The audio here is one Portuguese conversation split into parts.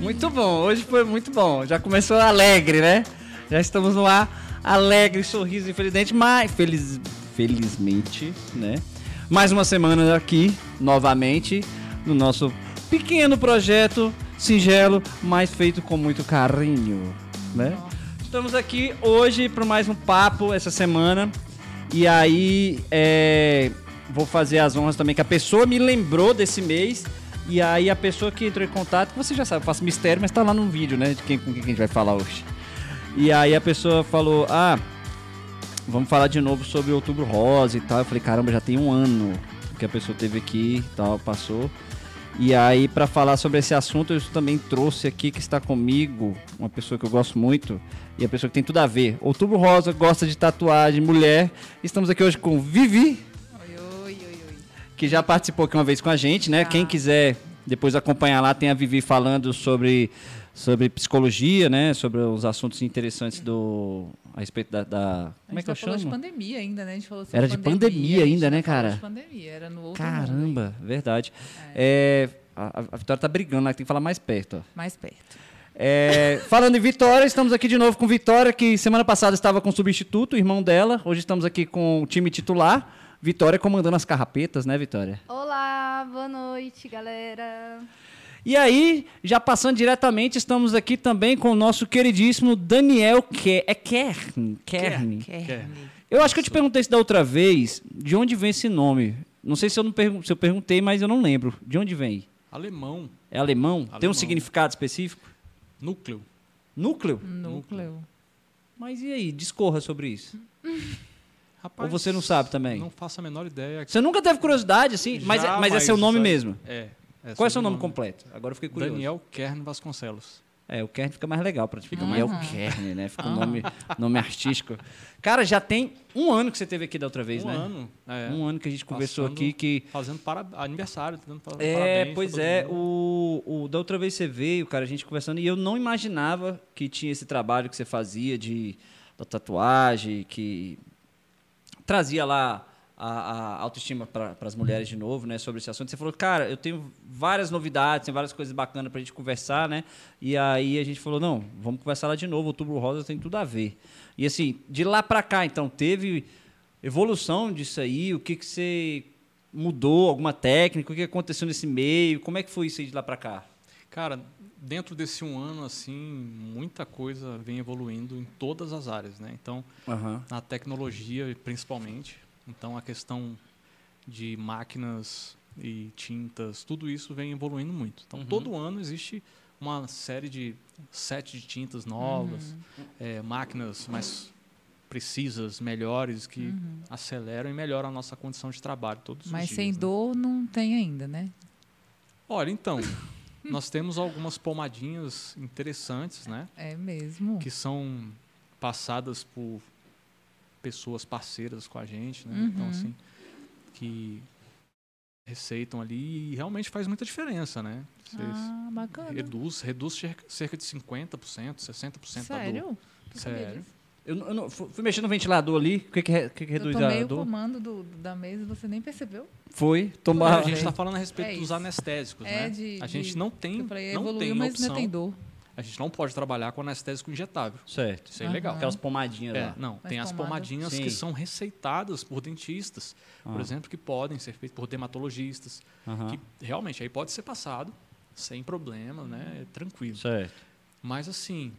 Muito bom, hoje foi muito bom. Já começou alegre, né? Já estamos no ar alegre, sorriso infelizmente, mas feliz, felizmente, né? Mais uma semana aqui, novamente, no nosso pequeno projeto, singelo, mas feito com muito carinho, né? Estamos aqui hoje para mais um papo essa semana. E aí, é, vou fazer as honras também que a pessoa me lembrou desse mês. E aí a pessoa que entrou em contato, você já sabe, eu faço mistério, mas tá lá no vídeo, né? De quem, com quem a gente vai falar hoje. E aí a pessoa falou, ah, vamos falar de novo sobre Outubro Rosa e tal. Eu falei, caramba, já tem um ano que a pessoa teve aqui e tal, passou. E aí, para falar sobre esse assunto, eu também trouxe aqui que está comigo uma pessoa que eu gosto muito e a pessoa que tem tudo a ver. Outubro Rosa gosta de tatuagem, mulher. Estamos aqui hoje com Vivi, Oi, oi, oi, oi. que já participou aqui uma vez com a gente, né? Já. Quem quiser depois acompanhar lá, tem a Vivi falando sobre, sobre psicologia, né? Sobre os assuntos interessantes do. A respeito da. da- como é que eu tá falando de chamo? pandemia ainda, né? A gente falou sobre Era de pandemia a gente ainda, né, não falou cara? de pandemia, era no outro mundo, Caramba, verdade. É, a, a Vitória tá brigando lá, tem que falar mais perto, ó. mais perto. É, falando em Vitória, estamos aqui de novo com Vitória, que semana passada estava com o substituto, o irmão dela. Hoje estamos aqui com o time titular. Vitória comandando as carrapetas, né, Vitória? Olá, boa noite, galera. E aí, já passando diretamente, estamos aqui também com o nosso queridíssimo Daniel Ke é Kern. Kern. Kern. Eu acho que eu te perguntei isso da outra vez, de onde vem esse nome? Não sei se eu, não pergun- se eu perguntei, mas eu não lembro. De onde vem? Alemão, É alemão? Tem um Alemão. significado específico? núcleo. Núcleo? Núcleo. Mas e aí? Discorra sobre isso. Rapaz, Ou você não sabe também? Não faço a menor ideia. Você nunca teve curiosidade, assim? mas, é- mas é seu nome mesmo. É. é Qual é seu nome completo? Agora eu fiquei curioso. Daniel Kern Vasconcelos. É, o Kern fica mais legal pra ti. Fica Uhum. Daniel Kern, né? Fica um nome, nome artístico. Cara, já tem um ano que você teve aqui da outra vez, um né? ano. É, Um ano que a gente conversou Passando- aqui que. Fazendo para, aniversário, dando pa- É, parabéns pois é. O, o, da outra vez você veio, cara, a gente conversando, e eu não imaginava que tinha esse trabalho que você fazia de da tatuagem, que trazia lá a, a autoestima para as mulheres de novo, né, sobre esse assunto. Você falou, cara, eu tenho várias novidades, tem várias coisas bacanas para a gente conversar, né? E aí a gente falou, não, vamos conversar lá de novo. Outubro Rosa tem tudo a ver. E assim, de lá para cá, então, teve evolução disso aí? O que que você mudou? Alguma técnica? O que aconteceu nesse meio? Como é que foi isso aí de lá para cá? Cara, dentro desse um ano, assim, muita coisa vem evoluindo em todas as áreas, né? Então, Aham. na tecnologia, principalmente. Então, a questão de máquinas e tintas, tudo isso vem evoluindo muito. Então, Uhum. todo ano existe uma série de sete de tintas novas, é, máquinas mais precisas, melhores, que aceleram e melhoram a nossa condição de trabalho todos Mas os dias. sem né? dor não tem ainda, né? Olha, então, nós temos algumas pomadinhas interessantes, né? É mesmo. Que são passadas por pessoas parceiras com a gente, né? Uhum. Então, assim, que receitam ali e realmente faz muita diferença, né? Vocês Ah, bacana. reduz, reduz cerca- de 50%, 60% da dor. Sério? Não sabia Sério. disso. Eu, não- eu não- fui mexendo no ventilador ali. O que, que, que, que reduz Eu tomei a o dor? comando do, da mesa e você nem percebeu? Foi É, tomar. a gente está falando a respeito É dos anestésicos, É né? de- a gente de- não tem, falei, não evoluiu, tem mas opção. ainda tem dor. A gente não pode trabalhar com anestésico injetável. Certo. Isso é Aham. ilegal. Aquelas pomadinhas É, lá. não, Mas tem as pomada- pomadinhas Sim. que são receitadas por dentistas, por Ah. exemplo, que podem ser feitas por dermatologistas, Aham. que realmente aí pode ser passado sem problema, né? É tranquilo. Certo. Mas assim,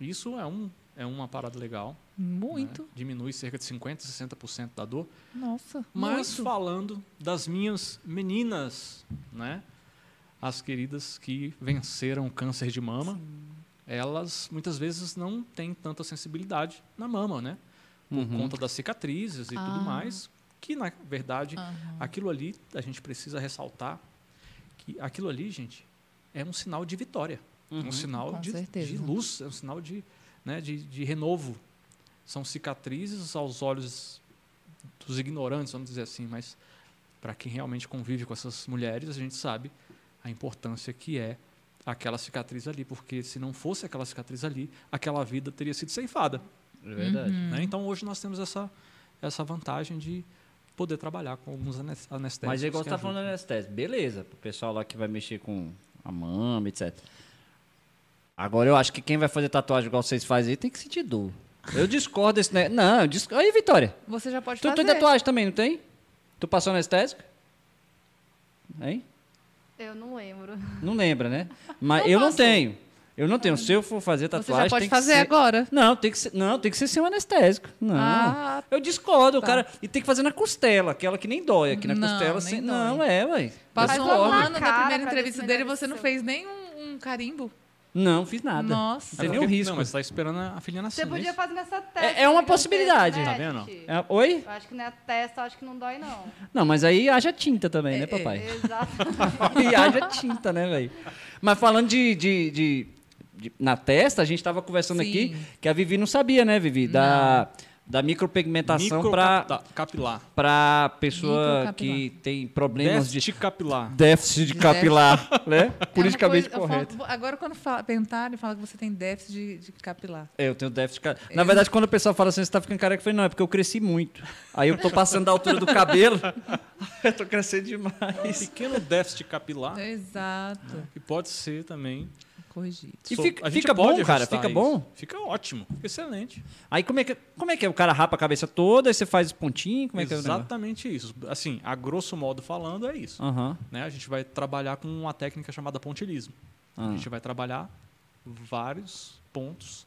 isso é um é uma parada legal. Muito. né? Diminui cerca de 50, 60% da dor. Nossa. Mas muito. falando das minhas meninas, né? As queridas que venceram o câncer de mama, elas muitas vezes não têm tanta sensibilidade na mama, né? Por Uhum. conta das cicatrizes e tudo Ah. mais, que na verdade Aham. aquilo ali a gente precisa ressaltar que aquilo ali, gente, é um sinal de vitória, Uhum. um sinal de, de luz, é um sinal de, né, de, de renovo. São cicatrizes aos olhos dos ignorantes, vamos dizer assim, mas para quem realmente convive com essas mulheres, a gente sabe a importância que é aquela cicatriz ali, porque se não fosse aquela cicatriz ali, aquela vida teria sido ceifada. É verdade. Uhum. né? Então hoje nós temos essa, essa vantagem de poder trabalhar com alguns anes- anestésicos. Mas é igual que você tá falando de anestésia. Beleza, pro pessoal lá que vai mexer com a mama, etc. Agora eu acho que quem vai fazer tatuagem igual vocês fazem aí tem que sentir dor. Eu discordo desse negócio. Não, eu discordo. Aí, Vitória. Você já pode Tu tem fazer. tatuagem também, não tem? Tu passou anestésico? Hein? Eu não lembro. Não lembra, né? Mas Não eu não passou. tenho. Eu não tenho. Se eu for fazer Você tatuagem, já pode fazer ser... agora. Não, tem que ser, não, tem que ser sem um anestésico. Não. Ah, Eu discordo, o Tá. cara. E tem que fazer na costela, aquela que nem dói aqui na Não, costela. Sem... dói. Não, é, ué. passou um ano na primeira entrevista dele, melhora você não fez nem um, um carimbo. Não, fiz nada. Nossa. Tem É nenhum risco. Não, mas você tá esperando a filhinha nascer. Você não é podia fazer nessa testa. é uma né, que possibilidade. Tá vendo? É, oi? Eu acho que na testa, eu acho que não dói, não. Não, mas aí haja tinta também, né, É, papai? Exatamente. e haja tinta, né, velho? Mas falando de, de, de- de- Na testa, a gente tava conversando Sim. aqui que a Vivi não sabia, né, Vivi? Da, da micropigmentação pra, Microcapta- capilar. pra pessoa que tem problemas Déficit capilar. de déficit de capilar, né? É Politicamente coisa- correto. falo- agora, quando fala, perguntarem, fala que você tem déficit de, de capilar. É, eu tenho déficit. ca- Na verdade, quando o pessoal fala assim, você tá ficando careca, eu falei, não, é porque eu cresci muito. Aí eu tô passando da altura do cabelo, eu tô crescendo demais. Pequeno déficit capilar, Exato. que pode ser também. Corrigido. E So- fica- a gente fica pode bom, cara, fica isso. bom? Fica ótimo, fica excelente. Aí como é, que, como é que é? O cara rapa a cabeça toda, aí você faz os pontinhos, como é que é? Exatamente isso. Assim, a grosso modo falando, é isso. Aham. Né? A gente vai trabalhar com uma técnica chamada pontilismo. Ah. A gente vai trabalhar vários pontos,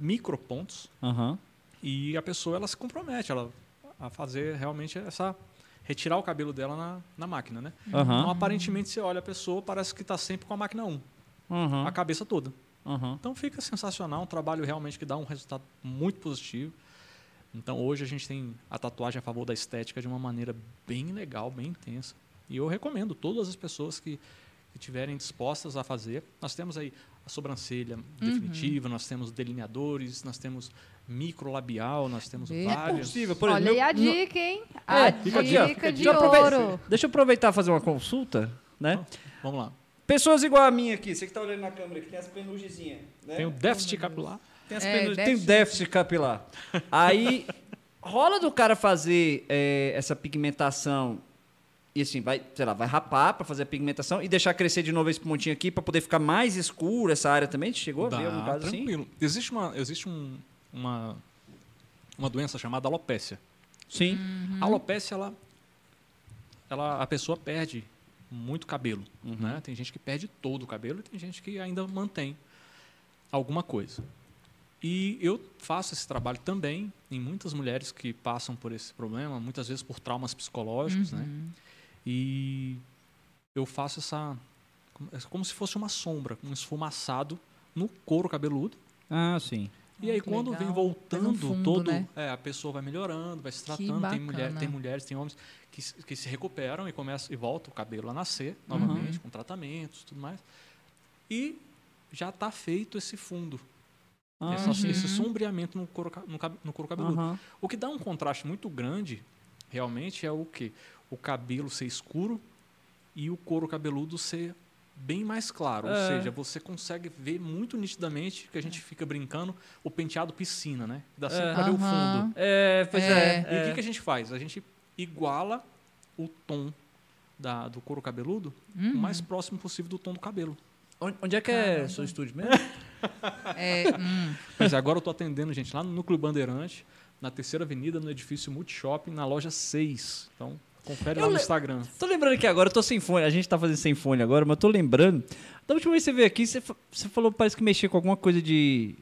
micropontos, Aham. e a pessoa ela se compromete ela, a fazer realmente essa retirar o cabelo dela na, na máquina, né? Então, Aham. aparentemente, você olha a pessoa, parece que está sempre com a máquina 1, a Aham. cabeça toda. Aham. Então fica sensacional, um trabalho realmente que dá um resultado muito positivo. Então hoje a gente tem a tatuagem a favor da estética de uma maneira bem legal, bem intensa. E eu recomendo todas as pessoas que estiverem dispostas a fazer. Nós temos aí a sobrancelha definitiva, nós temos delineadores, nós temos microlabial, nós temos Bem vários. possível, por Olha aí a dica, hein? É, A ó. dica de Deixa eu aproveitar- ouro. Deixa eu aproveitar e fazer uma consulta, né? Vamos lá. Pessoas igual a mim aqui, você que tá olhando na câmera aqui, tem as penugezinhas, né? Tem o déficit capilar. Tem, as É, penugem- tem déficit. déficit capilar. Aí, rola do cara fazer é, essa pigmentação e assim, vai, sei lá, vai rapar para fazer a pigmentação e deixar crescer de novo esse pontinho aqui para poder ficar mais escuro essa área também? Chegou a ver algum Dá, caso assim? tranquilo. Existe, uma, existe um- uma, uma doença chamada alopécia. Sim. A alopécia, ela, ela, a pessoa perde muito cabelo. Uhum. Né? Tem gente que perde todo o cabelo e tem gente que ainda mantém alguma coisa. E eu faço esse trabalho também em muitas mulheres que passam por esse problema, muitas vezes por traumas psicológicos, né? E eu faço essa como- é como se fosse uma sombra, um esfumaçado no couro cabeludo. Ah, sim. E aí que quando legal. vem voltando fundo, todo, né? é, a pessoa vai melhorando, vai se tratando, tem, mulher, tem mulheres, tem homens que, se- que se recuperam e começa e volta o cabelo a nascer novamente, com tratamentos, tudo mais. E já está feito esse fundo, Ah, essa- sim. esse sombreamento no couro, no, no couro cabeludo. Aham. O que dá um contraste muito grande, realmente, é o que o cabelo ser escuro e o couro cabeludo ser bem mais claro. Ou É. seja, você consegue ver muito nitidamente que a gente fica brincando o penteado piscina, né? Dá sempre É. pra ver o Aham. fundo. É, pois é. É. E o é. que, que a gente faz? A gente iguala o tom da, do couro cabeludo Uhum. o mais próximo possível do tom do cabelo. Onde, é que é Caramba. seu estúdio mesmo? É, hum, Mas agora eu tô atendendo, gente, lá no Núcleo Bandeirante, na Terceira Avenida, no edifício Multishopping, na loja 6. Então, confere Eu lá no Instagram. Tô lembrando que agora, eu tô sem fone. A gente tá fazendo sem fone agora, mas eu tô lembrando. Da última vez que você veio aqui, você, você falou, parece que mexia com alguma coisa de,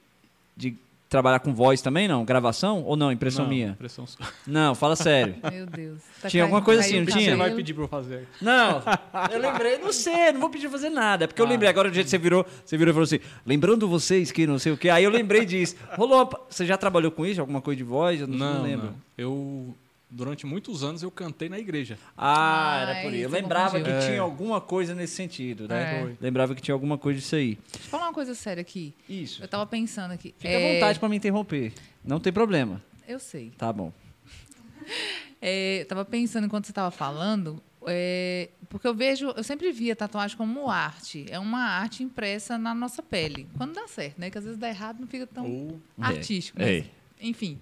de trabalhar com voz também, não? Gravação? Ou não? Impressão Não, minha? Impressão sua. Não, fala sério. meu Deus. Tá Tinha alguma coisa assim, não tinha? Você vai pedir pra eu fazer. Não, eu lembrei, não sei, não vou pedir pra fazer nada. É porque eu Ah. lembrei agora do jeito que você virou, você virou e falou assim, lembrando vocês que não sei o quê. Aí eu lembrei disso. Rolou, uma- você já trabalhou com isso? Alguma coisa de voz? Eu não, não Não, lembro. não. Eu, durante muitos anos, eu cantei na igreja. Ah, Ah, era por aí isso. Eu lembrava que tinha alguma coisa nesse sentido, né? É. Lembrava que tinha alguma coisa disso aí. Deixa eu falar uma coisa séria aqui. Isso. Eu tava pensando aqui. Fica É, à vontade pra me interromper. Não tem problema. Eu sei. Tá bom. É, eu tava pensando enquanto você tava falando, é, porque eu vejo, eu sempre via tatuagem como arte. É uma arte impressa na nossa pele. Quando dá certo, né? Que às vezes dá errado não fica tão Ou artístico. É. Mas, enfim.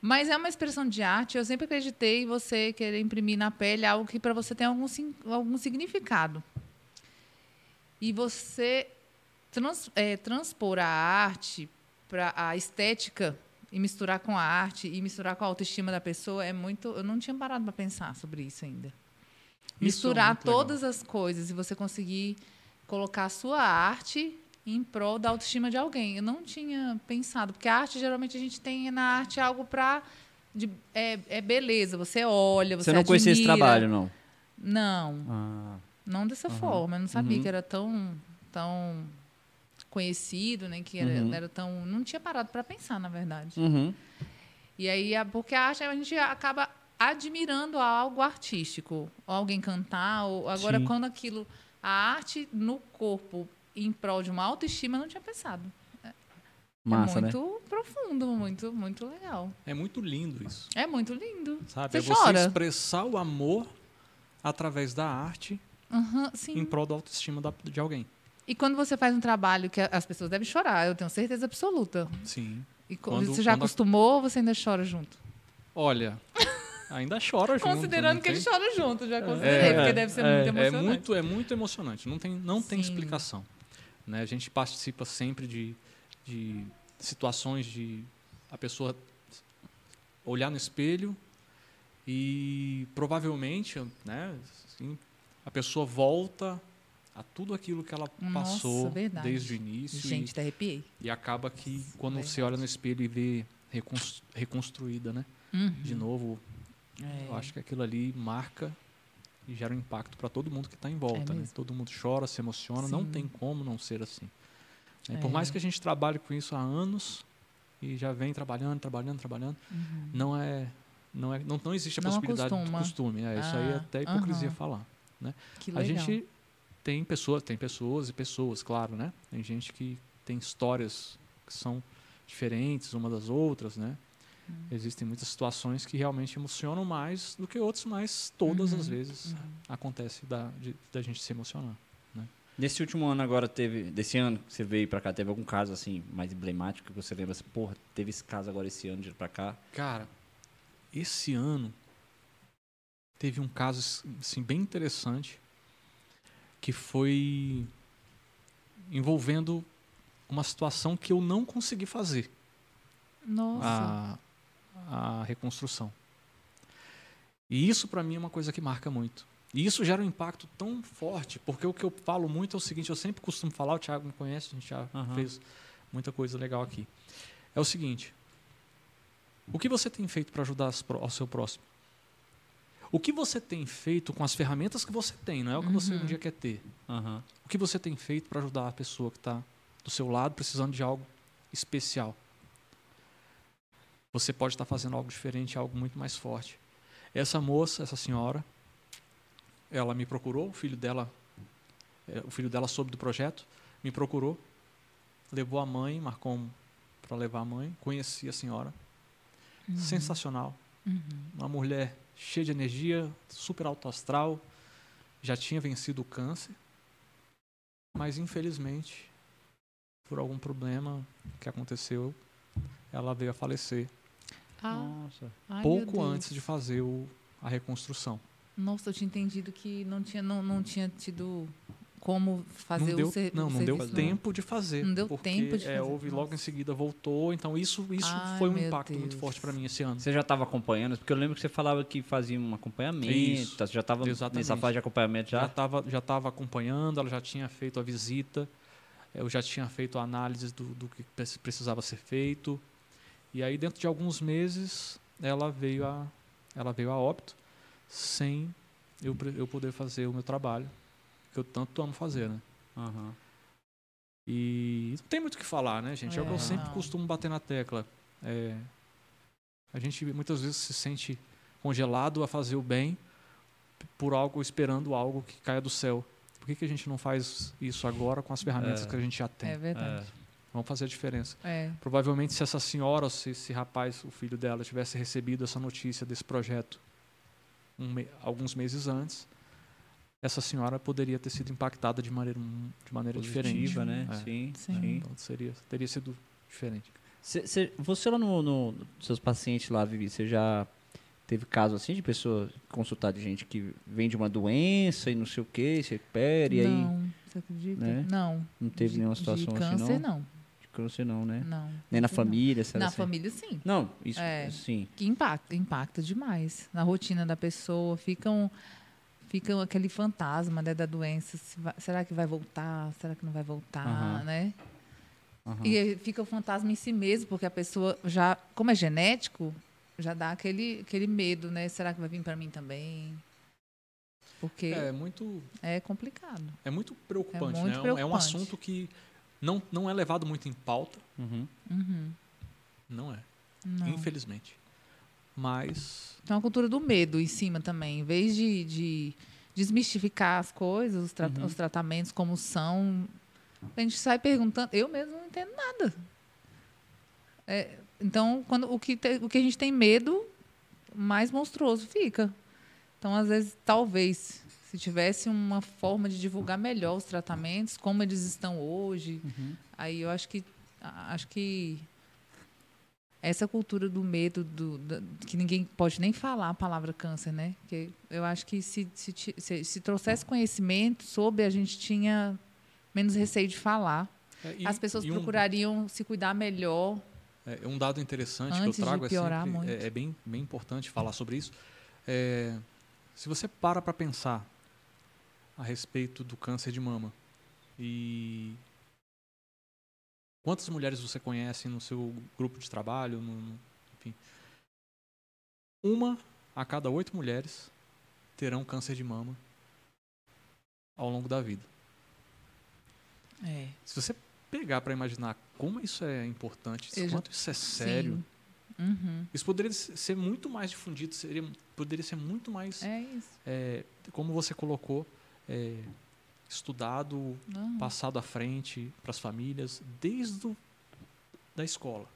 Mas é uma expressão de arte. Eu sempre acreditei em você querer imprimir na pele algo que para você tem algum, algum significado. E você trans- é, transpor a arte para a estética e misturar com a arte e misturar com a autoestima da pessoa é muito. Eu não tinha parado para pensar sobre isso ainda. Isso é Misturar legal. todas as coisas e você conseguir colocar a sua arte em prol da autoestima de alguém. Eu não tinha pensado, porque a arte geralmente a gente tem na arte algo para é, é beleza. Você olha, você, Você não conhecia esse trabalho, não? Não, Ah, não dessa forma. Eu não sabia Uhum. que era tão tão conhecido, né? Que era, Uhum. era tão. Não tinha parado para pensar, na verdade. uhum. E aí, porque a arte a gente acaba admirando algo artístico, ou alguém cantar, ou agora Sim. quando aquilo, a arte no corpo em prol de uma autoestima, eu não tinha pensado. Massa, é né? muito profundo, muito, muito legal. É muito lindo isso. É muito lindo. Sabe? Você é você chora. expressar o amor através da arte sim. em prol da autoestima da- de alguém. E quando você faz um trabalho que as pessoas devem chorar, eu tenho certeza absoluta. Sim. E Quando- você já quando acostumou ou você ainda chora junto? Olha, ainda chora junto. Considerando que ele tem- chora junto, já considerei, É, porque deve ser é, muito É emocionante. muito, é muito emocionante. Não tem, não tem explicação. Né? A gente participa sempre de, de situações de a pessoa olhar no espelho e provavelmente né, assim, a pessoa volta a tudo aquilo que ela Nossa, passou verdade. desde o início e- Gente, até arrepiei. e, acaba que quando você Verdade. olha no espelho e vê recons- reconstruída, né? Uhum. De novo, É. eu acho que aquilo ali marca e gera um impacto para todo mundo que está em volta. É né? Todo mundo chora, se emociona, não Sim. tem como não ser assim. Por É. mais que a gente trabalhe com isso há anos e já vem trabalhando, trabalhando, trabalhando, não é não é não, não existe a Uhum. Não possibilidade acostuma. de costume. É, isso aí é Ah, até hipocrisia aham. falar. Que A gente tem pessoas, tem pessoas e pessoas, claro, né? Tem gente que tem histórias que são diferentes uma das outras, né? Hum. Existem muitas situações que realmente emocionam mais do que outras, mas todas Uhum, as vezes acontece da, de- da gente se emocionar. Nesse último ano agora teve, desse ano que você veio pra cá, teve algum caso assim mais emblemático que você lembra assim, porra, teve esse caso agora esse ano de ir pra cá? Cara, esse ano teve um caso assim, bem interessante que foi envolvendo uma situação que eu não consegui fazer. Nossa. a, a reconstrução. E isso para mim é uma coisa que marca muito. E isso gera um impacto tão forte, porque o que eu falo muito é o seguinte, eu sempre costumo falar, o Thiago me conhece, a gente já Aham. fez muita coisa legal aqui. É o seguinte, o que você tem feito para ajudar ao seu próximo? O que você tem feito com as ferramentas que você tem, não é o que você um dia quer ter. Aham. O que você tem feito para ajudar a pessoa que está do seu lado precisando de algo especial? Você pode estar fazendo algo diferente, algo muito mais forte. Essa moça, essa senhora, ela me procurou, o filho dela, eh, o filho dela soube do projeto, me procurou, levou a mãe, marcou para levar a mãe, conheci a senhora, sensacional, Uhum. uma mulher cheia de energia, super alto astral, já tinha vencido o câncer, mas infelizmente, por algum problema que aconteceu, ela veio a falecer Ah, Nossa. ai, pouco antes de fazer o, a reconstrução. Nossa, eu tinha entendido que não tinha, não, não tinha tido como fazer não deu, o ser, não, o não deu serviço, tempo de fazer. Não deu porque, tempo de é, fazer. houve logo em seguida voltou, então isso, isso Ai, foi um impacto muito Deus. forte para mim esse ano. Você já estava acompanhando? Porque eu lembro que você falava que fazia um acompanhamento, Isso. você já estava nessa fase de acompanhamento já já? estava já tava acompanhando, ela já tinha feito a visita, eu já tinha feito a análise do, do que pre- precisava ser feito. E aí dentro de alguns meses ela veio a ela veio a óbito sem eu, eu poder fazer o meu trabalho que eu tanto amo fazer, né? Aham. E não tem muito o que falar, né, gente? É, o que eu É, sempre costumo bater na tecla. É, a gente muitas vezes se sente congelado a fazer o bem por algo, esperando algo que caia do céu. Por que, que a gente não faz isso agora com as ferramentas É. que a gente já tem? É verdade. Vamos fazer a diferença. É. Provavelmente se essa senhora, ou se esse rapaz, o filho dela, tivesse recebido essa notícia desse projeto um me- alguns meses antes, essa senhora poderia ter sido impactada de maneira, de maneira diferente. Positiva, né? É. Sim, Sim. sim. Então seria, teria sido diferente. Cê- cê- você lá no, no- nos seus pacientes lá, Vivi, você já teve caso assim de pessoa consultar de gente que vem de uma doença e não sei o que, se recupera e aí não, você acredita? né? Não. não teve De- nenhuma situação de assim câncer, não? não. Câncer não, né? Não. Nem na não. família, será Na assim? família, sim. Não, isso É. sim. Que impacta, impacta demais na rotina da pessoa. Ficam, ficam aquele fantasma né, da doença. se vai- será que vai voltar? Será que não vai voltar, Aham. né? Aham. E fica o fantasma em si mesmo, porque a pessoa já, como é genético, já dá aquele, aquele medo, né? Será que vai vir para mim também? Porque É muito, é complicado. é muito preocupante, É muito né? É um- É um preocupante. assunto que não, não é levado muito em pauta, Uhum. Uhum. não é, Não. infelizmente. Mas Tem uma cultura do medo em cima também. Em vez de, de desmistificar as coisas, os, tra- Uhum. os tratamentos como são, a gente sai perguntando. Eu mesmo não entendo nada. É, então, quando, o, que te- o que a gente tem medo, mais monstruoso fica. Então, às vezes, talvez, se tivesse uma forma de divulgar melhor os tratamentos, como eles estão hoje, Uhum. Aí eu acho que acho que essa cultura do medo do, da- que ninguém pode nem falar a palavra câncer, né? Que eu acho que se, se, se, se trouxesse conhecimento sobre, a gente tinha menos receio de falar. é, e- As pessoas um- procurariam se cuidar melhor. É, um dado interessante que eu trago é, piorar sempre- é, é bem, bem importante falar sobre isso. É, se você para para pensar a respeito do câncer de mama e quantas mulheres você conhece no seu grupo de trabalho, no- enfim, uma a cada oito mulheres terão câncer de mama ao longo da vida. É. Se você pegar para imaginar como isso é importante, Eu já- quanto isso é sério, Sim. Uhum. isso poderia se- ser muito mais difundido, seria, poderia ser muito mais, É isso. é, como você colocou, é, estudado, Não. passado à frente para as famílias, desde o, da escola.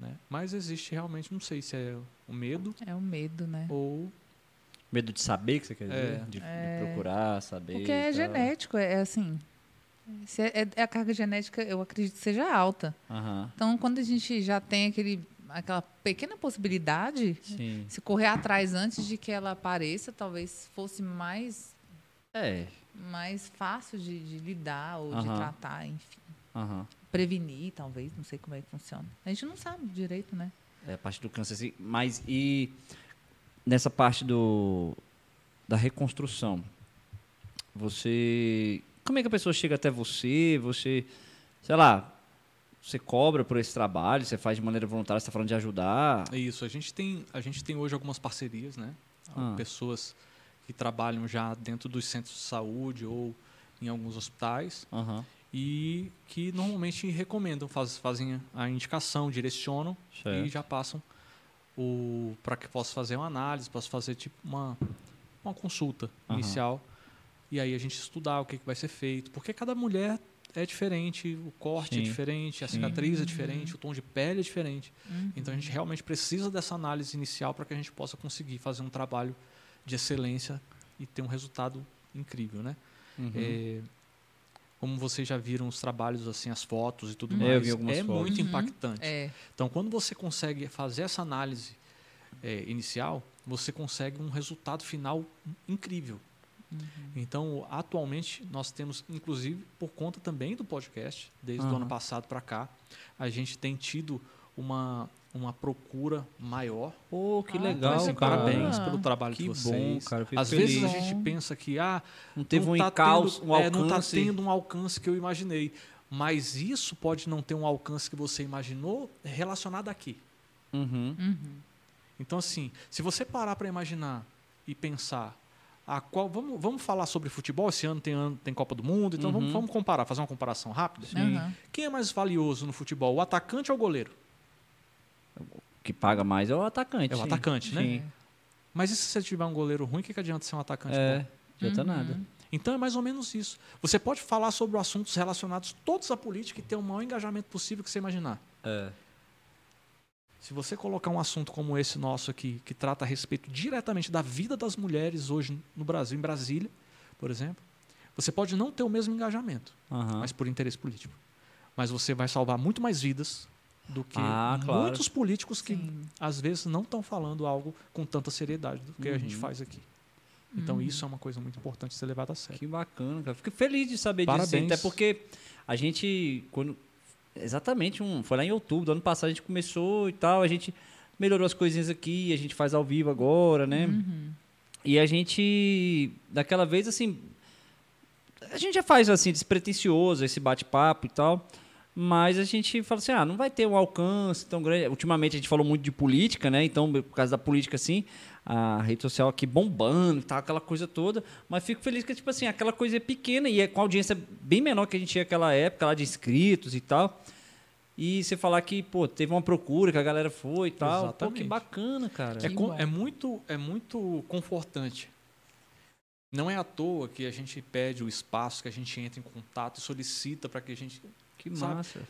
Né? Mas existe realmente, não sei se é o medo É o medo, né? ou Medo de saber que você quer dizer? É. De, de É. procurar, saber. Porque é genético, é, é assim. Se é, é- a carga genética, eu acredito que seja alta. Aham. Então, quando a gente já tem aquele, aquela pequena possibilidade, Sim. se correr atrás antes de que ela apareça, talvez fosse mais, É. mais fácil de, de lidar ou de Aham. tratar, enfim. Aham. Prevenir, talvez, não sei como é que funciona. A gente não sabe direito, né? É a parte do câncer. assim, Mas e nessa parte do da reconstrução, você, como é que a pessoa chega até você? Você, sei lá, você cobra por esse trabalho? Você faz de maneira voluntária? Você está falando de ajudar? É isso. A gente tem, a gente tem hoje algumas parcerias, né? Ah. Pessoas que trabalham já dentro dos centros de saúde ou em alguns hospitais Aham. e que normalmente recomendam, faz, fazem a indicação, direcionam e Certo. já passam o para que possa fazer uma análise, possa fazer tipo uma uma consulta Aham. inicial e aí a gente estudar o que, que vai ser feito, porque cada mulher é diferente, o corte é Sim, diferente, a sim. cicatriz é Uhum. diferente, o tom de pele é diferente. Uhum. Então a gente realmente precisa dessa análise inicial para que a gente possa conseguir fazer um trabalho de excelência e ter um resultado incrível, né? Uhum. É, como vocês já viram os trabalhos, assim, as fotos e tudo Uhum. É, eu mais, vi algumas é fotos. muito Uhum. impactante. É. Então, quando você consegue fazer essa análise é, inicial, você consegue um resultado final incrível. Uhum. Então, atualmente, nós temos, inclusive, por conta também do podcast, desde o Aham. ano passado para cá, a gente tem tido uma, uma procura maior. Pô, que Ah, legal, Então, assim, cara. parabéns pelo trabalho Que de bom, vocês. cara, eu fico Às vezes a feliz. gente pensa que ah, Não teve não um tá encalço, tendo- um é, alcance. não está tendo um alcance que eu imaginei. Mas isso pode não ter um alcance que você imaginou relacionado aqui. Uhum. Uhum. Então, assim, se você parar para imaginar e pensar, a qual, vamos, vamos falar sobre futebol, esse ano tem, ano- tem Copa do Mundo, então vamos, Uhum. vamos comparar, fazer uma comparação rápida. Aham. Quem é mais valioso no futebol, o atacante ou o goleiro? Que paga mais é o atacante. É o sim. atacante, né? Sim. Mas e se você tiver um goleiro ruim, o que, que adianta ser um atacante É, bom? adianta Uhum. nada. Então é mais ou menos isso. Você pode falar sobre assuntos relacionados todos à política e ter o maior engajamento possível que você imaginar. É. Se você colocar um assunto como esse nosso aqui, que trata a respeito diretamente da vida das mulheres hoje no Brasil, em Brasília, por exemplo, você pode não ter o mesmo engajamento, Aham. mas por interesse político. Mas você vai salvar muito mais vidas do que Ah, claro. muitos políticos que Sim. às vezes não estão falando algo com tanta seriedade do que a gente Uhum. faz aqui. Então isso é uma coisa muito importante de ser levado a sério. Que bacana, cara. Fico feliz de saber disso. Parabéns. Até porque a gente, quando. Exatamente, um, foi lá em outubro do ano passado, a gente começou e tal, a gente melhorou as coisinhas aqui, a gente faz ao vivo agora, né? Uhum. E a gente, daquela vez, assim. A gente já faz assim, despretensioso, esse bate-papo e tal. Mas a gente fala assim, ah, não vai ter um alcance tão grande. Ultimamente a gente falou muito de política, né? Então, por causa da política, assim, a rede social aqui bombando e tal, aquela coisa toda. Mas fico feliz que, tipo assim, aquela coisa é pequena e é com audiência bem menor que a gente tinha naquela época, lá de inscritos e tal. E você falar que, pô, teve uma procura, que a galera foi e tal. Pô, que Exatamente. bacana, cara. É, Que com- bom. é muito, é muito confortante. Não é à toa que a gente pede o espaço, que a gente entra em contato e solicita para que a gente. Que sabe? massa.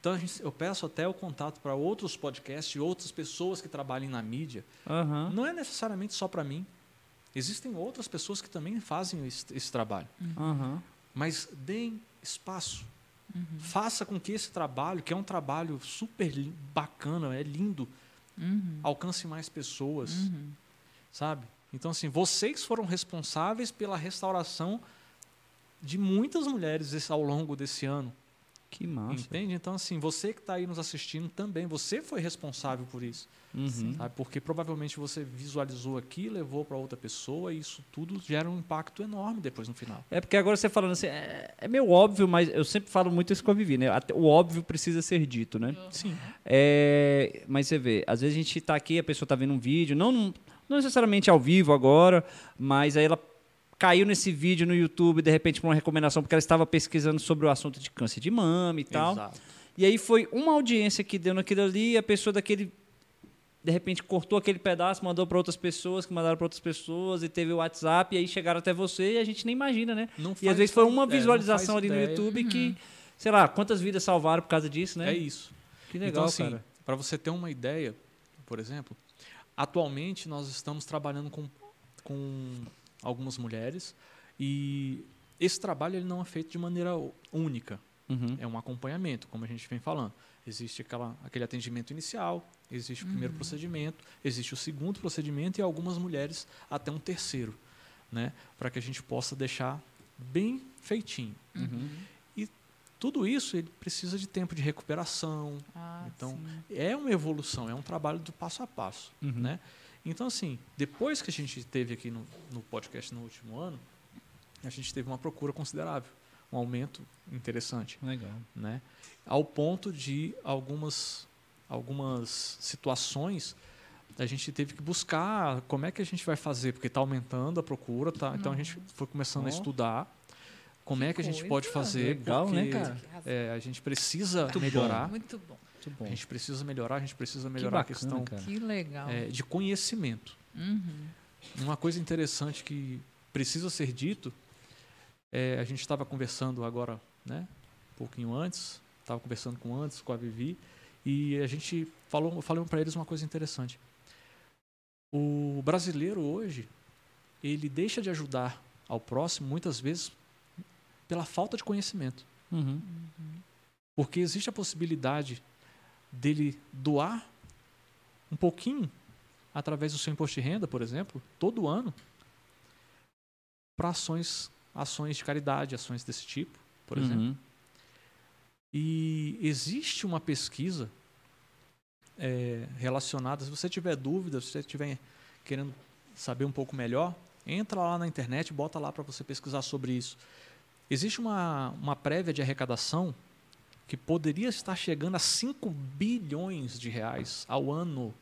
Então a gente- eu peço até o contato para outros podcasts e outras pessoas que trabalhem na mídia. Aham. Não é necessariamente só para mim. Existem outras pessoas que também fazem esse, esse trabalho. Aham. Mas deem espaço. Faça com que esse trabalho, que é um trabalho super bacana, é lindo, Uhum. alcance mais pessoas, Uhum. sabe? Então, assim, vocês foram responsáveis pela restauração de muitas mulheres ao longo desse ano, Que massa. entende? Então, assim, você que está aí nos assistindo também, você foi responsável por isso, Uhum. sabe? Porque provavelmente você visualizou aqui, levou para outra pessoa e isso tudo gera um impacto enorme depois no final. É porque agora você falando assim, é, é meio óbvio, mas eu sempre falo muito isso com a Vivi, né? Até o óbvio precisa ser dito, né? Sim. É, mas você vê, às vezes a gente tá aqui, a pessoa tá vendo um vídeo, não, não não necessariamente ao vivo agora, mas aí ela caiu nesse vídeo no YouTube, de repente, por uma recomendação, porque ela estava pesquisando sobre o assunto de câncer de mama e tal. Exato. E aí foi uma audiência que deu naquilo ali, e a pessoa daquele. De repente cortou aquele pedaço, mandou para outras pessoas, que mandaram para outras pessoas, e teve o WhatsApp, e aí chegaram até você, e a gente nem imagina, né? Não E às vezes foi uma é, visualização faz ali no ideia. YouTube que, sei lá, quantas vidas salvaram por causa disso, né? É isso. Que legal, então, assim, cara. para você ter uma ideia, por exemplo, atualmente nós estamos trabalhando com, com algumas mulheres e esse trabalho ele não é feito de maneira única. Uhum. É um acompanhamento, como a gente vem falando. Existe aquela, aquele atendimento inicial, existe o primeiro procedimento, existe o segundo procedimento e algumas mulheres até um terceiro, né? Para que a gente possa deixar bem feitinho. Uhum. Tudo isso ele precisa de tempo de recuperação, Ah, Então, sim. é uma evolução, é um trabalho do passo a passo, Uhum. né? Então, assim, depois que a gente teve aqui no, no podcast no último ano, a gente teve uma procura considerável, um aumento interessante, Legal. né? Ao ponto de algumas, algumas situações a gente teve que buscar como é que a gente vai fazer, porque está aumentando a procura, tá? Então a gente foi começando Ó. a estudar como Que é que a gente coisa. pode fazer, Legal, né, porque, razão. é, a gente precisa Muito melhorar. Bom. Muito bom. A gente precisa melhorar, a gente precisa que melhorar a bacana, questão cara. Que legal. é, de conhecimento. Uhum. Uma coisa interessante que precisa ser dito, é, a gente estava conversando agora, né, um pouquinho antes, estava conversando com antes, com a Vivi, e a gente falou, falei para eles uma coisa interessante. O brasileiro hoje, ele deixa de ajudar ao próximo muitas vezes pela falta de conhecimento. Uhum. Porque existe a possibilidade dele doar um pouquinho através do seu imposto de renda, por exemplo, todo ano, para ações, ações de caridade, ações desse tipo, por exemplo. Uhum. E existe uma pesquisa é, relacionada. Se você tiver dúvida, se você estiver querendo saber um pouco melhor, entra lá na internet, bota lá para você pesquisar sobre isso. Existe uma, uma prévia de arrecadação que poderia estar chegando a 5 bilhões de reais ao ano,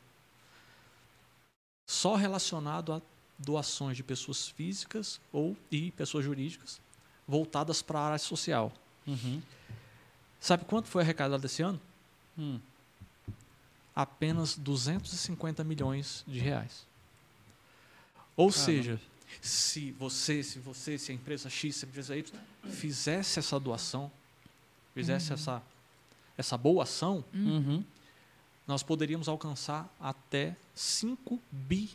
só relacionado a doações de pessoas físicas ou e pessoas jurídicas voltadas para a área social. Uhum. Sabe quanto foi arrecadado esse ano? Hum. Apenas 250 milhões de reais. Ou Caramba. seja, se você, se você, se a empresa X, se a empresa Y fizesse essa doação, fizesse essa, essa boa ação, Uhum. nós poderíamos alcançar até 5 bi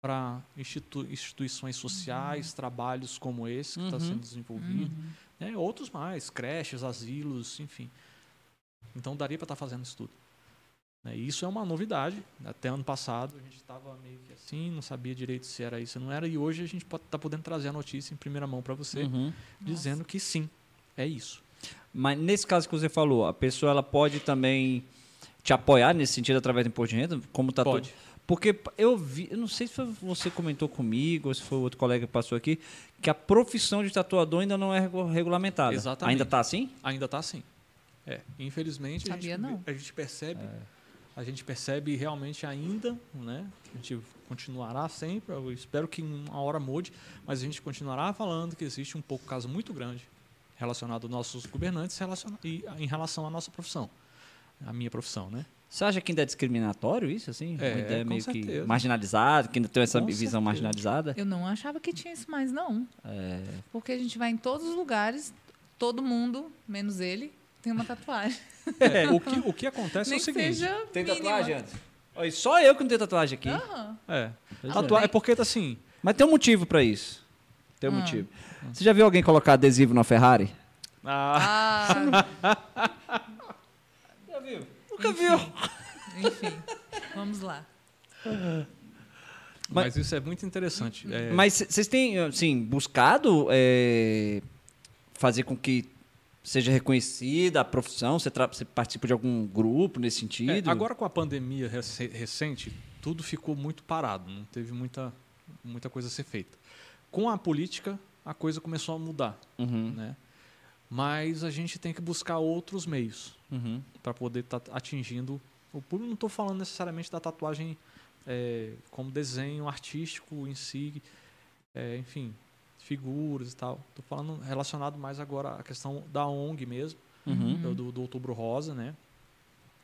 para institu instituições sociais, trabalhos como esse que está Uhum. sendo desenvolvido. Uhum. né? Outros mais, creches, asilos, enfim. Então daria para estar fazendo isso tudo. Né? Isso é uma novidade. Até ano passado a gente estava meio que assim, não sabia direito se era isso ou não era, e hoje a gente está podendo trazer a notícia em primeira mão para você, Uhum. dizendo que sim, é isso. Mas nesse caso que você falou, a pessoa ela pode também te apoiar nesse sentido através do imposto de renda, como tá Pode. todo- Porque eu vi, eu não sei se foi você comentou comigo ou se foi outro colega que passou aqui, que a profissão de tatuador ainda não é regu- regulamentada. Exatamente. Ainda tá assim? Ainda está assim. É, infelizmente a Sabia gente, não. a gente percebe, a gente percebe realmente ainda, né? A gente continuará sempre, eu espero que uma hora mude, mas a gente continuará falando que existe um pouco caso muito grande relacionado aos nossos governantes e em relação à nossa profissão, a minha profissão, né? Você acha que ainda é discriminatório isso, assim? É, Uma ideia com meio que certeza. marginalizada, que ainda tem essa Com visão certeza. marginalizada? Eu não achava que tinha isso mais, não. É, Porque a gente vai em todos os lugares, todo mundo, menos ele, tem uma tatuagem. É, o, que, o que acontece Nem é o que seguinte. seja Tem mínima. tatuagem antes? Só eu que não tenho tatuagem aqui. Aham. É, Pois tatua- é. é porque assim, Mas tem um motivo pra isso. Tem um Ah. motivo. Você já viu alguém colocar adesivo na Ferrari? ah, Ah, Já viu? Nunca viu. enfim, vamos lá. mas isso é muito interessante. É, Mas vocês têm, assim, buscado é, fazer com que seja reconhecida a profissão? Você, você participa de algum grupo nesse sentido? É, agora com a pandemia rece- recente, tudo ficou muito parado, não teve muita, muita coisa a ser feita. Com a política, a coisa começou a mudar, Uhum, né? Mas a gente tem que buscar outros meios uhum. para poder estar atingindo o público. Não estou falando necessariamente da tatuagem é, como desenho artístico em si, é, enfim, figuras e tal. Estou falando relacionado mais agora à questão da ONG mesmo Uhum. do, do, Outubro Rosa, né?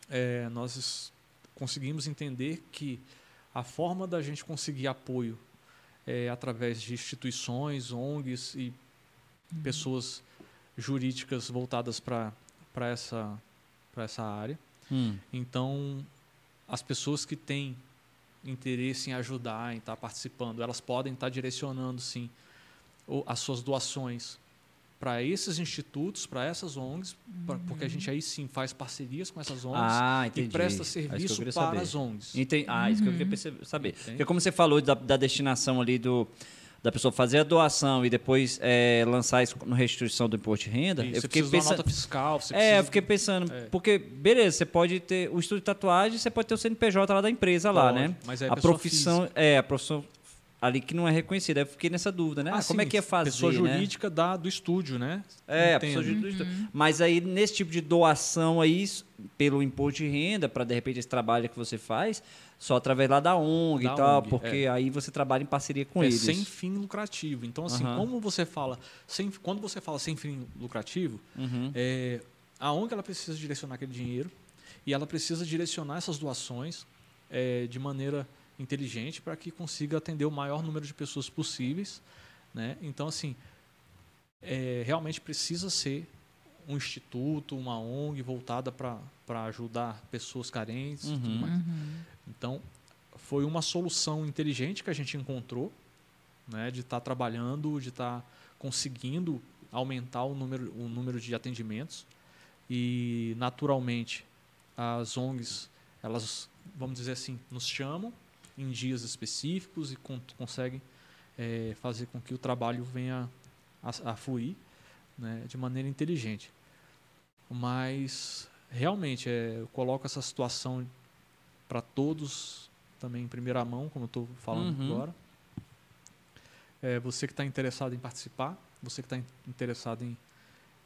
É, nós conseguimos entender que a forma da gente conseguir apoio é através de instituições, ONGs e pessoas jurídicas voltadas para essa, pra essa área. Hum. Então, as pessoas que têm interesse em ajudar, em estar participando, elas podem estar direcionando, sim, as suas doações para esses institutos, para essas ONGs, pra- porque a gente aí sim faz parcerias com essas ONGs Ah, entendi. e presta É que serviço queria para saber. as ONGs. Entendi. Ah, isso que eu queria perce- saber. Entende? Porque como você falou da, da destinação ali do da pessoa fazer a doação e depois é, lançar isso na restituição do imposto de renda, E eu você fiquei precisa de uma pensando... nota fiscal, você É, precisa eu fiquei pensando, É. porque, beleza, você pode ter o estudo de tatuagem, você pode ter o CNPJ lá da empresa lá, Pode, né? mas é a pessoa profissão, é, a profissão ali que não é reconhecida. Eu fiquei nessa dúvida, né? Ah, Ah, como é sim, que ia fazer, Pessoa né? jurídica da, do estúdio, né? É, pessoa jurídica. Mas aí, nesse tipo de doação aí, pelo imposto de renda, para de repente esse trabalho que você faz, só através lá da ONG Da e tal, ONG, porque aí você trabalha em parceria com é eles. sem fim lucrativo. Então, assim, Aham. como você fala, sem, quando você fala sem fim lucrativo, Uhum. é, a ONG ela precisa direcionar aquele dinheiro e ela precisa direcionar essas doações é, de maneira inteligente para que consiga atender o maior número de pessoas possíveis. Né? Então, assim, é, realmente precisa ser um instituto, uma ONG voltada para ajudar pessoas carentes e tudo Uhum. mais. Então, foi uma solução inteligente que a gente encontrou, né, de estar trabalhando, de estar conseguindo aumentar o número, o número de atendimentos. E, naturalmente, as ONGs, elas, vamos dizer assim, nos chamam em dias específicos e con conseguem eh, fazer com que o trabalho venha a, a fluir né, de maneira inteligente. Mas, realmente, é, eu coloco essa situação para todos também em primeira mão, como eu estou falando Uhum. agora. É, você que está interessado em participar, você que está interessado em,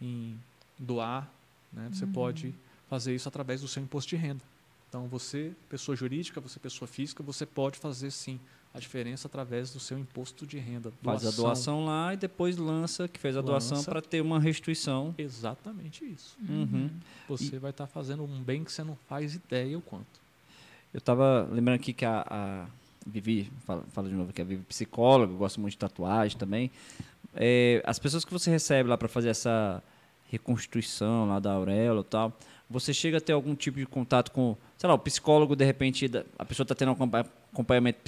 em doar, né, você pode fazer isso através do seu imposto de renda. Então, você, pessoa jurídica, você, pessoa física, você pode fazer sim a diferença através do seu imposto de renda. Faz a doação lá e depois lança, que fez a doação, Lança. para ter uma restituição. Exatamente isso. Uhum. Você vai estar fazendo um bem que você não faz ideia o quanto. Eu tava lembrando aqui que a, a Vivi, fala, fala de novo que a Vivi é psicóloga, gosta muito de tatuagem também. É, as pessoas que você recebe lá para fazer essa reconstituição lá da auréola e tal, você chega a ter algum tipo de contato com, sei lá, o psicólogo, de repente, a pessoa está tendo um acompa- acompanhamento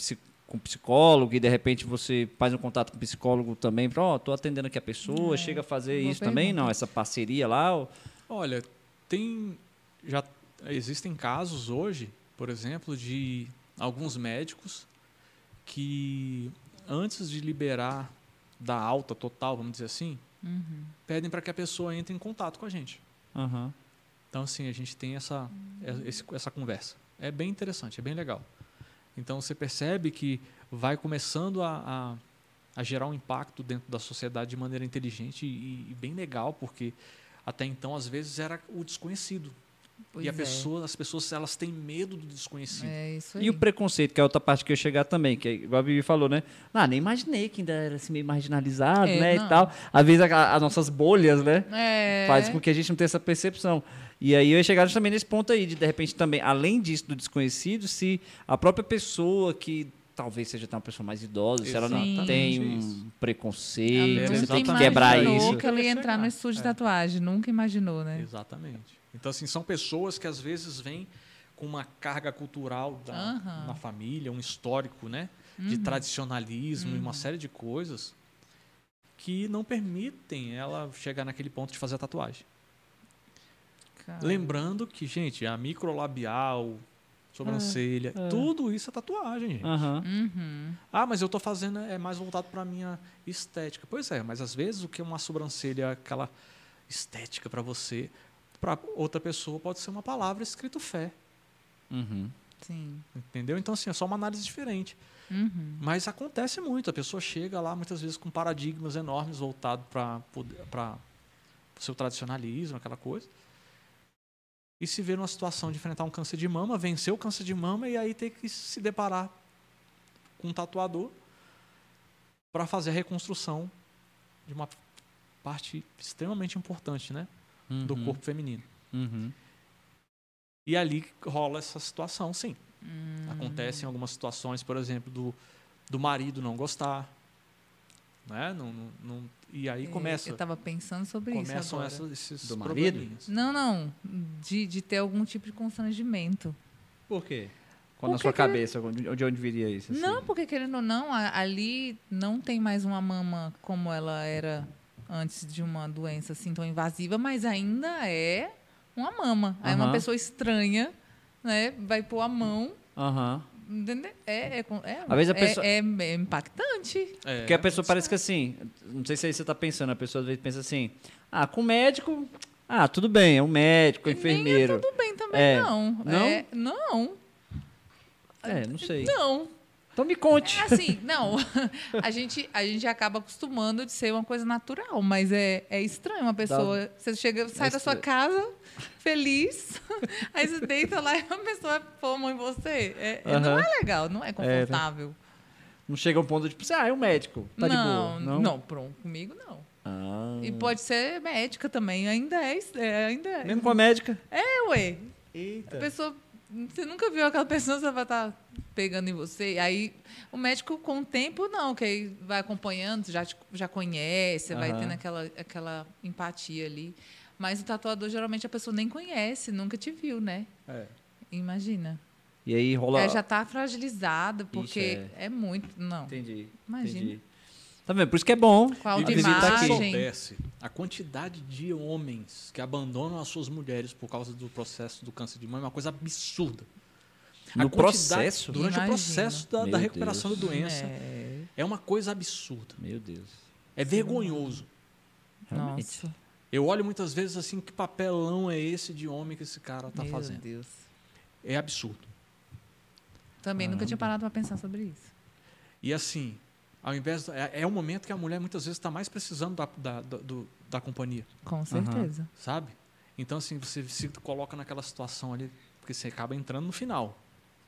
com psicólogo e de repente você faz um contato com o psicólogo também, para, ó, tô atendendo aqui a pessoa, chega a fazer isso também? pergunta. Não, essa parceria lá? ou- Olha, tem já existem casos hoje, por exemplo, de alguns médicos que antes de liberar da alta total, vamos dizer assim, Uhum. pedem para que a pessoa entre em contato com a gente. Aham. Então, assim, a gente tem essa, é- esse- essa conversa. É bem interessante, é bem legal. Então, você percebe que vai começando a, a, a gerar um impacto dentro da sociedade de maneira inteligente e, e bem legal, porque até então, às vezes, era o desconhecido. Pois e a é. pessoa, as pessoas elas têm medo do desconhecido. É isso aí. E o preconceito, que é outra parte que eu ia chegar também, que é igual a Vivi falou, né? Ah, nem imaginei que ainda era assim meio marginalizado, É, né? não. E tal. Às vezes a- as nossas bolhas, né? É. Faz com que a gente não tenha essa percepção. E aí eu ia chegar justamente nesse ponto aí, de de repente também, além disso do desconhecido, se a própria pessoa que talvez seja até uma pessoa mais idosa, se ela não tem isso. um preconceito, Ela É, você nunca tem que quebrar isso. que ela ia entrar no estúdio de É. tatuagem. Nunca imaginou, né? Exatamente. Então, assim, são pessoas que às vezes vêm com uma carga cultural da, na família, um histórico, né? De Uhum. tradicionalismo e uma série de coisas que não permitem ela chegar naquele ponto de fazer a tatuagem. Cara. Lembrando que, gente, a microlabial, sobrancelha, tudo isso é tatuagem, gente. Aham. Uhum. Ah, mas eu tô fazendo é mais voltado para minha estética. Pois é, mas às vezes o que é uma sobrancelha, aquela estética para você, para outra pessoa pode ser uma palavra escrito fé, Uhum. Sim. entendeu? Então assim, é só uma análise diferente. Uhum. Mas acontece muito, a pessoa chega lá muitas vezes com paradigmas enormes voltados para para o seu tradicionalismo, aquela coisa. E se vê numa situação de enfrentar um câncer de mama, vencer o câncer de mama e aí ter que se deparar com um tatuador para fazer a reconstrução de uma parte extremamente importante, né, do Uhum. corpo feminino. Uhum. E ali rola essa situação, sim. Hum. Acontece em algumas situações, por exemplo, do, do marido não gostar. Né? Não, não, não- e aí É, começa, Eu tava pensando sobre isso começam agora. essas, esses Do marido? Não, não. De, de ter algum tipo de constrangimento. Por quê? Quando na sua cabeça, de onde viria isso? assim? Não, porque querendo ou não, ali não tem mais uma mama como ela era antes de uma doença assim tão invasiva, mas ainda é uma mama. Aí uma Aham. pessoa estranha, né, vai pôr a mão, Aham. Entendeu? É, é, é, Às vezes a é- pessoa- é, é impactante. É, Porque a pessoa parece que assim, não sei se aí você tá pensando, a pessoa às vezes pensa assim, ah, com o médico, ah, tudo bem, é um médico, é um enfermeiro. Tudo bem também, É. não. Não? É, não, É, não sei. não. Então me conte. É assim, não. A gente, a gente acaba acostumando de ser uma coisa natural, mas é, é estranho uma pessoa. Você chega, sai da sua casa feliz, aí você deita lá e a pessoa pôr a mão em você. É, é- Não é legal, não é confortável. Não chega a um ponto de tipo, ah, é um médico, tá de boa. não, não, pronto, comigo não. Ah. E pode ser médica também, ainda é. é ainda é. Mesmo com a médica. É, ué. Eita. A pessoa. Você nunca viu aquela pessoa, você vai estar pegando em você. Aí o médico, com o tempo, não, que aí vai acompanhando, já, te- já conhece, vai Aham. tendo aquela, aquela empatia ali. Mas o tatuador, geralmente, a pessoa nem conhece, nunca te viu, né? É. Imagina. E aí rola. É, já tá fragilizada, porque Ixi, é. muito. Não. Entendi. Imagina. Entendi. Tá vendo? Por isso que é bom. Se aqui. autoimagem. soubesse a quantidade de homens que abandonam as suas mulheres por causa do processo do câncer de mama é uma coisa absurda. No processo? Durante Imagino. o processo da, da Meu recuperação Deus. da doença. É. É uma coisa absurda. Meu Deus. É vergonhoso. Realmente. Nossa. Eu olho muitas vezes assim, que papelão é esse de homem que esse cara tá Meu fazendo? Deus. É absurdo. Também nunca tinha parado para pensar sobre isso. E assim, ao invés. É, é um momento que a mulher muitas vezes está mais precisando da, da, da, do- da companhia, Com certeza. sabe? Então, assim, você se coloca naquela situação ali, porque você acaba entrando no final.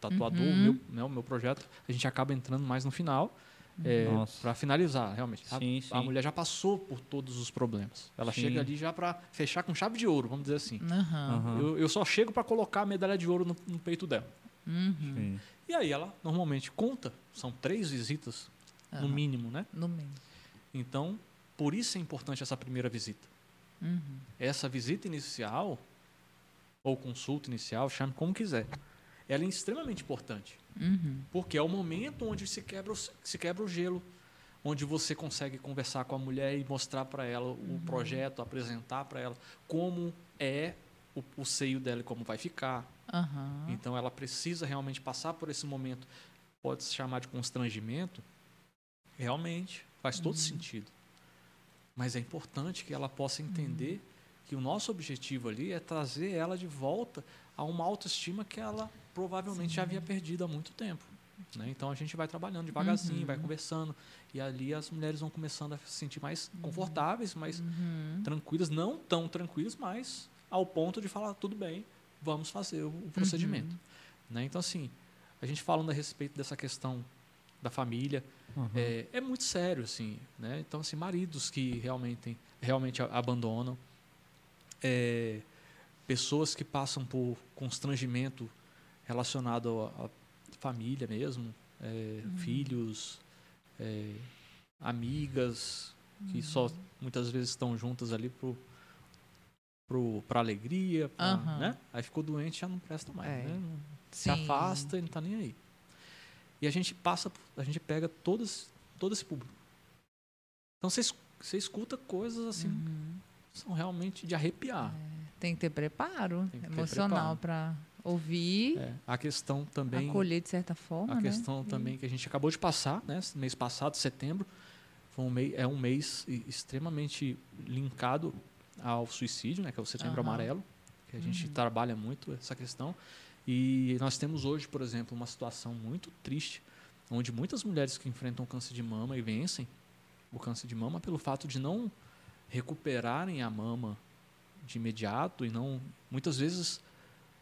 Tatuador, o, Uhum. meu, né, o meu projeto, a gente acaba entrando mais no final. É, Nossa. para finalizar, realmente. A- Sim, a, sim. mulher já passou por todos os problemas. Ela Sim. chega ali já para fechar com chave de ouro, vamos dizer assim. Aham. Eu, eu só chego para colocar a medalha de ouro no, no peito dela. Uhum. E aí ela normalmente conta, são três visitas, no Aham. mínimo, né? No mínimo. Então, por isso é importante essa primeira visita. Uhum. Essa visita inicial, ou consulta inicial, chame como quiser, ela é extremamente importante. Uhum. Porque é o momento onde se quebra o, se quebra o gelo, onde você consegue conversar com a mulher e mostrar para ela o projeto, apresentar para ela como é o, o seio dela e como vai ficar. Aham. Então ela precisa realmente passar por esse momento, pode se chamar de constrangimento. Realmente faz todo sentido. Mas é importante que ela possa entender que o nosso objetivo ali é trazer ela de volta a uma autoestima que ela provavelmente já havia perdido há muito tempo. né? Então a gente vai trabalhando devagarzinho, vai conversando e ali as mulheres vão começando a se sentir mais confortáveis, mais tranquilas, não tão tranquilas, mas ao ponto de falar tudo bem, vamos fazer o, procedimento. né? Então assim, a gente falando a respeito dessa questão da família, é, é muito sério, assim, né? Então, assim, maridos que realmente, realmente abandonam, é, pessoas que passam por constrangimento relacionado à família mesmo, é, filhos, é, amigas que só muitas vezes estão juntas ali pro pro para alegria, pra, Aham. né? Aí ficou doente já não presta mais, É. né? Se afasta e não tá nem aí. E a gente passa, a gente pega todos, todo esse público. Então você, es- você escuta coisas assim, Uhum. são realmente de arrepiar. Tem que ter preparo que ter emocional para ouvir, É, a questão também, acolher de certa forma, a né? questão também que a gente acabou de passar, né? Mês passado, setembro, foi um mês, é um mês e- extremamente linkado ao suicídio, né? Que é o Setembro Aham. Amarelo, que a gente trabalha muito essa questão. E nós temos hoje, por exemplo, uma situação muito triste, onde muitas mulheres que enfrentam câncer de mama e vencem o câncer de mama pelo fato de não recuperarem a mama de imediato e não muitas vezes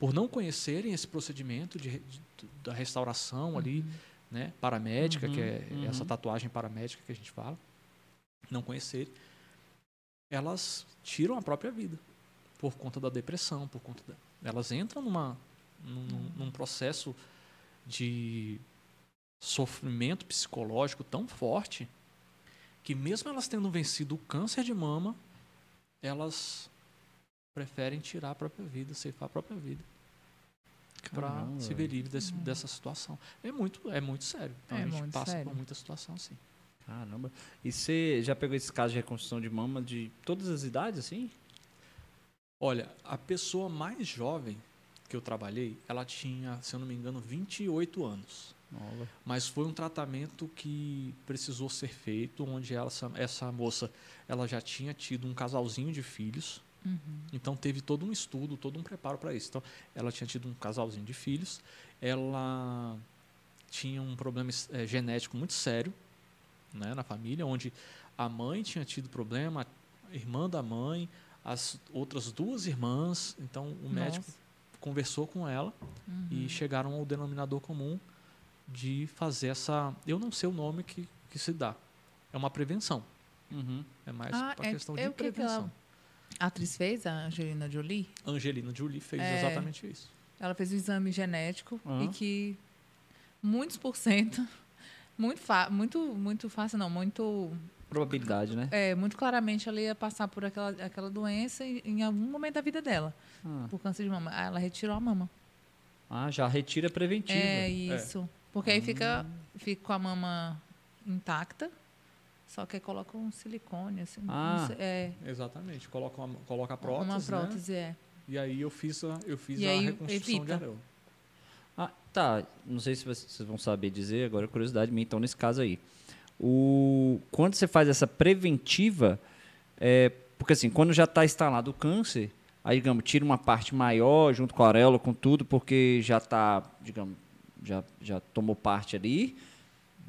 por não conhecerem esse procedimento de, de- da restauração ali, né, paramédica, que é Uhum, essa uhum. tatuagem paramédica que a gente fala, não conhecerem, elas tiram a própria vida por conta da depressão, por conta da, elas entram numa num, num- num processo de sofrimento psicológico tão forte que mesmo elas tendo vencido o câncer de mama, elas preferem tirar a própria vida, ceifar a própria vida para se ver livre desse- dessa situação. É muito, é muito sério. Então É a gente passa sério. por muita situação assim. Caramba. E você já pegou esse caso de reconstrução de mama de todas as idades, assim? Olha, a pessoa mais jovem que eu trabalhei, ela tinha, se eu não me engano, 28 anos. Nova. Mas foi um tratamento que precisou ser feito, onde ela, essa, essa moça ela já tinha tido um casalzinho de filhos. Então teve todo um estudo, todo um preparo para isso. Então ela tinha tido um casalzinho de filhos, ela tinha um problema eh, genético muito sério né, na família, onde a mãe tinha tido problema, a irmã da mãe, as outras duas irmãs. Então o médico Nossa. conversou com ela e chegaram ao denominador comum de fazer essa. Eu não sei o nome que, que se dá. É uma prevenção. Uhum. É mais Ah, uma é- questão é de o que que prevenção. ela- A atriz fez, a Angelina Jolie, Angelina Jolie fez É. exatamente isso. ela fez um exame genético Aham. e que muitos por cento, muito, fa- muito, muito fácil, não, muito, Probabilidade, né? é, muito claramente ela ia passar por aquela, aquela doença em, em algum momento da vida dela, Ah. por câncer de mama. Ah, ela retirou a mama. Ah, já retira preventiva. É isso. Porque aí fica, fica com a mama intacta, só que aí coloca um silicone, assim. não Ah. sei, é, Exatamente. Coloca, uma, coloca a prótese, uma né? prótese, é. E aí eu fiz a, eu fiz E a reconstrução de areola. Ah, tá. Não sei se vocês vão saber dizer, agora é curiosidade minha, então, nesse caso aí. O, quando você faz essa preventiva, é, porque assim, quando já está instalado o câncer, aí, digamos, tira uma parte maior junto com a areola, com tudo, porque já está, digamos, já, já tomou parte ali,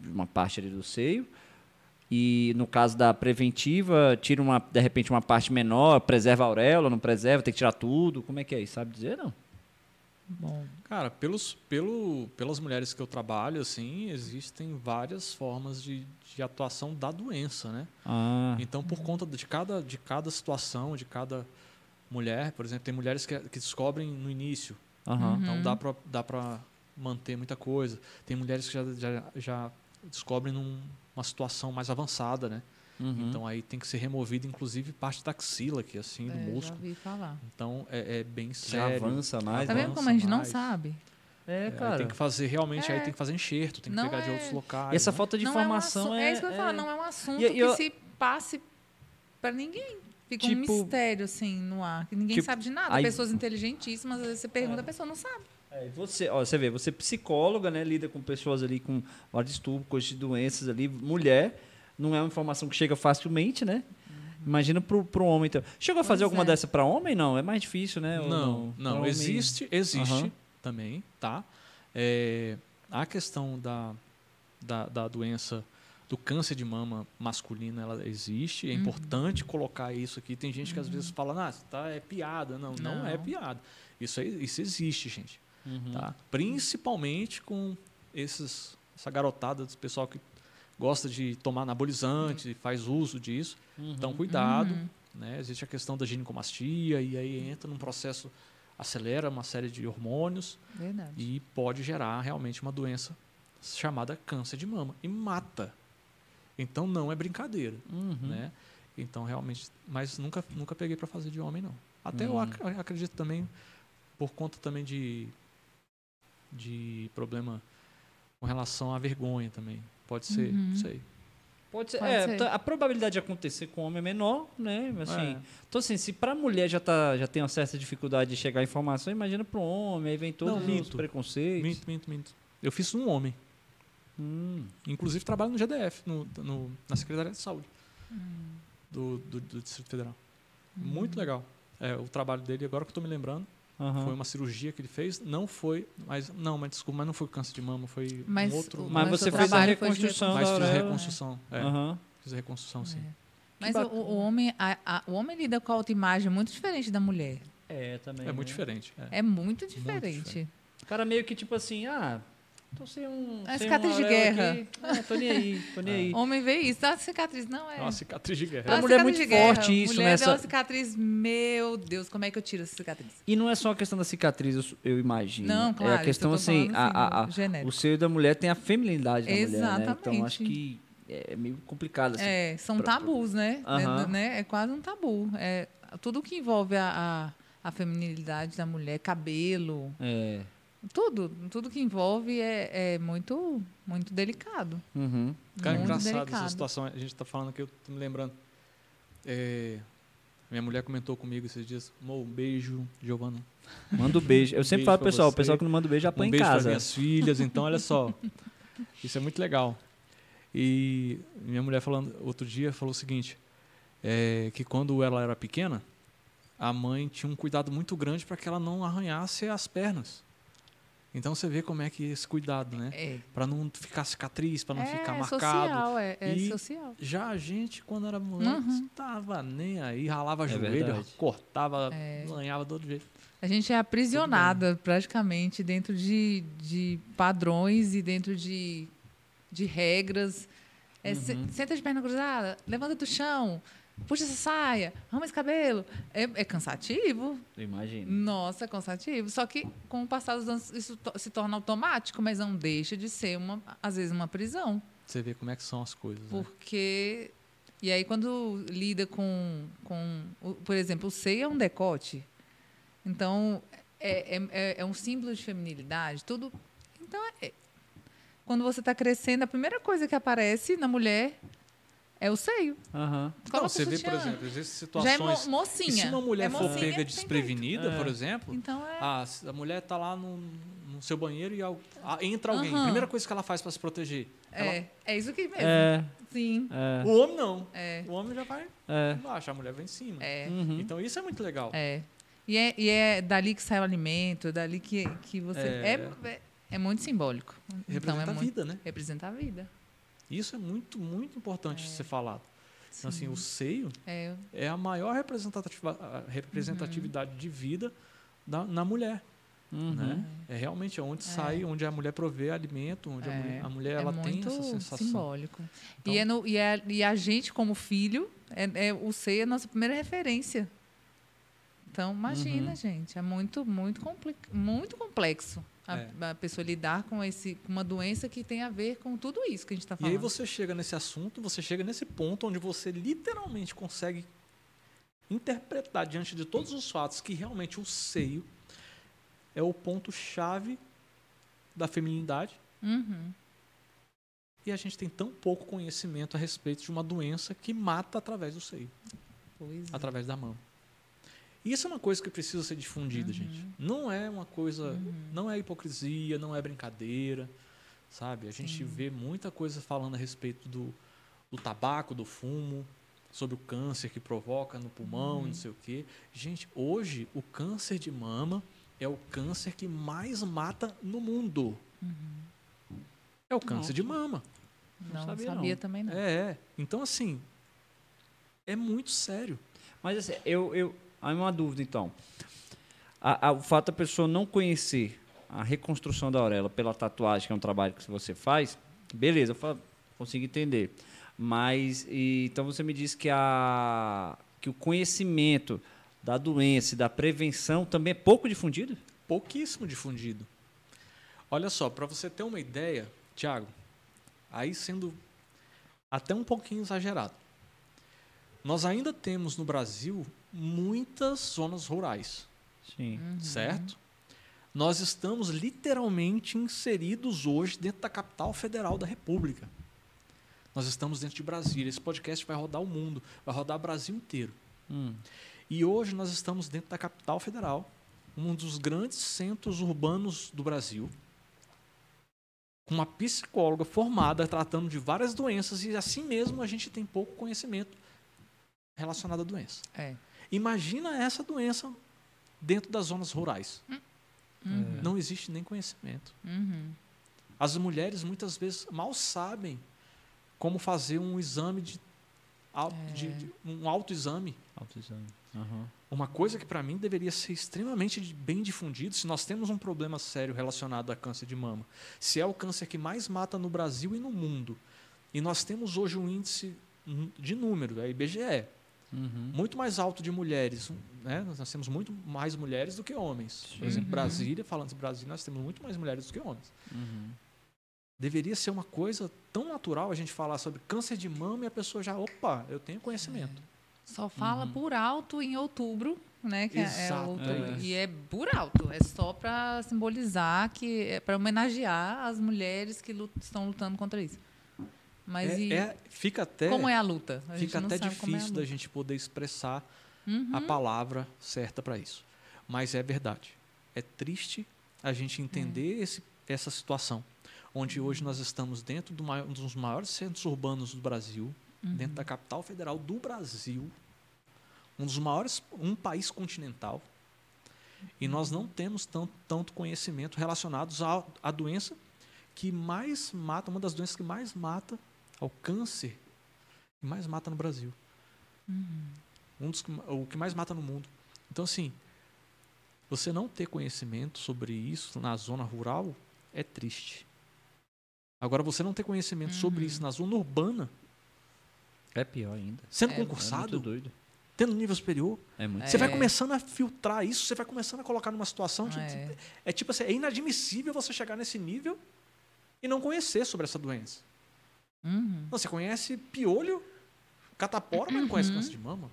uma parte ali do seio. E no caso da preventiva, tira uma, de repente uma parte menor, preserva a auréola, não preserva, tem que tirar tudo. Como é que é isso? Sabe dizer, não? Bom, Cara, pelos, pelo, pelas mulheres que eu trabalho, assim, existem várias formas de, de atuação da doença, né? Ah, Então, por conta de cada, de cada situação, de cada mulher, por exemplo, tem mulheres que, que descobrem no início, aham. então dá pra, dá pra manter muita coisa. Tem mulheres que já, já, já descobrem numa situação mais avançada, né? Uhum. Então aí tem que ser removido, inclusive, parte da axila aqui, assim, do é, já músculo. ouvi falar. Então é, é bem já sério. avança mais. Tá vendo como a gente não mais. sabe? É, É, cara. tem que fazer realmente, aí É. tem que fazer enxerto, tem que Não pegar de é- outros locais. E essa né? falta de não informação é, um é. é isso que eu ia falar, é- não é um assunto E- e que eu- se passe pra ninguém. Fica um Tipo- mistério, assim, no ar. que ninguém Tipo, sabe de nada. aí- Pessoas inteligentíssimas, às vezes você pergunta, a pessoa não sabe. É, você, ó, você vê, você é psicóloga, né? Lida com pessoas ali com vários distúrbios, coisas de doenças ali. Mulher, não é uma informação que chega facilmente, né? Imagina pro, pro homem. Então. Chegou a fazer Pois alguma é. dessa para homem? Não, é mais difícil, né? Não, não, homem- existe, existe Aham. também, tá? É, a questão da, da, da doença do câncer de mama masculino, ela existe. Uhum. É importante colocar isso aqui. Tem gente que às vezes fala, ah, tá, é piada. Não, não, é Não. piada. Isso, é- isso existe, gente. Uhum. Tá? Principalmente com esses, essa garotada do pessoal que gosta de tomar anabolizante, faz uso disso. Uhum. Então, cuidado. Uhum. Né? Existe a questão da ginecomastia e aí entra num processo, acelera uma série de hormônios Verdade. e pode gerar realmente uma doença chamada câncer de mama e mata. Então não é brincadeira, Uhum. né? Então realmente, mas nunca nunca peguei para fazer de homem não. Até eu Hum. ac- acredito também por conta também de de problema com relação à vergonha também. Pode ser, Uhum. não sei. Pode ser. Pode é, ser. a probabilidade de acontecer com homem é menor, né? Assim, É. Então, assim, se pra mulher já, tá, já tem uma certa dificuldade de chegar a informação, imagina pro homem, aí vem todos Não, os minto. preconceitos. Minto, minto, minto. Eu fiz um homem. Hum. Inclusive trabalho no GDF, no, no- na Secretaria de Saúde Hum. do, do, do Distrito Federal. Muito legal. É, o trabalho dele, agora que eu estou me lembrando, Aham. foi uma cirurgia que ele fez. Não foi, mas não, mas desculpa, mas não foi câncer de mama, foi Mas um outro. Mas Mas você fez a reconstrução mas fiz a reconstrução. É, Aham. Fiz a reconstrução, sim. É. Mas o, o homem, a- a- o homem lida com a autoimagem muito diferente da mulher. É, também. É muito né? diferente. é. É muito diferente. diferente. O cara meio que tipo assim, ah, tô sem um. É sem cicatriz uma de guerra. aqui. Ah, tô nem aí, tô nem aí. Homem vê isso, dá cicatriz. Não é. É uma cicatriz de guerra. Pra Uma mulher é muito forte isso, mulher né? vê Essa- uma cicatriz, meu Deus, como é que eu tiro essa cicatriz? E não é só a questão da cicatriz, eu, eu imagino. Não, claro. É a questão assim, falando, a, a- a- o seio da mulher tem a feminilidade da mulher, né? Então Exatamente. acho que é meio complicado assim. É, são pra- tabus, né? Aham. É, né? É quase um tabu. É, tudo que envolve a, a, a feminilidade da mulher, cabelo, É. tudo, tudo que envolve é, é muito, muito delicado. Uhum. Cara, muito engraçado delicado. essa situação. A gente tá falando aqui, eu tô me lembrando. É, minha mulher comentou comigo esses dias. Um beijo, Giovana. Manda um beijo. Eu Um sempre beijo falo pro pessoal, o você. pessoal que não manda um beijo apanha um em beijo para casa. minhas filhas. Então, olha só. Isso é muito legal. E minha mulher falando outro dia falou o seguinte, é, que quando ela era pequena, a mãe tinha um cuidado muito grande para que ela não arranhasse as pernas. Então você vê como é que é esse cuidado, né? É, Para não ficar cicatriz, para não é ficar marcado. social, é, é E- social. Já a gente, quando era moleque, Uhum. estava nem aí, ralava É joelho, verdade. cortava, É. lanhava todo jeito. A gente é aprisionada praticamente dentro de, de padrões e dentro de, de regras. É, Uhum. senta de perna cruzada, levanta do chão, puxa essa saia, arruma esse cabelo. É, é cansativo. Eu imagino. Nossa, é cansativo. Só que com o passar dos anos isso to- se torna automático, mas não deixa de ser, uma, às vezes, uma prisão. Você vê como é que são as coisas. né? Porque. E aí, quando lida com. com por exemplo, o seio é um decote. Então, é, é, é- é um símbolo de feminilidade. Tudo. Então, é- quando você está crescendo, a primeira coisa que aparece na mulher é o seio. Não, Coloca você vê, por exemplo, existem Já é situações. mo mocinha. E se uma mulher é for pega desprevenida, É. por exemplo, Então, é. ah, se a mulher está lá no, no seu banheiro e al- ah, entra alguém. Aham. Primeira coisa que ela faz para se proteger. ela- É, é isso que mesmo. É, Sim. é, O homem não. É. O homem já vai é. embaixo, a mulher vai em cima. É. Uhum. Então isso é muito legal. É. E é, e é dali que sai o alimento, é dali que, que você. É. É, é, é muito simbólico. Representa então é a muito, vida, né? Representa a vida. Isso é muito, muito importante de ser falado. Então, assim, o seio É, é a maior representativa, a representatividade de vida da, na mulher. Uhum. Né? É realmente onde sai, onde a mulher provê alimento, onde a É. mulher, a mulher é ela tem essa sensação. simbólico. Então- e, é no, e, é, e a gente, como filho, é, é, o seio é a nossa primeira referência. Então, imagina, Uhum. gente. É muito, muito, muito complexo a, É. a pessoa lidar com, esse, com uma doença que tem a ver com tudo isso que a gente está E falando. aí você chega nesse assunto, você chega nesse ponto onde você literalmente consegue interpretar diante de todos os fatos que realmente o seio é o ponto chave da feminilidade Uhum. e a gente tem tão pouco conhecimento a respeito de uma doença que mata através do seio. coisa. através da mama. E isso é uma coisa que precisa ser difundida, gente. Não é uma coisa, não é hipocrisia, não é brincadeira, sabe? A gente vê muita coisa falando a respeito do, do tabaco, do fumo, sobre o câncer que provoca no pulmão, e não sei o quê. Gente, hoje o câncer de mama é o câncer que mais mata no mundo. É o câncer de mama. Não, sabia, sabia, não. também não. É, é. Então, assim, é muito sério. Mas assim, eu, eu. Aí uma dúvida, então. A- a- o fato da pessoa não conhecer a reconstrução da auréola pela tatuagem, que é um trabalho que você faz, beleza, eu consigo entender. Mas, e- então você me disse que, a, que o conhecimento da doença e da prevenção também é pouco difundido? pouquíssimo difundido. Olha só, para você ter uma ideia, Tiago, aí sendo até um pouquinho exagerado, nós ainda temos no Brasil muitas zonas rurais, Sim. certo? Nós estamos literalmente inseridos hoje dentro da capital federal da República. Nós estamos dentro de Brasília. Esse podcast vai rodar o mundo, vai rodar o Brasil inteiro. Hum. E hoje nós estamos dentro da capital federal, um dos grandes centros urbanos do Brasil, com uma psicóloga formada tratando de várias doenças e assim mesmo a gente tem pouco conhecimento relacionado à doença. É. Imagina essa doença dentro das zonas rurais. Uhum. Não existe nem conhecimento. Uhum. As mulheres muitas vezes mal sabem como fazer um exame de, au- de- de- um autoexame Autoexame. Aham. Uma coisa que para mim deveria ser extremamente bem difundido, se nós temos um problema sério relacionado a câncer de mama, se é o câncer que mais mata no Brasil e no mundo, e nós temos hoje um índice hum, de número, é IBGE, Uhum. muito mais alto de mulheres, né? Nós temos muito mais mulheres do que homens. Por exemplo, Uhum. Brasília, falando de Brasília, nós temos muito mais mulheres do que homens. Uhum. Deveria ser uma coisa tão natural a gente falar sobre câncer de mama e a pessoa já, opa, eu tenho conhecimento. Só fala por alto em outubro, né? Que é- é Exato, outubro, é. E é por alto. É só para simbolizar que é para homenagear as mulheres que lut- estão lutando contra isso. Mas É- é- fica até como é a luta? A gente fica até é a difícil da luta. gente poder expressar Uhum. a palavra certa para isso. Mas é verdade. É triste a gente entender É. esse, essa situação, onde hoje nós estamos dentro de um dos maiores centros urbanos do Brasil, Uhum. dentro da capital federal do Brasil, um dos maiores, um país continental, e nós não temos tanto, tanto conhecimento relacionados à, à doença que mais mata, uma das doenças que mais mata, ao câncer, que mais mata no Brasil. Um dos o que mais mata no mundo. Então, assim, você não ter conhecimento sobre isso na zona rural é triste. Agora, você não ter conhecimento sobre isso na zona urbana, É pior ainda. sendo É, É concursado, muito doido. tendo nível superior, É muito você vai É. começando a filtrar isso, você vai começando a colocar numa situação de. É. É, tipo assim, é inadmissível você chegar nesse nível e não conhecer sobre essa doença. Uhum. Não, você conhece piolho, catapora, mas não conhece câncer de mama.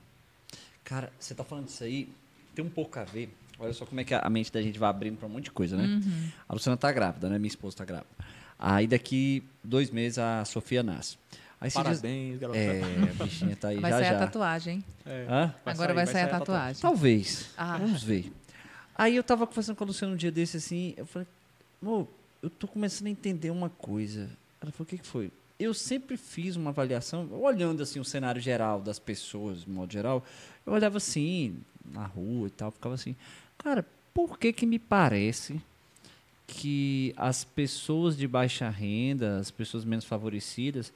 Cara, você tá falando disso aí, tem um pouco a ver. Olha só como é que a mente da gente vai abrindo pra um monte de coisa, né? Uhum. A Luciana tá grávida, né? Minha esposa tá grávida. Aí daqui dois meses a Sofia nasce. Aí você diz, Parabéns, garota. É, a bichinha tá aí Vai já sair já. a tatuagem, hein? É. Hã? Agora vai sair a tatuagem. Talvez. Ah. Vamos ver. Aí eu tava conversando com a Luciana um dia desse assim, eu falei, amor, eu tô começando a entender uma coisa. Ela falou, o que, que foi? Eu sempre fiz uma avaliação, olhando assim o cenário geral das pessoas, de modo geral, eu olhava assim, na rua e tal, ficava assim, cara, por que que me parece que as pessoas de baixa renda, as pessoas menos favorecidas,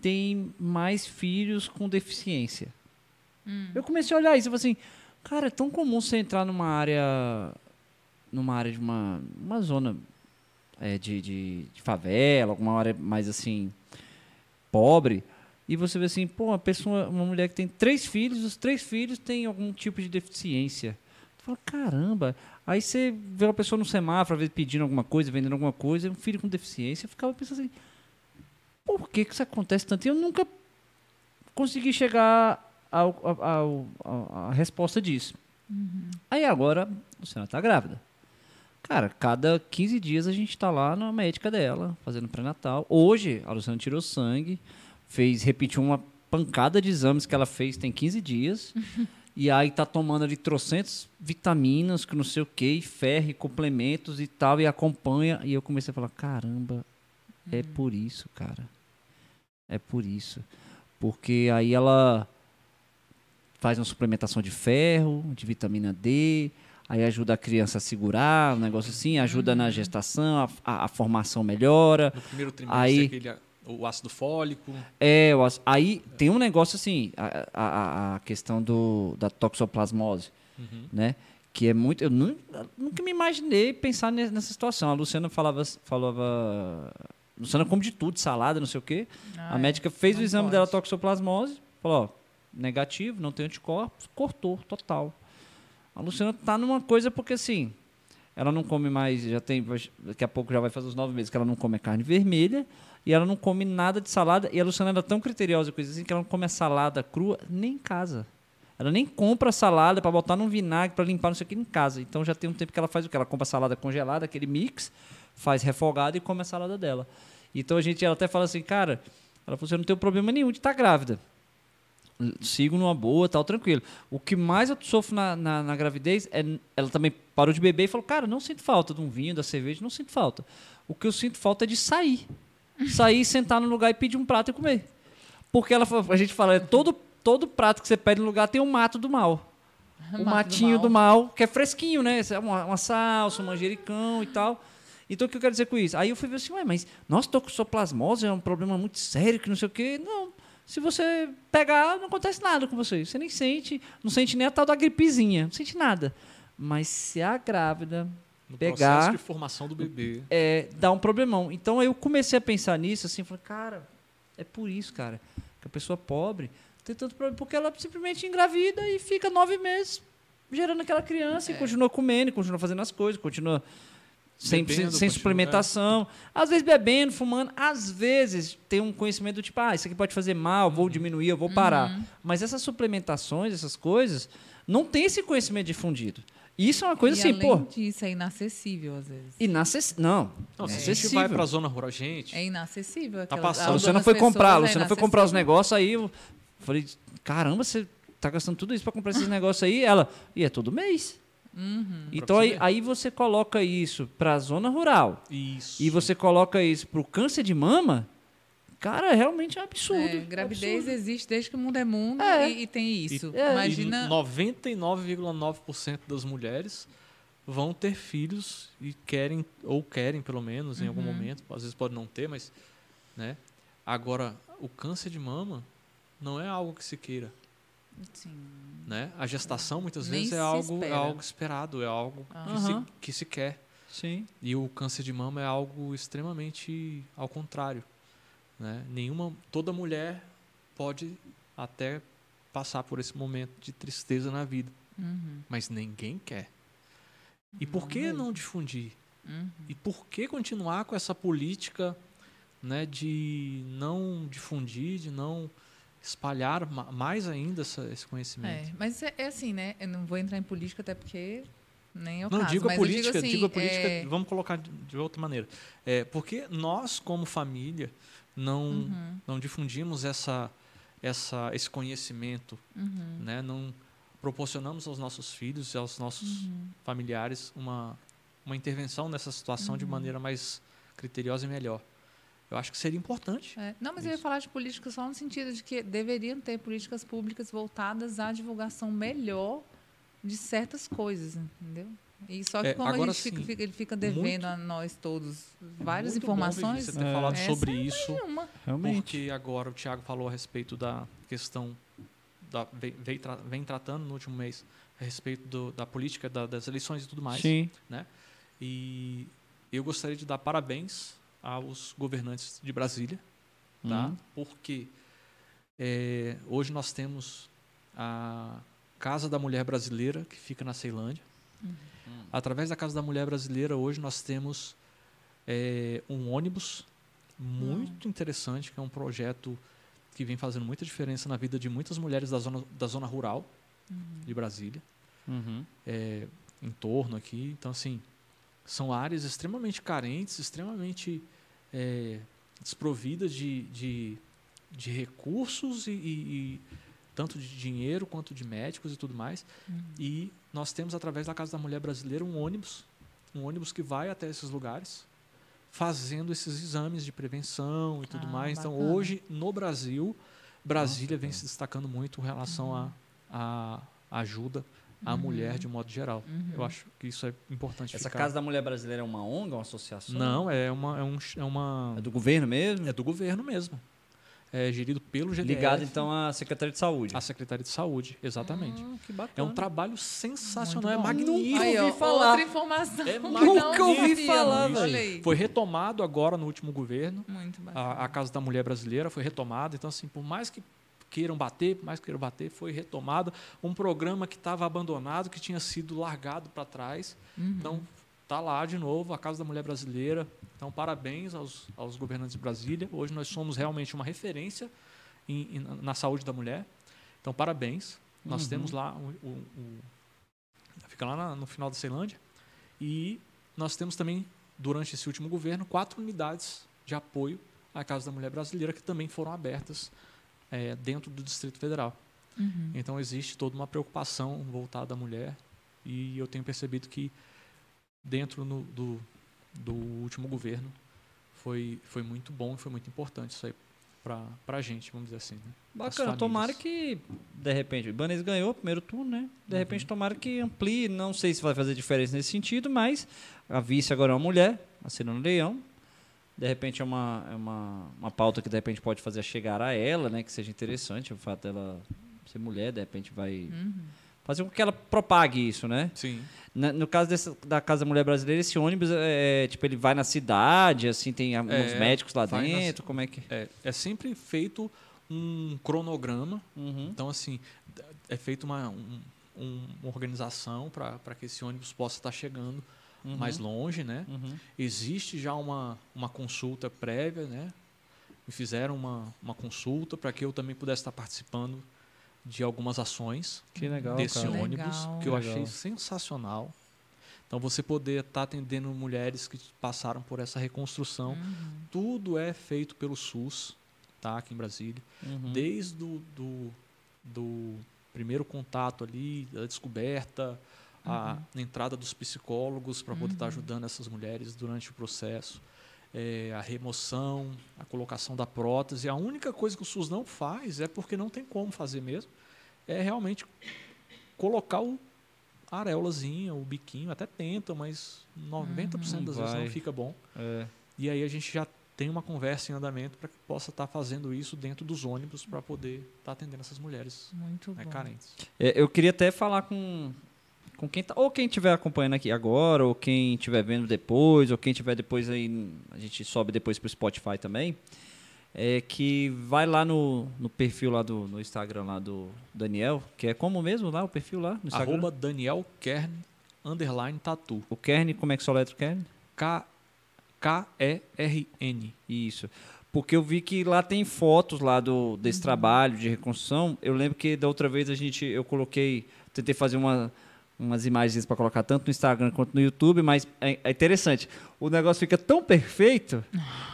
têm mais filhos com deficiência? Eu comecei a olhar isso e falei assim, cara, é tão comum você entrar numa área, numa área de uma, uma zona é, de, de, de favela, alguma área mais assim, pobre, e você vê assim, pô, uma pessoa, uma mulher que tem três filhos, os três filhos têm algum tipo de deficiência. Tu fala, caramba. Aí você vê uma pessoa no semáforo, às vezes pedindo alguma coisa, vendendo alguma coisa, um filho com deficiência, eu ficava pensando assim, por que, que isso acontece tanto? E eu nunca consegui chegar à resposta disso. Aí agora, a Luciana tá grávida. Cara, cada 15 dias a gente tá lá na médica dela, fazendo pré-natal. Hoje, a Luciana tirou sangue, fez, repetiu uma pancada de exames que ela fez tem 15 dias. e aí tá tomando ali trocentos vitaminas, que não sei o que, ferro, e complementos e tal, e acompanha. E eu comecei a falar, caramba, é por isso, cara. É por isso. Porque aí ela faz uma suplementação de ferro, de vitamina D, aí ajuda a criança a segurar, um negócio assim, ajuda na gestação, a, a- a formação melhora. No primeiro trimestre, Aí- aquele, o ácido fólico. É, acho- aí tem um negócio assim, a, a- a questão do, da toxoplasmose, Uhum. né? Que é muito. Eu nu- eu nunca me imaginei pensar ne- nessa situação. A Luciana falava. falava Luciana come de tudo, salada, não sei o quê. Ah, a é. médica fez o exame pode. dela toxoplasmose, falou, ó, negativo, não tem anticorpos, cortou, total. A Luciana tá numa coisa porque assim, ela não come mais, já tem, daqui a pouco já vai fazer os nove meses que ela não come carne vermelha e ela não come nada de salada. E a Luciana era tão criteriosa com isso assim que ela não come a salada crua nem em casa. Ela nem compra salada para botar num vinagre para limpar não sei o que em casa. Então já tem um tempo que ela faz o que? Ela compra salada congelada, aquele mix, faz refogado e come a salada dela. Então a gente, ela até fala assim, cara, ela falou, você não tem problema nenhum de estar grávida. Sigo numa boa, tal, tranquilo. O que mais eu sofro na, na, na gravidez é. Ela também parou de beber e falou, cara, não sinto falta de um vinho, da cerveja, não sinto falta. O que eu sinto falta é de sair. Sair, sentar no lugar e pedir um prato e comer. Porque ela, a gente fala, é todo, todo prato que você pede no lugar tem um mato do mal. O Mato do matinho mal. do mal, que é fresquinho, né? É Uma, uma salsa, um manjericão e tal. Então, o que eu quero dizer com isso? Aí eu fui ver assim, ué, mas, nossa, toxoplasmose é um problema muito sério, que não sei o quê. Não, se você pegar, não acontece nada com você. Você nem sente, não sente nem a tal da gripezinha, não sente nada. Mas se a grávida No Pegar- processo de formação do bebê. é, dá um problemão. Então eu comecei a pensar nisso, assim, falei, cara, é por isso, cara, que a pessoa pobre tem tanto problema, porque ela simplesmente engravida e fica nove meses gerando aquela criança e continua comendo, e continua fazendo as coisas, continua sem, Bebendo, sem, continua- suplementação, às vezes bebendo, fumando, às vezes tem um conhecimento do tipo, ah, isso aqui pode fazer mal, vou diminuir, eu vou parar. Mas essas suplementações, essas coisas, não tem esse conhecimento difundido. Isso é uma coisa e assim, além pô, disso, é inacessível às vezes. inacessível. Não, Não, se a gente vai pra zona rural, gente. É inacessível. Tá passando. A algumas Luciana foi comprar, a pessoas Luciana é foi comprar os negócios aí. Eu falei, caramba, você tá gastando tudo isso para comprar esses negócios aí? Ela, e é todo mês. Uhum. Então aí, aí você coloca isso para a zona rural Isso. e você coloca isso para o câncer de mama, cara, realmente é um absurdo. É, gravidez absurdo. existe desde que o mundo é mundo É. e, e tem isso. É. Imagina. E 99,9% das mulheres vão ter filhos e querem, ou querem pelo menos em algum Uhum. momento, às vezes pode não ter, mas. Né? Agora, o câncer de mama não é algo que se queira. Sim. Né? A gestação muitas Nem vezes é algo, é algo esperado, é algo que, se, que se quer. Sim. E o câncer de mama é algo extremamente ao contrário. Né? Nenhuma, toda mulher pode até passar por esse momento de tristeza na vida, Uhum. mas ninguém quer. E por que não difundir? Uhum. E por que continuar com essa política né, de não difundir, de não espalhar ma- mais ainda essa- esse conhecimento? É, mas é, é assim, né? Eu não vou entrar em política até porque nem é o Não, caso. digo a mas política, digo, assim, digo a política, é, vamos colocar de, de outra maneira. É, porque nós, como família, não, Uhum, não difundimos essa, essa, esse conhecimento, uhum, né? não proporcionamos aos nossos filhos e aos nossos uhum. familiares uma, uma intervenção nessa situação de Uhum. maneira mais criteriosa e melhor. Eu acho que seria importante. É, não, mas eu ia Isso. falar de política só no sentido de que deveriam ter políticas públicas voltadas à divulgação melhor de certas coisas, entendeu? E só que É, como a agora gente fica, sim, fica- ele fica devendo a nós todos várias Muito bom, informações, você ter É. falado sobre isso. nenhuma. Realmente. Porque agora o Tiago falou a respeito da questão da vem, vem, tra- vem tratando no último mês a respeito do- da política da- das eleições e tudo mais. Sim. E eu gostaria de dar parabéns aos governantes de Brasília, tá? Hum. Porque é, hoje nós temos a Casa da Mulher Brasileira que fica na Ceilândia. Através da Casa da Mulher Brasileira hoje nós temos é, um ônibus muito interessante que é um projeto que vem fazendo muita diferença na vida de muitas mulheres da zona, da zona rural de Brasília Uhum. é, em torno aqui. Então, assim, são áreas extremamente carentes, extremamente é, desprovidas de, de de recursos e, e- e tanto de dinheiro quanto de médicos e tudo mais. E nós temos através da Casa da Mulher Brasileira um ônibus, um ônibus que vai até esses lugares fazendo esses exames de prevenção e tudo Ah, mais. Então bacana. hoje no Brasil, Brasília vem se destacando muito em relação à à ajuda à mulher de um modo geral. Eu acho que isso é importante. Essa ficar- Casa da Mulher Brasileira é uma ONG, uma associação? não é uma é, um, é uma É do governo mesmo? é do governo mesmo. É gerido pelo GDF. Ligado então à Secretaria de Saúde. à Secretaria de Saúde, exatamente. Ah, que É bacana. um trabalho sensacional, é magnífico. Aí, ó, ouvi falar. Outra informação. É não ouvi falar, velho. aí. Foi retomado agora no último governo. Muito bacana. A, a Casa da Mulher Brasileira foi retomada. Então, assim, por mais que queiram bater, mais que queiram bater, foi retomado. Um programa que estava abandonado, que tinha sido largado para trás. Então, tá lá de novo, a Casa da Mulher Brasileira. Então, parabéns aos, aos governantes de Brasília. Hoje nós somos realmente uma referência em- em- na saúde da mulher. Então, parabéns. Nós Uhum. temos lá o, o- o- fica lá na- no final da Ceilândia. E nós temos também, durante esse último governo, quatro unidades de apoio à Casa da Mulher Brasileira que também foram abertas eh, dentro do Distrito Federal. Uhum. Então existe toda uma preocupação voltada à mulher e eu tenho percebido que dentro no- do, do último governo foi, foi muito bom e foi muito importante isso aí para a gente, vamos dizer assim. Né? Bacana, tomara que, de repente, o Ibanez ganhou o primeiro turno, né? De repente, tomara que amplie. Não sei se vai fazer diferença nesse sentido, mas a vice agora é uma mulher, a Cirano Leão. De repente, é uma, é uma, uma pauta que, de repente, pode fazer chegar a ela, né? Que seja interessante o fato dela ser mulher, de repente, vai Uhum. fazer com que ela propague isso, né? Sim. Na- no caso dessa, da Casa Mulher Brasileira, esse ônibus, é, tipo, ele vai na cidade, assim, tem alguns É, médicos lá dentro, como é que... É, é sempre feito um cronograma Uhum. Então, assim, é feita uma, um- um- uma organização para que esse ônibus possa estar chegando Uhum. mais longe, né? Uhum. Existe já uma, uma consulta prévia, né? Me fizeram uma, uma consulta para que eu também pudesse estar participando de algumas ações Que legal, desse cara. ônibus, Legal. que eu Legal. achei sensacional. Então, você poder estar atendendo mulheres que passaram por essa reconstrução, tudo é feito pelo SUS, tá? Aqui em Brasília Uhum. desde o do, do primeiro contato ali, da descoberta, a entrada dos psicólogos para poder estar ajudando essas mulheres durante o processo, é, a remoção, a colocação da prótese. A única coisa que o SUS não faz é porque não tem como fazer mesmo, é realmente colocar o a areolazinha, o biquinho, até tenta, mas 90% das Não vezes vai. não fica bom. É. E aí a gente já tem uma conversa em andamento para que possa estar fazendo isso dentro dos ônibus para poder estar atendendo essas mulheres Muito né, bom. carentes. É, eu queria até falar com, com quem tá, ou quem estiver acompanhando aqui agora, ou quem estiver vendo depois, ou quem estiver depois aí, a gente sobe depois pro Spotify também, é que vai lá no, no perfil lá do no Instagram lá do Daniel, que é como mesmo lá o perfil lá no Instagram? Arroba Daniel Kern, underline tatu. O Kern, como é que soletra o Kern? K- K-E-R-N. Isso. Porque eu vi que lá tem fotos lá do, desse trabalho de reconstrução. Eu lembro que da outra vez a gente, eu coloquei, tentei fazer uma, umas imagens para colocar tanto no Instagram quanto no YouTube, mas é, é interessante. O negócio fica tão perfeito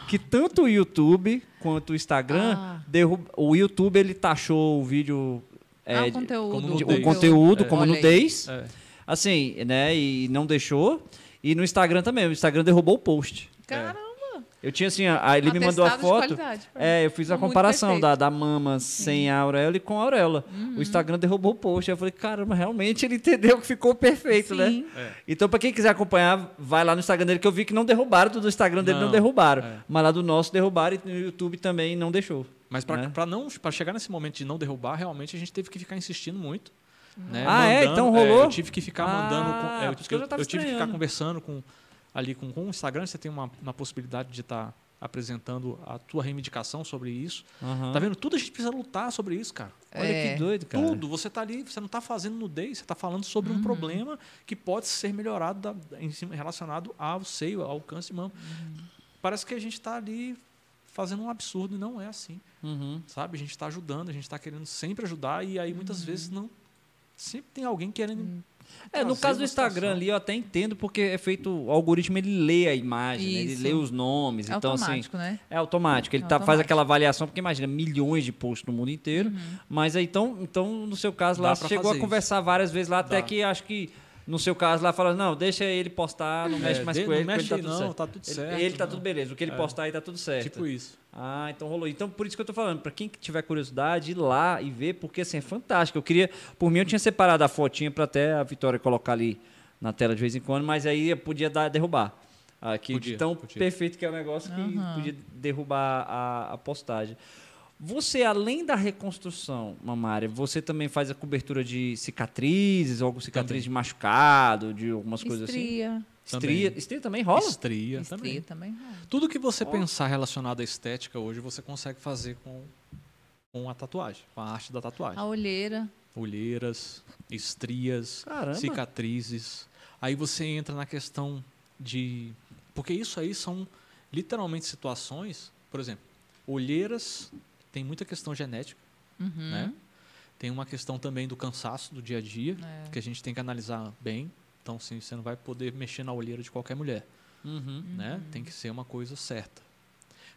que tanto o YouTube quanto o Instagram, Ah. derruba, o YouTube ele taxou o vídeo, é, ah, o de- conteúdo. como de- nudez. o conteúdo É. como nudez, É. assim, né, e não deixou. E no Instagram também, o Instagram derrubou o post. Caramba. Eu tinha assim, a- a- ele me mandou a foto. qualidade. É, eu fiz a comparação da, da mama sem a auréola e com a auréola. Uhum. O Instagram derrubou o post. Aí eu falei, caramba, realmente ele entendeu que ficou perfeito, né? Sim. É. Então, pra quem quiser acompanhar, vai lá no Instagram dele, que eu vi que não derrubaram, do Instagram dele não, Não, derrubaram. é. Mas lá do nosso derrubaram e no YouTube também não deixou. Mas para Né? não para chegar nesse momento de não derrubar, realmente a gente teve que ficar insistindo muito. Né? Ah, é? Mandando, Então rolou? eu tive que ficar Ah, mandando. com- é, eu, eu eu tive que ficar conversando com ali com, com o Instagram. Você tem uma, uma possibilidade de estar apresentando a tua reivindicação sobre isso. Aham. Tá vendo? Tudo a gente precisa lutar sobre isso, cara. Olha É. que doido, cara. Tudo. Você tá ali, você não está fazendo nudez, você está falando sobre Uhum. um problema que pode ser melhorado da- em relacionado ao seio, ao câncer de mama. Uhum. Parece que a gente está ali fazendo um absurdo e não é assim, Uhum. sabe? A gente está ajudando, a gente está querendo sempre ajudar e aí muitas vezes não sempre tem alguém querendo. É, no caso do Instagram ali, eu até entendo, porque é feito. O algoritmo ele lê a imagem, né? ele Isso. lê os nomes. É então, assim. automático, né? É automático. Ele É tá- faz automático. aquela avaliação, porque imagina, milhões de posts no mundo inteiro. Uhum. Mas aí, então, então, no seu caso lá, Dá você pra chegou a conversar várias vezes lá, até Dá. que acho que. No seu caso lá, fala, não, deixa ele postar, não mexe É, mais de- com não ele, ele mexe tá aí tudo não, certo. tá tudo Ele- certo, Ele, tá não. tudo beleza, o que ele É. postar aí tá tudo certo. Tipo isso. Ah, então rolou. Então, por isso que eu tô falando, pra quem tiver curiosidade, ir lá e ver, porque assim, é fantástico. Eu queria, por mim, eu tinha separado a fotinha pra até a Vitória colocar ali na tela de vez em quando, mas aí eu podia dar, derrubar. Aqui, de Podia, tão podia. perfeito que é o negócio que Aham. podia derrubar a, a postagem. Você, além da reconstrução mamária, você também faz a cobertura de cicatrizes, alguma cicatriz Também. de machucado, de algumas coisas assim? Estria. Estria. Estria também rola? Estria, Estria também. também. rola. Tudo que você pensar relacionado à estética hoje, você consegue fazer com, com a tatuagem, com a arte da tatuagem. A olheira. Olheiras, estrias, Caramba. cicatrizes. Aí você entra na questão de. Porque isso aí são literalmente situações, por exemplo, olheiras tem muita questão genética, Uhum. né? Tem uma questão também do cansaço do dia a dia, É. que a gente tem que analisar bem. Então, sim, você não vai poder mexer na olheira de qualquer mulher, Uhum. né? Tem que ser uma coisa certa.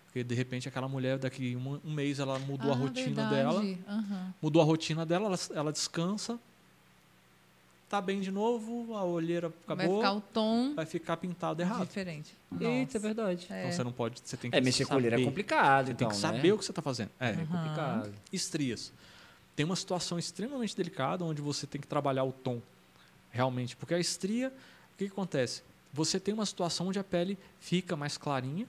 Porque, de repente, aquela mulher, daqui um, um mês, ela mudou a Ah, rotina verdade. dela, Aham. mudou a rotina dela, ela, ela descansa, tá bem de novo, a olheira Vai acabou, ficar o tom vai ficar pintado errado. diferente. Eita, é Nossa. verdade. É. Então, você não pode, você tem que É, mexer com olheira é saber. complicado, Você então, tem que né? saber o que você está fazendo. É, É complicado. estrias. Tem uma situação extremamente delicada onde você tem que trabalhar o tom, realmente. Porque a estria, o que, que acontece? Você tem uma situação onde a pele fica mais clarinha,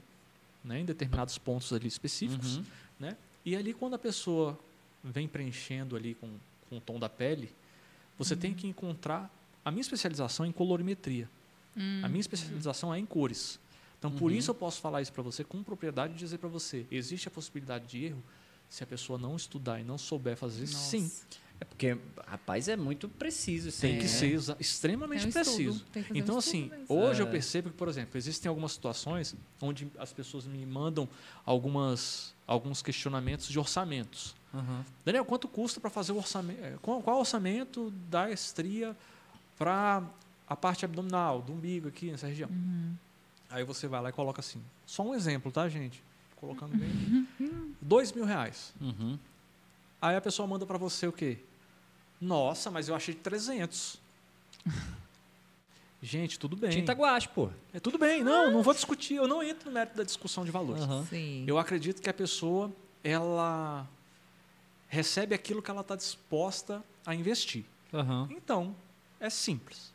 né, em determinados pontos ali específicos, Uhum. né? E ali quando a pessoa vem preenchendo ali com, com o tom da pele, você tem que encontrar a minha especialização é em colorimetria. A minha especialização é em cores. Então, por Uhum. isso eu posso falar isso para você com propriedade e dizer para você, existe a possibilidade de erro se a pessoa não estudar e não souber fazer, Nossa. sim. É porque, rapaz, é muito preciso isso Tem aí, que né? ser extremamente um estudo, preciso. um Então, estudo assim, mesmo. hoje eu É. percebo que, por exemplo, existem algumas situações onde as pessoas me mandam algumas, alguns questionamentos de orçamentos. Uhum. Daniel, quanto custa para fazer o orçamento? Qual, qual é o orçamento da estria para a parte abdominal, do umbigo aqui nessa região? Uhum. Aí você vai lá e coloca assim. Só um exemplo, tá, gente? Colocando bem. Dois mil reais. Uhum. Aí a pessoa manda para você o quê? Nossa, mas eu achei 300. Gente, tudo bem. Tinta guache, pô. É tudo bem. Não, não vou discutir. Eu não entro no mérito da discussão de valores. Sim. Eu acredito que a pessoa, ela recebe aquilo que ela está disposta a investir. Aham. Então, é simples.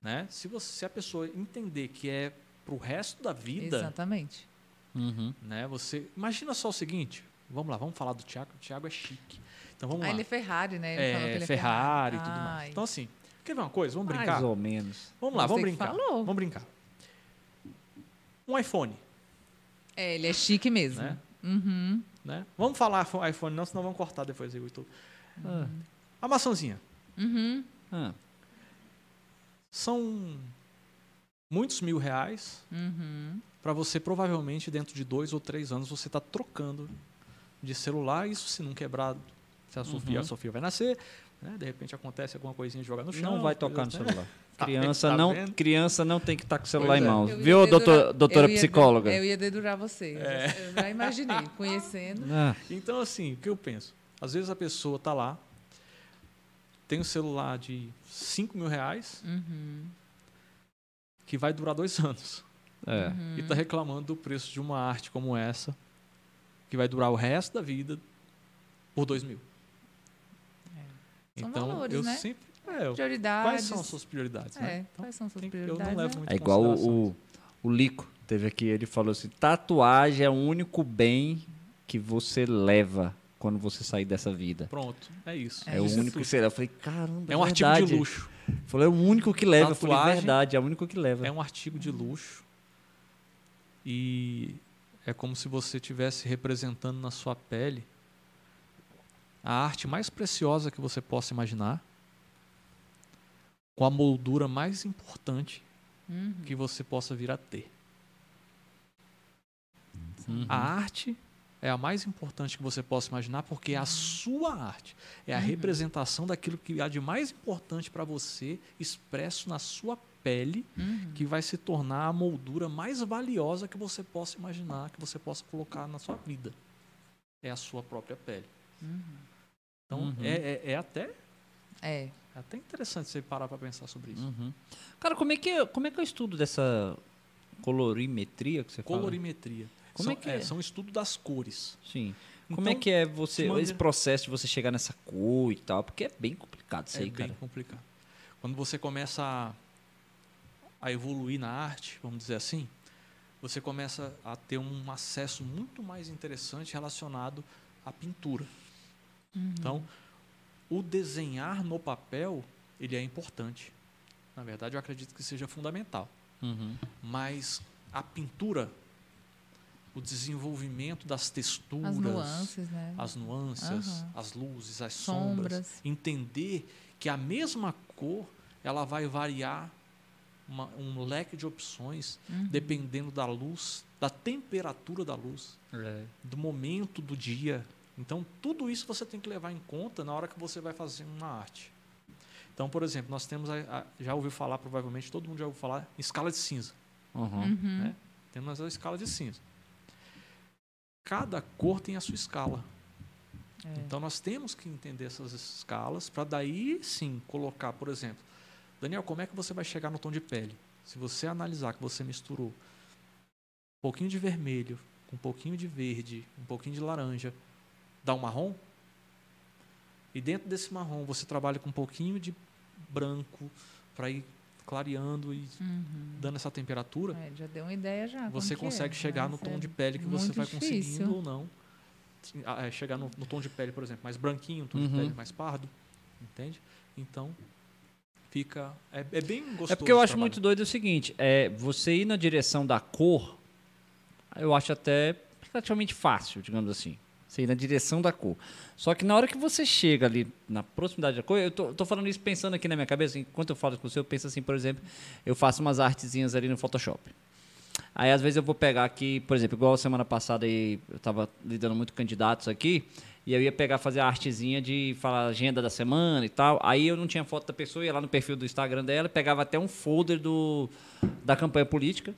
Né? Se, você, se a pessoa entender que é para o resto da vida, Exatamente. Uhum. né? Você imagina só o seguinte. Vamos lá, vamos falar do Thiago. O Thiago é chique. Então vamos Ah, lá. ele é Ferrari, né? Ele falou que é, ele é Ferrari e tudo Ai. mais. Então assim, quer ver uma coisa? Vamos brincar. Mais ou menos. Vamos lá, Você vamos brincar. falou. Vamos brincar. Um iPhone, É, ele é chique mesmo. né? Uhum. Né? Vamos falar iPhone- não, senão vamos cortar depois o YouTube. Ah. A maçãzinha. Uhum. Ah. São muitos mil reais Uhum. para você provavelmente dentro de dois ou três anos você está trocando de celular. Isso se não quebrar, se a Sofia, Uhum. a Sofia vai nascer, né? de repente acontece alguma coisinha de jogar no chão. Não vai tocar no né? celular. Tá Criança, vendo? Tá não, vendo? criança não tem que estar com o celular Pois em é. mãos. Ia Viu, dedurar- doutor, doutora eu ia psicóloga? Eu ia dedurar você. Eu É. já- Eu já imaginei, conhecendo. Ah, Então, assim, o que eu penso? Às vezes a pessoa tá lá, tem um celular de 5 mil reais, Uhum. que vai durar dois anos. é. Uhum. E tá reclamando do preço de uma arte como essa, que vai durar o resto da vida por dois mil. São então, valores, eu né? sempre. É, Prioridades. quais são as suas prioridades? né? É, Então, quais são suas tem que- eu prioridades? não levo né? muito É igual o, o Lico teve aqui, ele falou assim: tatuagem é o único bem que você leva quando você sair dessa vida. Pronto, é isso. É, o Isso único que você leva. Eu falei, caramba, É um artigo verdade. de luxo. Ele Falou, é o único que leva. Eu falei, Tatuagem verdade, é o único que leva. É um artigo de luxo. E é como se você estivesse representando na sua pele a arte mais preciosa que você possa imaginar, com a moldura mais importante Uhum. que você possa vir a ter. Uhum. A arte é a mais importante que você possa imaginar, porque é a sua arte. É a representação daquilo que há de mais importante para você, expresso na sua pele, Uhum. que vai se tornar a moldura mais valiosa que você possa imaginar, que você possa colocar na sua vida. É a sua própria pele. Então, Uhum. é, é, é até, É. é até interessante você parar para pensar sobre isso. Uhum. Cara, como é, que eu, como é que eu estudo dessa colorimetria que você fala? Colorimetria. Como são, é que é? São estudo das cores. Sim. Então, Como é que é você, maneira- esse processo de você chegar nessa cor e tal? Porque é bem complicado isso é aí, bem cara. complicado. Quando você começa a, a evoluir na arte, vamos dizer assim, você começa a ter um acesso muito mais interessante relacionado à pintura. Então, o desenhar no papel, ele é importante. Na verdade, eu acredito que seja fundamental. Uhum. Mas a pintura, o desenvolvimento das texturas, As nuances, né? as nuances, Aham. as luzes, as sombras. Sombras. Entender que a mesma cor ela vai variar uma- um leque de opções Uhum. dependendo da luz, da temperatura da luz, É. do momento do dia. Então, tudo isso você tem que levar em conta na hora que você vai fazer uma arte. Então, por exemplo, nós temos, a, a- já ouviu falar, provavelmente todo mundo já ouviu falar, em escala de cinza. Uhum. Uhum. né? Temos a escala de cinza. Cada cor tem a sua escala. É. Então nós temos que entender essas escalas para daí sim colocar, por exemplo, Daniel, como é que você vai chegar no tom de pele? Se você analisar que você misturou um pouquinho de vermelho, um pouquinho de verde, um pouquinho de laranja, dá um marrom? E dentro desse marrom você trabalha com um pouquinho de branco para ir clareando e Uhum. dando essa temperatura, É, já deu uma ideia já. você consegue é, chegar no mas tom é de pele que você vai difícil. conseguindo ou não. Ah, é, chegar no, no tom de pele, por exemplo, mais branquinho, um tom Uhum. de pele mais pardo. Entende? Então, fica. É, é bem gostoso. É porque eu acho muito doido o seguinte, é, você ir na direção da cor, eu acho até relativamente fácil, digamos assim. Você ir na direção da cor. Só que na hora que você chega ali na proximidade da cor, eu tô, tô falando isso pensando aqui na minha cabeça, enquanto eu falo com você, eu penso assim, por exemplo, eu faço umas artezinhas ali no Photoshop. Aí às vezes eu vou pegar aqui, por exemplo, igual semana passada eu estava lidando muito com candidatos aqui, e eu ia pegar fazer a artezinha de falar agenda da semana e tal. Aí eu não tinha foto da pessoa, ia lá no perfil do Instagram dela, pegava até um folder do, da campanha política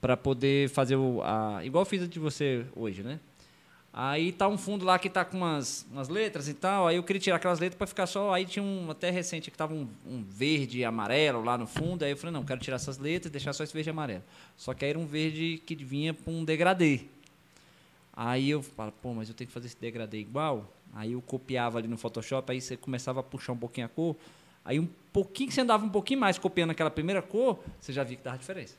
para poder fazer o a, igual eu fiz a de você hoje, né? Aí tá um fundo lá que tá com umas, umas letras e tal. Aí eu queria tirar aquelas letras para ficar só. Aí tinha um até recente que tava um, um verde e amarelo lá no fundo. Aí eu falei, não, quero tirar essas letras e deixar só esse verde e amarelo. Só que aí era um verde que vinha para um degradê. Aí eu falo, pô, mas eu tenho que fazer esse degradê igual. Aí eu copiava ali no Photoshop, aí você começava a puxar um pouquinho a cor. Aí um pouquinho que você andava um pouquinho mais copiando aquela primeira cor, você já via que dava diferença.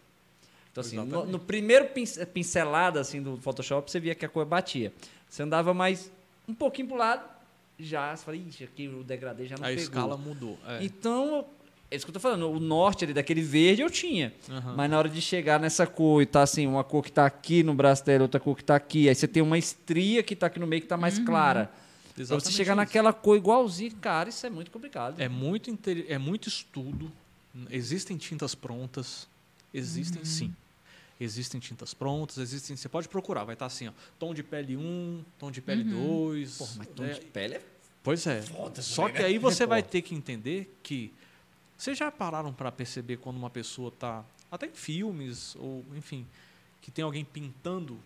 Então, assim, no, no primeiro pince- pincelada assim, do Photoshop, você via que a cor batia. Você andava mais um pouquinho pro lado, já, você fala, ixi, aqui o degradê já não A pegou. escala mudou. É. Então, é isso que eu tô falando. O norte ali daquele verde eu tinha. Aham. Mas na hora de chegar nessa cor e tá assim, uma cor que tá aqui no braço dela, outra cor que tá aqui, aí você tem uma estria que tá aqui no meio que tá mais clara. Pra você chegar isso. naquela cor igualzinha, cara, isso é muito complicado. É muito, é muito estudo. Existem tintas prontas. Existem sim. Existem tintas prontas, existem. Você pode procurar, vai estar assim, ó. Tom de pele 1, tom de pele 2. Pô, mas tom é, de pele é Pois é. Foda Só que né? aí você vai ter que entender que. Vocês já pararam para perceber quando uma pessoa está. Até em filmes, ou enfim, que tem alguém pintando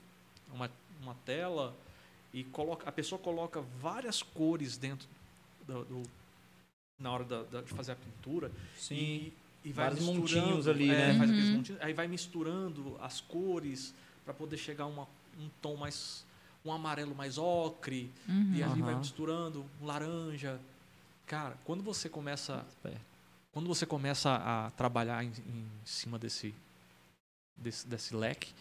uma, uma tela e coloca, a pessoa coloca várias cores dentro do. do- na hora da- da- de fazer a pintura. Sim. E, e vai Vários misturando, montinhos ali, é, né? Faz aqueles montinhos, aí vai misturando as cores para poder chegar a uma, um tom mais. um amarelo mais ocre. Uhum. E ali vai Aham. misturando um laranja. Cara, quando você começa, quando você começa a trabalhar em, em cima desse, desse desse leque,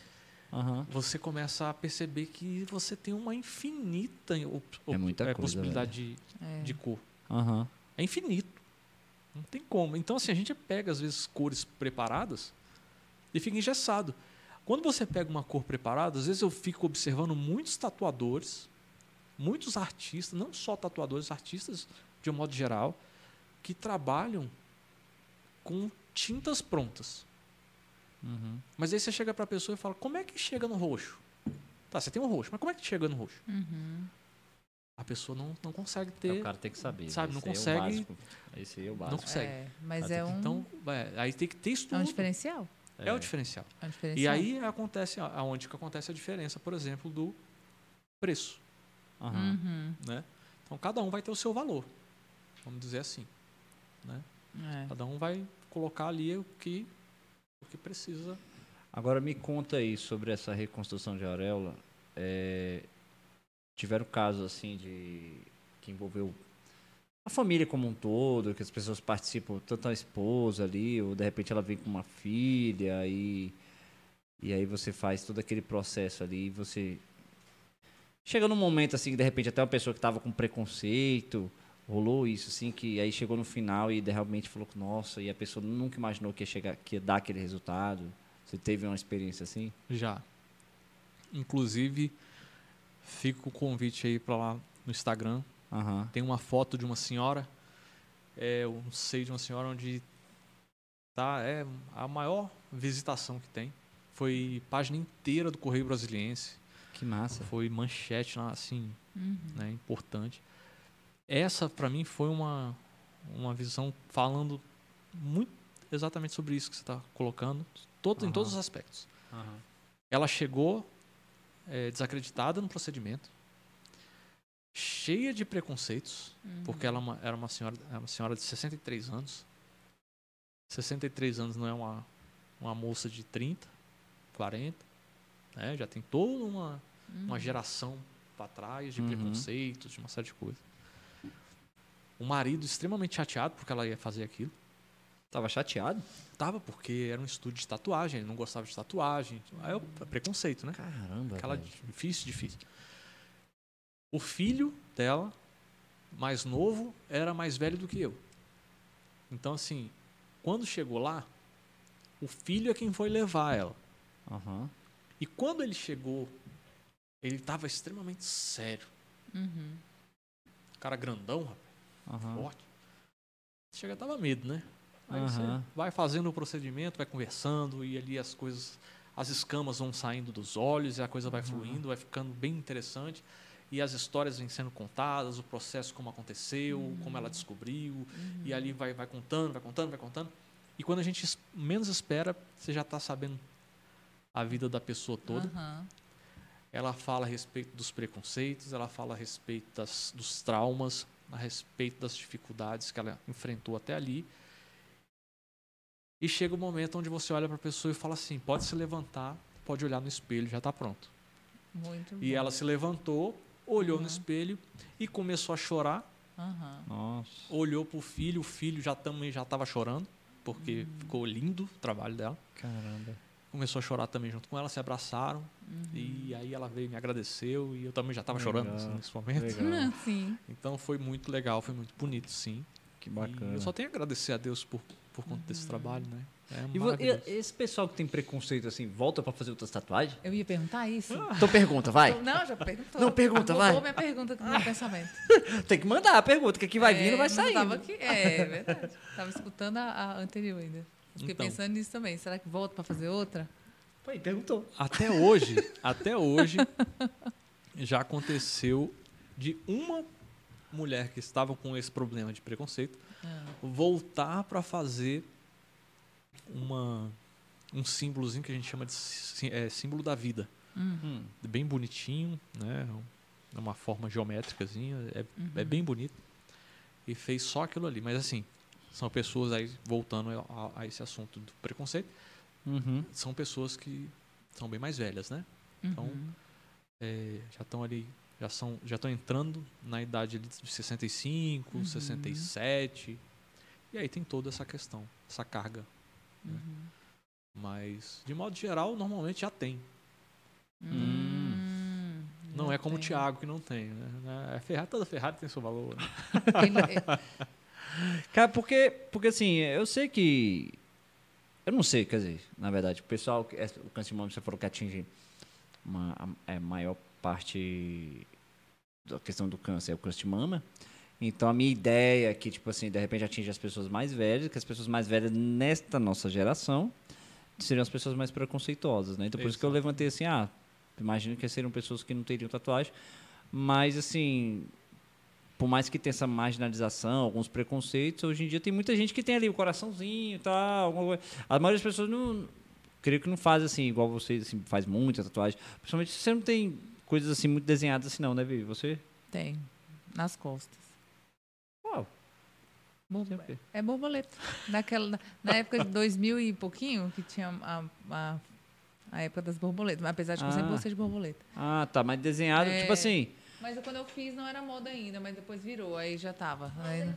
Aham. você começa a perceber que você tem uma infinita op- É muita é, coisa, possibilidade de, É. de cor. Aham. É infinito. Não tem como. Então, assim, a gente pega, às vezes, cores preparadas e fica engessado. Quando você pega uma cor preparada, às vezes eu fico observando muitos tatuadores, muitos artistas, não só tatuadores, artistas de um modo geral, que trabalham com tintas prontas. Uhum. Mas aí você chega para a pessoa e fala: como é que chega no roxo? Tá, você tem um roxo, mas como é que chega no roxo? A pessoa não, não consegue É, ter. o cara tem que saber. sabe, não é o consegue- básico. Esse aí é o básico. consegue. É, mas é que- um, Então, é, aí tem que ter é estudo. um diferencial. É o diferencial. É um E diferencial. aí acontece, aonde que acontece a diferença, por exemplo, do preço. Uhum. né? Então cada um vai ter o seu valor, vamos dizer assim, né? É. Cada um vai colocar ali o que o que precisa. Agora me conta aí sobre essa reconstrução de auréola. É, tiveram casos assim de que envolveu a família como um todo, que as pessoas participam, tanto a esposa ali, ou de repente ela vem com uma filha e e aí você faz todo aquele processo ali e você chega num momento assim que de repente até uma pessoa que estava com preconceito rolou isso assim que aí chegou no final e de realmente falou que nossa e a pessoa nunca imaginou que ia chegar que ia dar aquele resultado você teve uma experiência assim Já. Inclusive, fica o convite aí para lá no Instagram. Aham. Tem uma foto de uma senhora, é, eu não sei de uma senhora onde tá é a maior visitação que tem. Foi página inteira do Correio Brasiliense. que massa Foi manchete lá, assim, Uhum. né, importante. Essa, para mim, foi uma, uma visão falando muito exatamente sobre isso que você está colocando, todo, em Aham. todos os aspectos. Ela chegou é, desacreditada no procedimento, cheia de preconceitos, Uhum. porque ela é era uma senhora, era uma senhora de 63 anos. 63 anos não é uma, uma moça de 30, 40, né? já tem toda uma, uma geração para trás de Uhum. preconceitos, de uma série de coisas. O marido extremamente chateado porque ela ia fazer aquilo. Tava chateado Tava porque era um estúdio de tatuagem, ele não gostava de tatuagem. Aí é o preconceito, né? caramba Aquela velho. difícil, difícil. O filho dela, mais novo, era mais velho do que eu. Então, assim, quando chegou lá, o filho é quem foi levar ela. Aham. E quando ele chegou, ele estava extremamente sério. Uhum. Cara grandão, rapaz, Aham. forte. Chega, dava medo, né? Aí você Aham. vai fazendo o procedimento, vai conversando e ali as coisas, as escamas vão saindo dos olhos e a coisa vai fluindo, vai ficando bem interessante. E as histórias vêm sendo contadas, o processo como aconteceu, como ela descobriu. E ali vai, vai contando, vai contando, vai contando. E quando a gente menos espera, você já está sabendo a vida da pessoa toda. Ela fala a respeito dos preconceitos, ela fala a respeito das, dos traumas, a respeito das dificuldades que ela enfrentou até ali. E chega o momento onde você olha para a pessoa e fala assim: pode se levantar, pode olhar no espelho, já está pronto. Muito E bom. ela se levantou, olhou no Uhum. espelho e começou a chorar. Aham. nossa Olhou para o filho, o filho já também já estava chorando, porque ficou lindo o trabalho dela. caramba Começou a chorar também junto com ela, se abraçaram. E aí ela veio e me agradeceu e eu também já estava chorando assim, nesse momento. Sim. Então foi muito legal, foi muito bonito, sim. que E bacana eu só tenho a agradecer a Deus por, por conta desse trabalho, né? É e, e esse pessoal que tem preconceito assim volta pra fazer outras tatuagens Eu ia perguntar isso. então pergunta vai Não, já perguntou. Não, pergunta, vai. minha pergunta com o meu pensamento. tem que mandar a pergunta que aqui vai vindo É, vai mas sair eu Tava aqui, é, é verdade. Tava escutando a, a anterior ainda. Fiquei Então. pensando nisso também. Será que volta pra fazer outra? Aí, perguntou Até hoje, até hoje, já aconteceu de uma mulher que estava com esse problema de preconceito Ah. Voltar para fazer uma um símbolozinho que a gente chama de é, símbolo da vida. Hum. bem bonitinho, né? É uma forma geométricazinha, é, Uhum. é bem bonito. E fez só aquilo ali. Mas assim, são pessoas aí, voltando a, a esse assunto do preconceito, Uhum. são pessoas que são bem mais velhas, né? Então, Uhum. É, já estão ali, já são, já estão entrando na idade de 65, Uhum. 67. E aí tem toda essa questão, essa carga. Uhum. Mas, de modo geral, normalmente já tem. Hum, Não é como o tem. Thiago que não tem, né? É Ferrari, toda Ferrari tem seu valor. né? É- Cara, porque, porque assim, eu sei que. Eu não sei, quer dizer, na verdade, o pessoal, que- o câncer de mama você falou que atinge uma, a, é, maior parte da questão do câncer, é o câncer de mama. Então a minha ideia é que, tipo assim, de repente atinge as pessoas mais velhas, que as pessoas mais velhas nesta nossa geração seriam as pessoas mais preconceituosas, né? Então por isso que eu levantei assim, ah, Imagino que seriam pessoas que não teriam tatuagem. Mas, assim, por mais que tenha essa marginalização, alguns preconceitos, hoje em dia tem muita gente que tem ali o coraçãozinho e tal. A maioria das pessoas não. Creio que não faz assim, igual vocês, assim, faz muita tatuagem. Principalmente se você não tem coisas assim muito desenhadas assim, não, né, Vivi? Você? Tem. Nas costas. Uau. Borbo- Sei o quê. É borboleta. Naquela, na época de 2000 e pouquinho, que tinha a, a, a época das borboletas. Mas apesar de que eu sempre Ah. gostei de borboleta. Ah, tá, mas desenhado, É. tipo assim. Mas quando eu fiz não era moda ainda, mas depois virou, aí já tava. Aí não-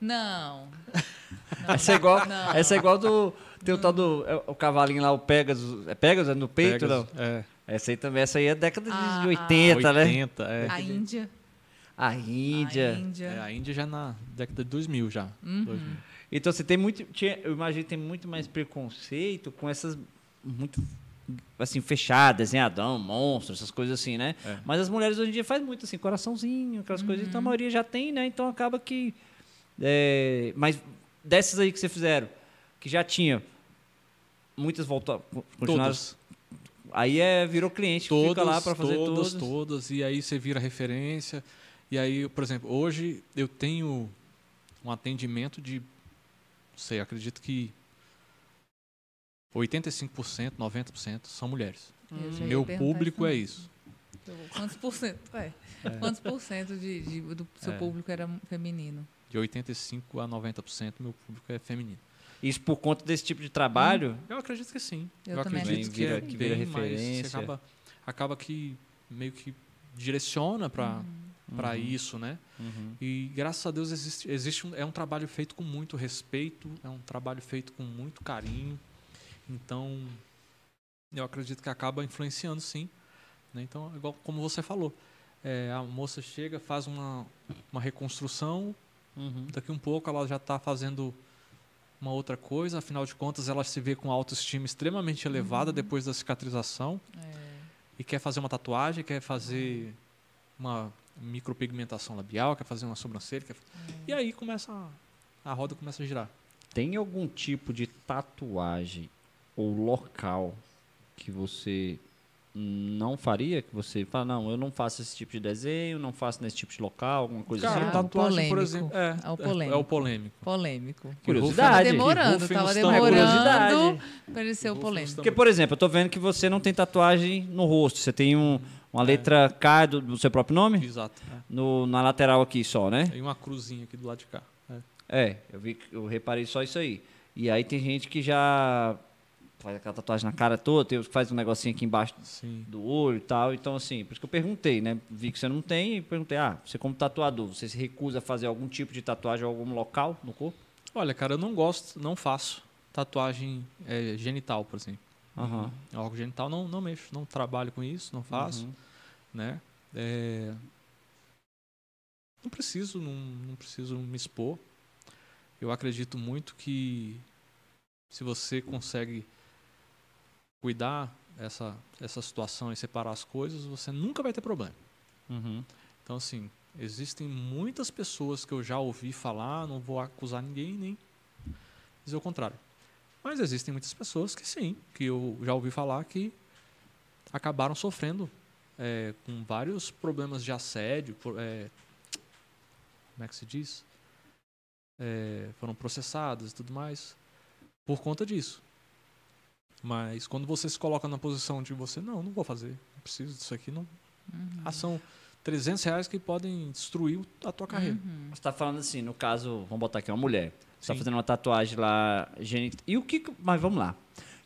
Não. Não. Essa é igual, Não. essa é igual do. Tem o tal do. é o cavalinho lá, o Pegasus. É Pegasus? É no peito, Pegasus, não? É. Essa aí também, essa aí é década de Ah, 80, né? 80, é. A Índia. A Índia. A Índia. É, a Índia já na década de 2000 já. Uhum. 2000. Então você tem muito. Tinha, eu imagino que tem muito mais preconceito com essas. Muito. Assim, fechado, desenhadão, monstro, essas coisas assim, né? É. Mas as mulheres hoje em dia fazem muito assim, coraçãozinho, aquelas coisas. Então a maioria já tem, né? Então acaba que. é, mas dessas aí que você fizeram, que já tinha. Muitas voltaram. Continuaram. Todas. Aí é, virou cliente, que Todas, fica lá para fazer todas, todas. todas. E aí você vira referência. E aí, por exemplo, hoje eu tenho um atendimento de, não sei, acredito que 85%, 90% são mulheres. Meu público é isso. Quantos por cento? É. Quantos por cento de, de- do seu É. público era feminino? De 85% a 90% meu público é feminino. Isso por conta desse tipo de trabalho. Eu acredito que sim. Eu também acredito que, é Vira- que vira bem referência. acaba, acaba que meio que direciona para para isso, né? Uhum. E graças a Deus existe, existe um, é um trabalho feito com muito respeito, é um trabalho feito com muito carinho. Então, eu acredito que acaba influenciando sim. né? Então, igual como você falou, é, a moça chega, faz uma, uma reconstrução, Uhum. daqui um pouco ela já está fazendo uma outra coisa, afinal de contas ela se vê com autoestima extremamente elevada depois da cicatrização É. e quer fazer uma tatuagem, quer fazer uma micropigmentação labial, quer fazer uma sobrancelha, quer... e aí começa a, a roda começa a girar. Tem algum tipo de tatuagem ou local que você não faria? Que você fala, não, eu não faço esse tipo de desenho, não faço nesse tipo de local, alguma coisa Cara, assim? tatuagem, por polêmico. exemplo, é, É o é, polêmico. é o polêmico. Polêmico. Curiosidade. Tava demorando, tava os demorando para ele ser o polêmico. Porque, por exemplo, eu tô vendo que você não tem tatuagem no rosto. Você tem um- uma letra K do, do seu próprio nome? Exato. é. No, na lateral aqui só, né? Tem uma cruzinha aqui do lado de cá. é. É, eu vi, eu reparei só isso aí. E aí tem gente que já faz aquela tatuagem na cara toda, tem os que faz um negocinho aqui embaixo Sim. do olho e tal. Então, assim, por isso que eu perguntei, né? Vi que você não tem e perguntei, ah, você como tatuador, você se recusa a fazer algum tipo de tatuagem em algum local no corpo? Olha, cara, eu não gosto, não faço tatuagem é, genital, por exemplo. Aham. Órgão genital não, não mexo, não trabalho com isso, não faço, Uhum. né? É, Não preciso, não, não preciso me expor. Eu acredito muito que se você consegue cuidar essa, essa situação e separar as coisas, você nunca vai ter problema. Uhum. Então, assim, existem muitas pessoas que eu já ouvi falar, não vou acusar ninguém nem dizer o contrário. Mas existem muitas pessoas que sim, que eu já ouvi falar que acabaram sofrendo é, com vários problemas de assédio, é, como é que se diz? É, foram processadas e tudo mais por conta disso. Mas quando você se coloca na posição de você, não, não vou fazer, não preciso disso aqui, não. Ah, são 300 reais que podem destruir a tua carreira. Uhum. Você tá falando assim, no caso, vamos botar aqui, uma mulher. Você tá Sim. fazendo uma tatuagem lá, genital. E o que. Mas vamos lá.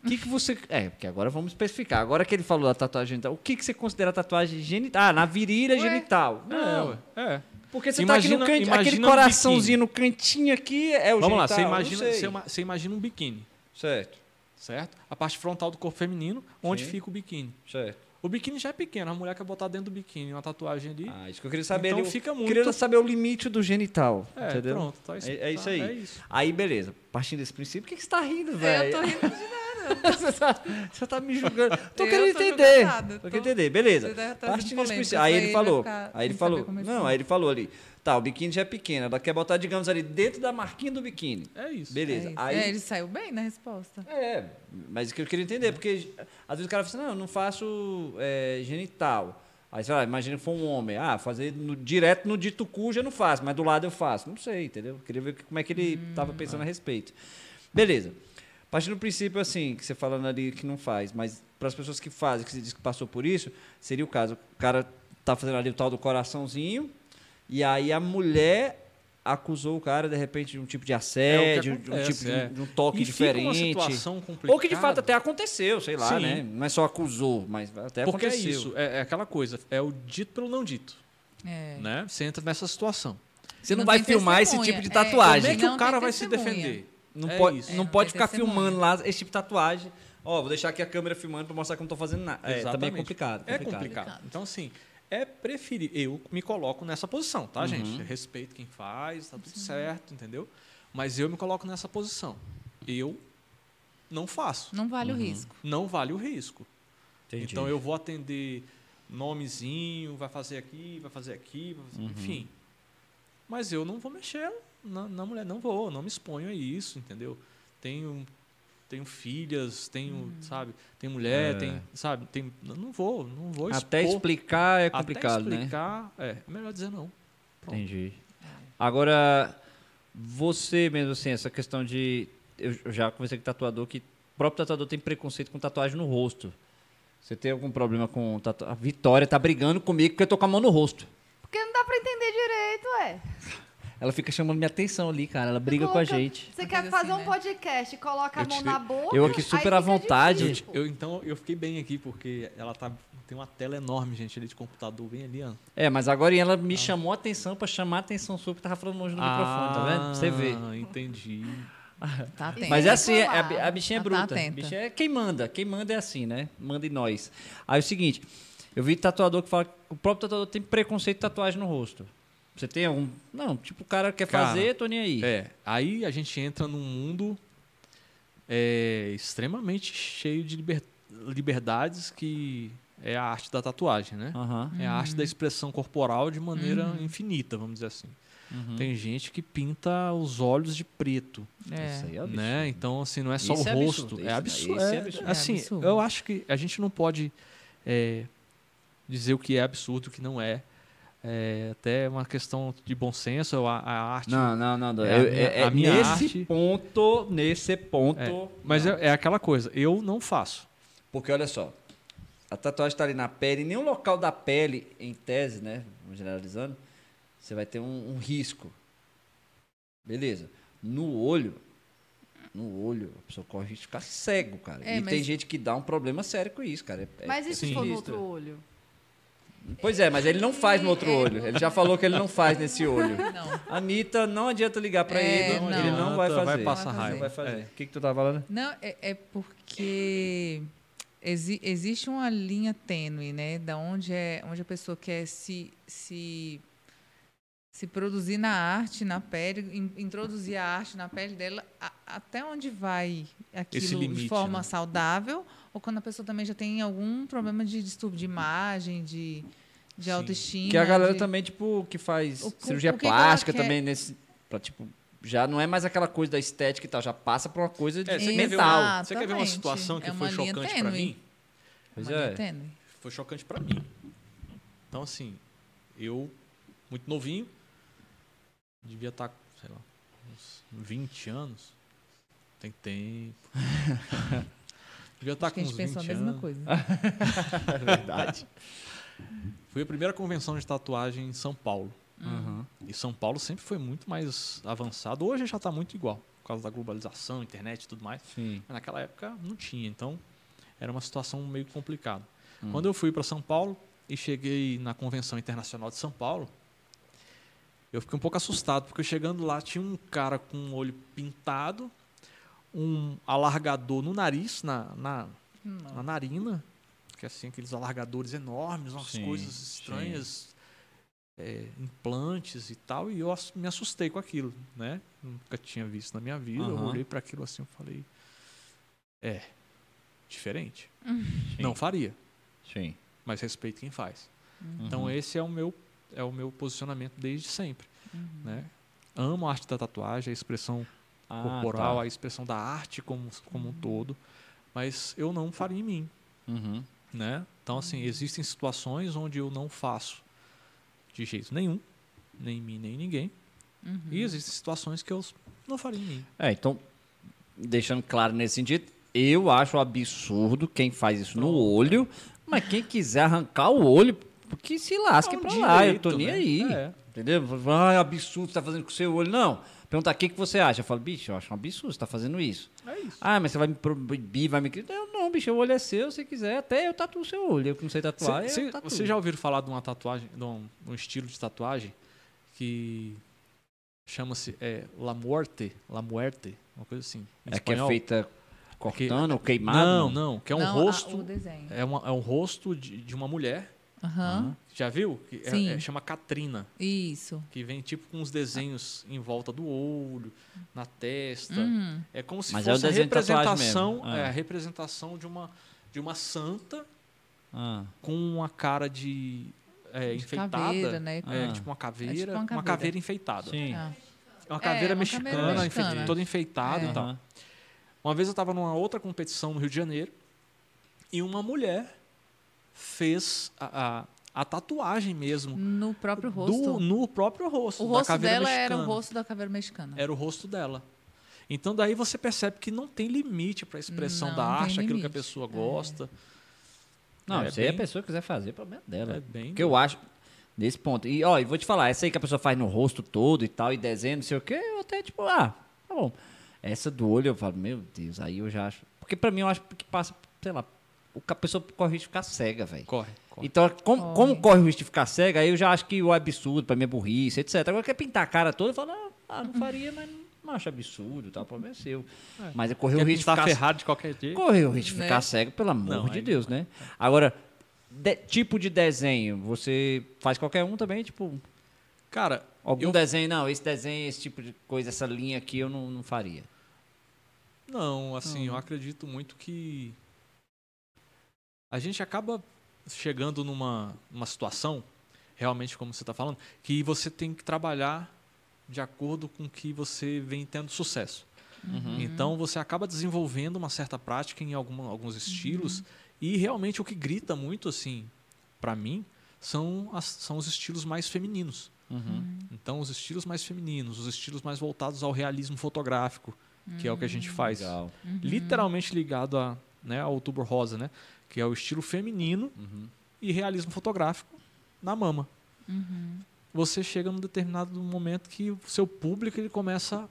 O que, que você. É, porque agora vamos especificar. Agora que ele falou da tatuagem genital, o que, que você considera tatuagem genital? Ah, na virilha genital. Não. É, ué, é. Porque você tá aqui Imagina- no cantinho, aquele imagina um coraçãozinho no cantinho aqui é o Vamos lá, genital. você não imagina, sei. você, você imagina um biquíni, Certo, certo? A parte frontal do corpo feminino, onde Sim. fica o biquíni. certo. O biquíni já é pequeno, a mulher quer botar dentro do biquíni uma tatuagem ali. Ah, isso que eu queria saber. Então ali, eu fica Queria muito- saber o limite do genital. é, entendeu? pronto. Tá, É- é isso aí. É isso. Aí, beleza. Partindo desse princípio, por que, que você tá rindo, É, velho? eu tô rindo de nada. você, tá, você tá me julgando. Tô Eu querendo tô entender. nada, Tô tô- querendo entender, beleza. Tá Partindo desse princípio. Aí isso ele falou. Aí ele falou. como Não, aí ele falou ali. Tá, o biquíni já é pequeno. Ela quer botar, digamos, ali dentro da marquinha do biquíni. É isso. Beleza. É, isso. aí, É, ele saiu bem na resposta. É, mas o que eu queria entender, porque às vezes o cara fala assim, não, eu não faço é, genital. Aí você fala, imagina que for um homem, ah, fazer no- direto no dito cu já não faço, mas do lado eu faço. Não sei, entendeu? Queria ver como é que ele estava pensando a respeito. Beleza. Partindo do princípio, assim, que você falando ali que não faz, mas para as pessoas que fazem, que você disse que passou por isso, seria o caso. O cara tá fazendo ali o tal do coraçãozinho, e aí a mulher acusou o cara, de repente, de um tipo de assédio, de um acontece, tipo de, é. de um toque E fica uma diferente. situação complicada. Ou que de fato até aconteceu, sei lá, Sim. né? Não é só acusou, mas até Porque aconteceu. é isso, é, é aquela coisa, é o dito pelo não dito, É. né? Você entra nessa situação. Você não, Não vai filmar esse tipo de É, tatuagem. Como é que Não o cara vai se defender? Não É pode, isso. não É, não pode ficar testemunha. filmando lá esse tipo de tatuagem. Ó, vou deixar aqui a câmera filmando pra mostrar que eu não tô fazendo nada. É, também é Exatamente. complicado. É complicado. Então, assim, é preferir. Eu me coloco nessa posição, tá, gente? Eu respeito quem faz, tá tudo certo, entendeu? Mas eu me coloco nessa posição. Eu não faço. Não vale o risco. Não vale o risco. Entendi. Então eu vou atender nomezinho, vai fazer aqui, vai fazer aqui, vai fazer- enfim. Mas eu não vou mexer na, na mulher, não vou, não me exponho a isso, entendeu? Tenho, tenho filhas, tenho, sabe, tem mulher, É. tem, sabe, tem, não vou, não vou Até expor. explicar é Até complicado, né? explicar, é, é melhor dizer não. Pronto. Entendi. Agora, você mesmo, assim, essa questão de. Eu eu já conversei com tatuador que o próprio tatuador tem preconceito com tatuagem no rosto. Você tem algum problema com tatuagem? A Vitória tá brigando comigo porque eu tô com a mão no rosto. Porque não dá pra entender direito, ué. Ela fica chamando minha atenção ali, cara. Ela briga com a Coloca- gente. Você quer fazer assim, um né? podcast, coloca a Eu mão tirei- na boca. eu aqui super à vontade. difícil. Eu, então eu fiquei bem aqui porque ela tá tem uma tela enorme, gente, ali de computador bem ali, ó. É, mas agora ela me chamou a atenção pra chamar a atenção sua, porque tava falando longe do microfone, tá vendo? Você vê. Ah, entendi. Tá atento. Mas é assim, é- a, falar. a bichinha é Ela tá bruta. atenta. bichinha é quem manda. Quem manda é assim, né? Manda em nós. Aí é o seguinte, eu vi tatuador que fala que o próprio tatuador tem preconceito de tatuagem no rosto. Você tem algum... Não, tipo, o cara quer Cara, fazer, tô nem aí. É, aí a gente entra num mundo é, extremamente cheio de liber- liberdades que é a arte da tatuagem, né? Aham. É a arte da expressão corporal de maneira infinita, vamos dizer assim. Uhum. Tem gente que pinta os olhos de preto, É. Isso aí é absurdo. né? Então, assim, não é só Esse o é rosto. absurdo, é absurdo. esse é é- absurdo. Assim, É absurdo. eu acho que a gente não pode é, dizer o que é absurdo, o que não é. É até uma questão de bom senso, a, a arte Não, não, não. não. É Eu- minha- é- é a minha nesse arte- ponto, nesse ponto... É, mas é, é aquela coisa, eu não faço. Porque olha só, a tatuagem está ali na pele, em nenhum local da pele, em tese, né? Vamos generalizando, você vai ter um, um risco. Beleza. No olho, no olho, a pessoa corre risco de ficar cego, cara. É, e mas- tem gente que dá um problema sério com isso, cara. É- é- Mas e é se for no outro olho? Pois é, mas ele não faz no outro olho. Ele já falou que ele não faz nesse olho. Não. Anitta, não adianta ligar pra É, ele, não. ele não vai Vai fazer. passar Não vai raiva. Não vai fazer. É. O que, que tu tá falando? Não, é, é porque exi- existe uma linha tênue, né? Da onde, é, onde a pessoa quer se, se, se produzir na arte, na pele, in- introduzir a arte na pele dela, a- até onde vai aquilo limite, de forma né? saudável, ou quando a pessoa também já tem algum problema de distúrbio de imagem, de, de Sim. autoestima. Que a galera de- também, tipo, que faz O- cirurgia o que que plástica quer? também nesse. Pra, tipo, já não é mais aquela coisa da estética e tal, já passa pra uma coisa de É, você quer mental. uma- Você quer ver uma situação que É foi uma linha chocante pra tênue. mim? Pois uma é. tênue. Foi chocante pra mim. Então, assim, eu, muito novinho, devia estar, sei lá, uns 20 anos. Tem tempo. devia estar Acho que com a uns gente 20 pensou a mesma coisa. É verdade. Foi a primeira convenção de tatuagem em São Paulo. Uhum. E São Paulo sempre foi muito mais avançado. Hoje já está muito igual, por causa da globalização, internet e tudo mais. Sim. Mas naquela época não tinha, então era uma situação meio complicada. Hum. Quando eu fui para São Paulo e cheguei na Convenção Internacional de São Paulo, eu fiquei um pouco assustado, porque chegando lá tinha um cara com o olho pintado, um alargador no nariz, na, na, na narina, que é assim, aqueles alargadores enormes, umas Sim, coisas estranhas, é, implantes e tal, e eu me assustei com aquilo, né? Nunca tinha visto na minha vida, eu Aham. olhei para aquilo assim, eu falei, é, diferente. Uhum. Não faria, Sim. mas respeito quem faz. Uhum. Então esse é o meu é o meu posicionamento desde sempre, Uhum. né? Amo a arte da tatuagem, a expressão Ah, corporal, tá. a expressão da arte como como um todo, mas eu não faria em mim, Uhum. né? Então assim, existem situações onde eu não faço de jeito nenhum, nem em mim, nem em ninguém. Uhum. E existem situações que eu não faria em mim. É, então, deixando claro nesse sentido, eu acho absurdo quem faz isso no olho, mas quem quiser arrancar o olho, porque se lasque É um pra lá, eu tô direito, nem né? aí. É. Entendeu? Ah, é absurdo você tá fazendo com o seu olho. Não. Perguntar o que, que você acha. Eu falo, bicho, eu acho um absurdo você tá fazendo isso. É isso. Ah, mas você vai me proibir, vai me. Não, não, bicho, o olho é seu, se quiser, até eu tatuo o seu olho. Eu que não sei tatuar, Cê- eu cê- tatuo. Você já ouviram falar de uma tatuagem, de um, um estilo de tatuagem que chama-se é, La Muerte, La Muerte, uma coisa assim. Em É que é espanhol. feita cortando ou queimado? Não, não, que é um Não, a- rosto, o desenho. é, uma- é um rosto de, de uma mulher. Aham. Já viu? Que é- Sim. é- chama Catrina, Isso. que vem tipo com uns desenhos em volta do olho, na testa. Uhum. É como se Mas é fosse a de tatuagem representação. Ah. é a representação de uma de uma santa Ah, com uma cara de é, De enfeitada. caveira, né? É, Ah. tipo uma caveira, É tipo uma uma, caveira. caveira. enfeitada. sim. Ah. É uma caveira É, uma mexicana, caveira enfe- mexicana. toda enfeitada É. e tal. Uma vez eu estava numa outra competição no Rio de Janeiro e uma mulher fez a, a, a tatuagem mesmo No próprio do, rosto. no próprio rosto. o da rosto caveira dela era o mexicana. rosto da caveira mexicana. Era o rosto dela. Então daí você percebe que não tem limite para a expressão Não, da arte, aquilo que a pessoa gosta. Não, É se aí a bem- pessoa quiser fazer, problema dela. É bem Porque eu acho, nesse ponto. E, ó, e vou te falar, essa aí que a pessoa faz no rosto todo e tal, e desenho, não sei o quê, eu até, tipo, ah, tá bom. Essa do olho, eu falo, meu Deus, aí eu já acho. Porque pra mim eu acho que passa, sei lá, que a pessoa corre o risco de ficar cega, velho. Corre, corre. Então, como, Corre. como corre o risco de ficar cega, aí eu já acho que o absurdo, pra mim é burrice, etc. Agora, quer pintar a cara toda, eu falo, ah, não faria, mas não acho absurdo, tá? O problema é seu. Mas é correr o risco de ficar ferrado de qualquer jeito? Correr o risco de Né? ficar cego, pelo amor Não, de Deus, né? Agora, de- tipo de desenho, você faz qualquer um também, tipo, Cara, algum eu, desenho, não, esse desenho, esse tipo de coisa, essa linha aqui eu não, não faria. Não, assim, eu acredito muito que a gente acaba chegando numa, numa situação, realmente como você está falando, que você tem que trabalhar de acordo com que você vem tendo sucesso. Uhum. Então você acaba desenvolvendo uma certa prática em alguma, alguns estilos e realmente o que grita muito assim para mim são, as- são os estilos mais femininos. Uhum. Então os estilos mais femininos, os estilos mais voltados ao realismo fotográfico, que é o que a gente faz literalmente ligado a, né, ao Outubro Rosa, né? Que é o estilo feminino Uhum. e realismo fotográfico na mama. Você chega num determinado momento que o seu público ele começa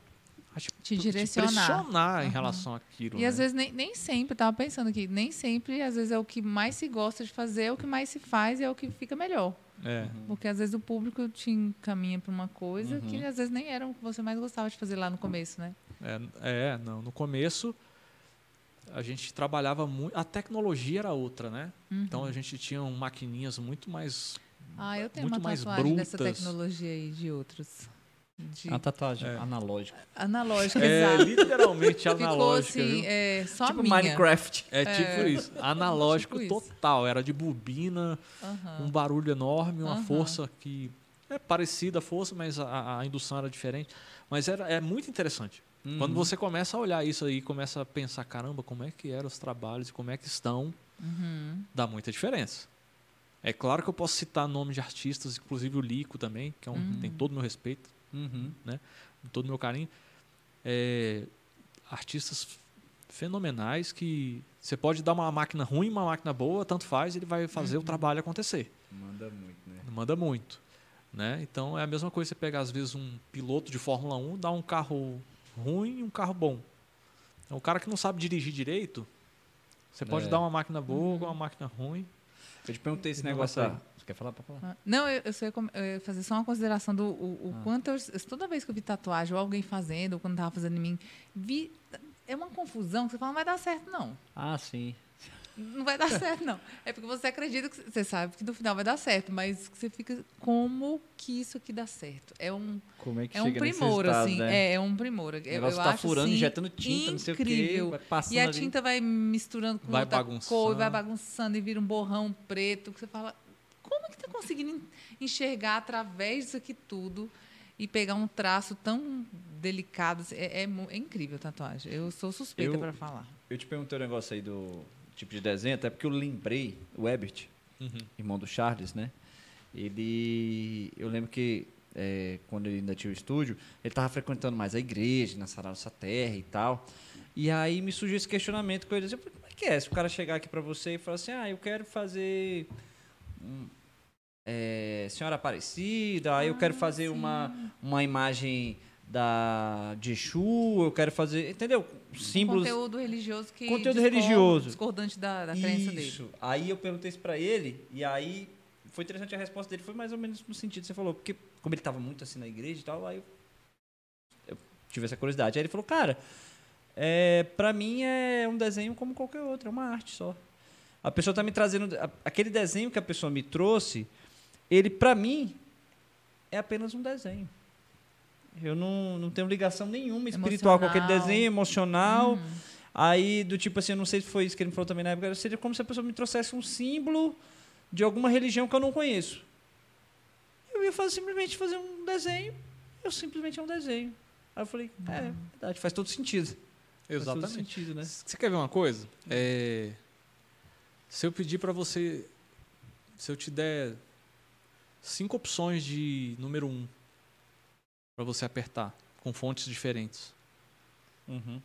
a te, Te direcionar. pressionar em Uhum. relação àquilo. E né? às vezes nem, nem sempre, eu tava pensando aqui, nem sempre, às vezes é o que mais se gosta de fazer, é o que mais se faz e é o que fica melhor. É, Porque às vezes o público te encaminha para uma coisa Uhum. que às vezes nem era o que você mais gostava de fazer lá no começo, né? é, é, não. No começo a gente trabalhava muito. A tecnologia era outra, né? Uhum. Então a gente tinha maquininhas muito mais. Ah, eu tenho muito uma mais tatuagem dessa brutas. tecnologia aí de outros. De A tatuagem É. analógica. analógica, É, exato. literalmente Ficou analógica. assim, viu? é, só tipo minha. Minecraft. É tipo isso. Analógico Tipo isso. total. Era de bobina, Aham. um barulho enorme, uma Aham. força que é parecida a força, mas a, a indução era diferente. Mas era, é muito interessante. Uhum. Quando você começa a olhar isso aí, começa a pensar, caramba, como é que eram os trabalhos e como é que estão, Uhum. dá muita diferença. É claro que eu posso citar nome de artistas, inclusive o Lico também, que é um, Uhum. tem todo o meu respeito, Uhum. todo o meu carinho. É, artistas fenomenais que você pode dar uma máquina ruim, uma máquina boa, tanto faz, ele vai fazer Uhum. o trabalho acontecer. Manda muito, né? Manda muito. Né? Então é a mesma coisa você pegar, às vezes, um piloto de Fórmula 1, dar um carro ruim e um carro bom. Então, o cara que não sabe dirigir direito, você pode É. dar uma máquina boa com uma máquina ruim. Eu te perguntei esse negócio aí. Você quer falar pra falar? Ah, Não, eu, eu, só ia, com- eu ia fazer só uma consideração do o, o Ah. quanto eu, toda vez que eu vi tatuagem ou alguém fazendo, ou quando tava fazendo em mim, vi é uma confusão que você fala, não vai dar certo não. Ah, sim. Não vai dar certo, não. É porque você acredita que você sabe que no final vai dar certo, mas você fica como que isso aqui dá certo? É um Como é que é um primor resultado, assim, né? é, é um primor. Eu, eu tá acho, furando, assim, injetando tinta, não sei o quê. incrível. Vai passando E a ali. tinta vai misturando com Vai outra bagunçando. cor, vai bagunçando e vira um borrão preto que você fala, como que tá conseguindo en- enxergar através disso aqui tudo e pegar um traço tão delicado? É, é é incrível a tatuagem. Eu sou suspeita para falar. Eu te perguntei o negócio aí do tipo de desenho, até porque eu lembrei, o Ebert, Uhum. irmão do Charles, né? Ele. Eu lembro que é, quando ele ainda tinha o estúdio, ele estava frequentando mais a igreja, na Sarauça Terra e tal. E aí me surgiu esse questionamento com ele. Eu falei, como é que é? Se o cara chegar aqui para você e falar assim, ah, eu quero fazer. um, é, Senhora Aparecida, aí eu quero fazer uma, uma imagem da de Exu, eu quero fazer. Entendeu? Símbolos. Conteúdo religioso que Conteúdo discorda- religioso. discordante da, da crença dele. Isso. Aí eu perguntei isso pra ele, e aí foi interessante a resposta dele, foi mais ou menos no sentido que você falou, porque como ele tava muito assim na igreja e tal, aí eu, eu tive essa curiosidade. Aí ele falou, cara, é, pra mim é um desenho como qualquer outro, é uma arte só. A pessoa tá me trazendo. a- Aquele desenho que a pessoa me trouxe, ele, pra mim, é apenas um desenho. Eu não, não tenho ligação nenhuma espiritual com aquele Emocional. desenho, emocional. Uhum. Aí, do tipo assim, eu não sei se foi isso que ele me falou também na época, seria como se a pessoa me trouxesse um símbolo de alguma religião que eu não conheço. Eu ia fazer, simplesmente fazer um desenho, eu simplesmente é um desenho. Aí eu falei, é, verdade, faz todo sentido. Faz todo Exatamente. sentido, né? Você quer ver uma coisa? É, se eu pedir para você, se eu te der cinco opções de número um para você apertar com fontes diferentes, Uhum.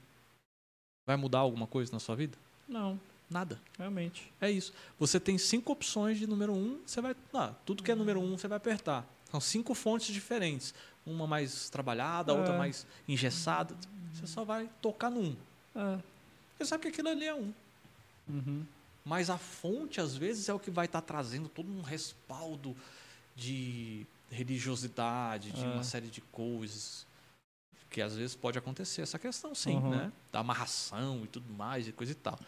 vai mudar alguma coisa na sua vida? Não, Nada. realmente. É isso. Você tem cinco opções de número um, você vai. Ah, tudo que é número um, você vai apertar. São cinco fontes diferentes. Uma mais trabalhada, a outra É. mais engessada. Você só vai tocar no um. É. Você sabe que aquilo ali é um. Uhum. Mas a fonte, às vezes, é o que vai estar trazendo todo um respaldo de religiosidade, de É. uma série de coisas. Que às vezes pode acontecer essa questão, sim, Uhum. né? Da amarração e tudo mais, e coisa e tal.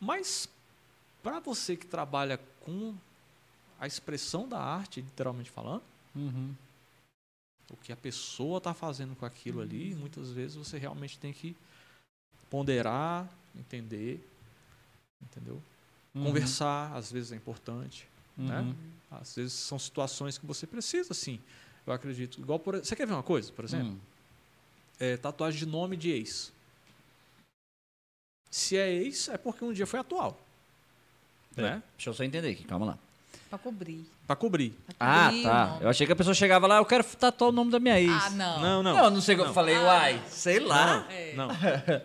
Mas, para você que trabalha com a expressão da arte, literalmente falando, Uhum. o que a pessoa está fazendo com aquilo ali, muitas vezes você realmente tem que ponderar, entender, entendeu? Uhum. Conversar, às vezes é importante. né? Às vezes são situações que você precisa, sim. Eu acredito. Igual por, você quer ver uma coisa, por exemplo? Hum. É, tatuagem de nome de ex. Se é ex, é porque um dia foi atual. É. Né? Deixa eu só entender aqui, calma lá. Pra cobrir. Pra cobrir. Pra Ah, cobrir o tá. Eu achei que a pessoa chegava lá, eu quero tatuar o nome da minha ex. Ah, não. Não, não. Não, eu não sei o que eu Não. falei, uai. Sei lá. É. Não.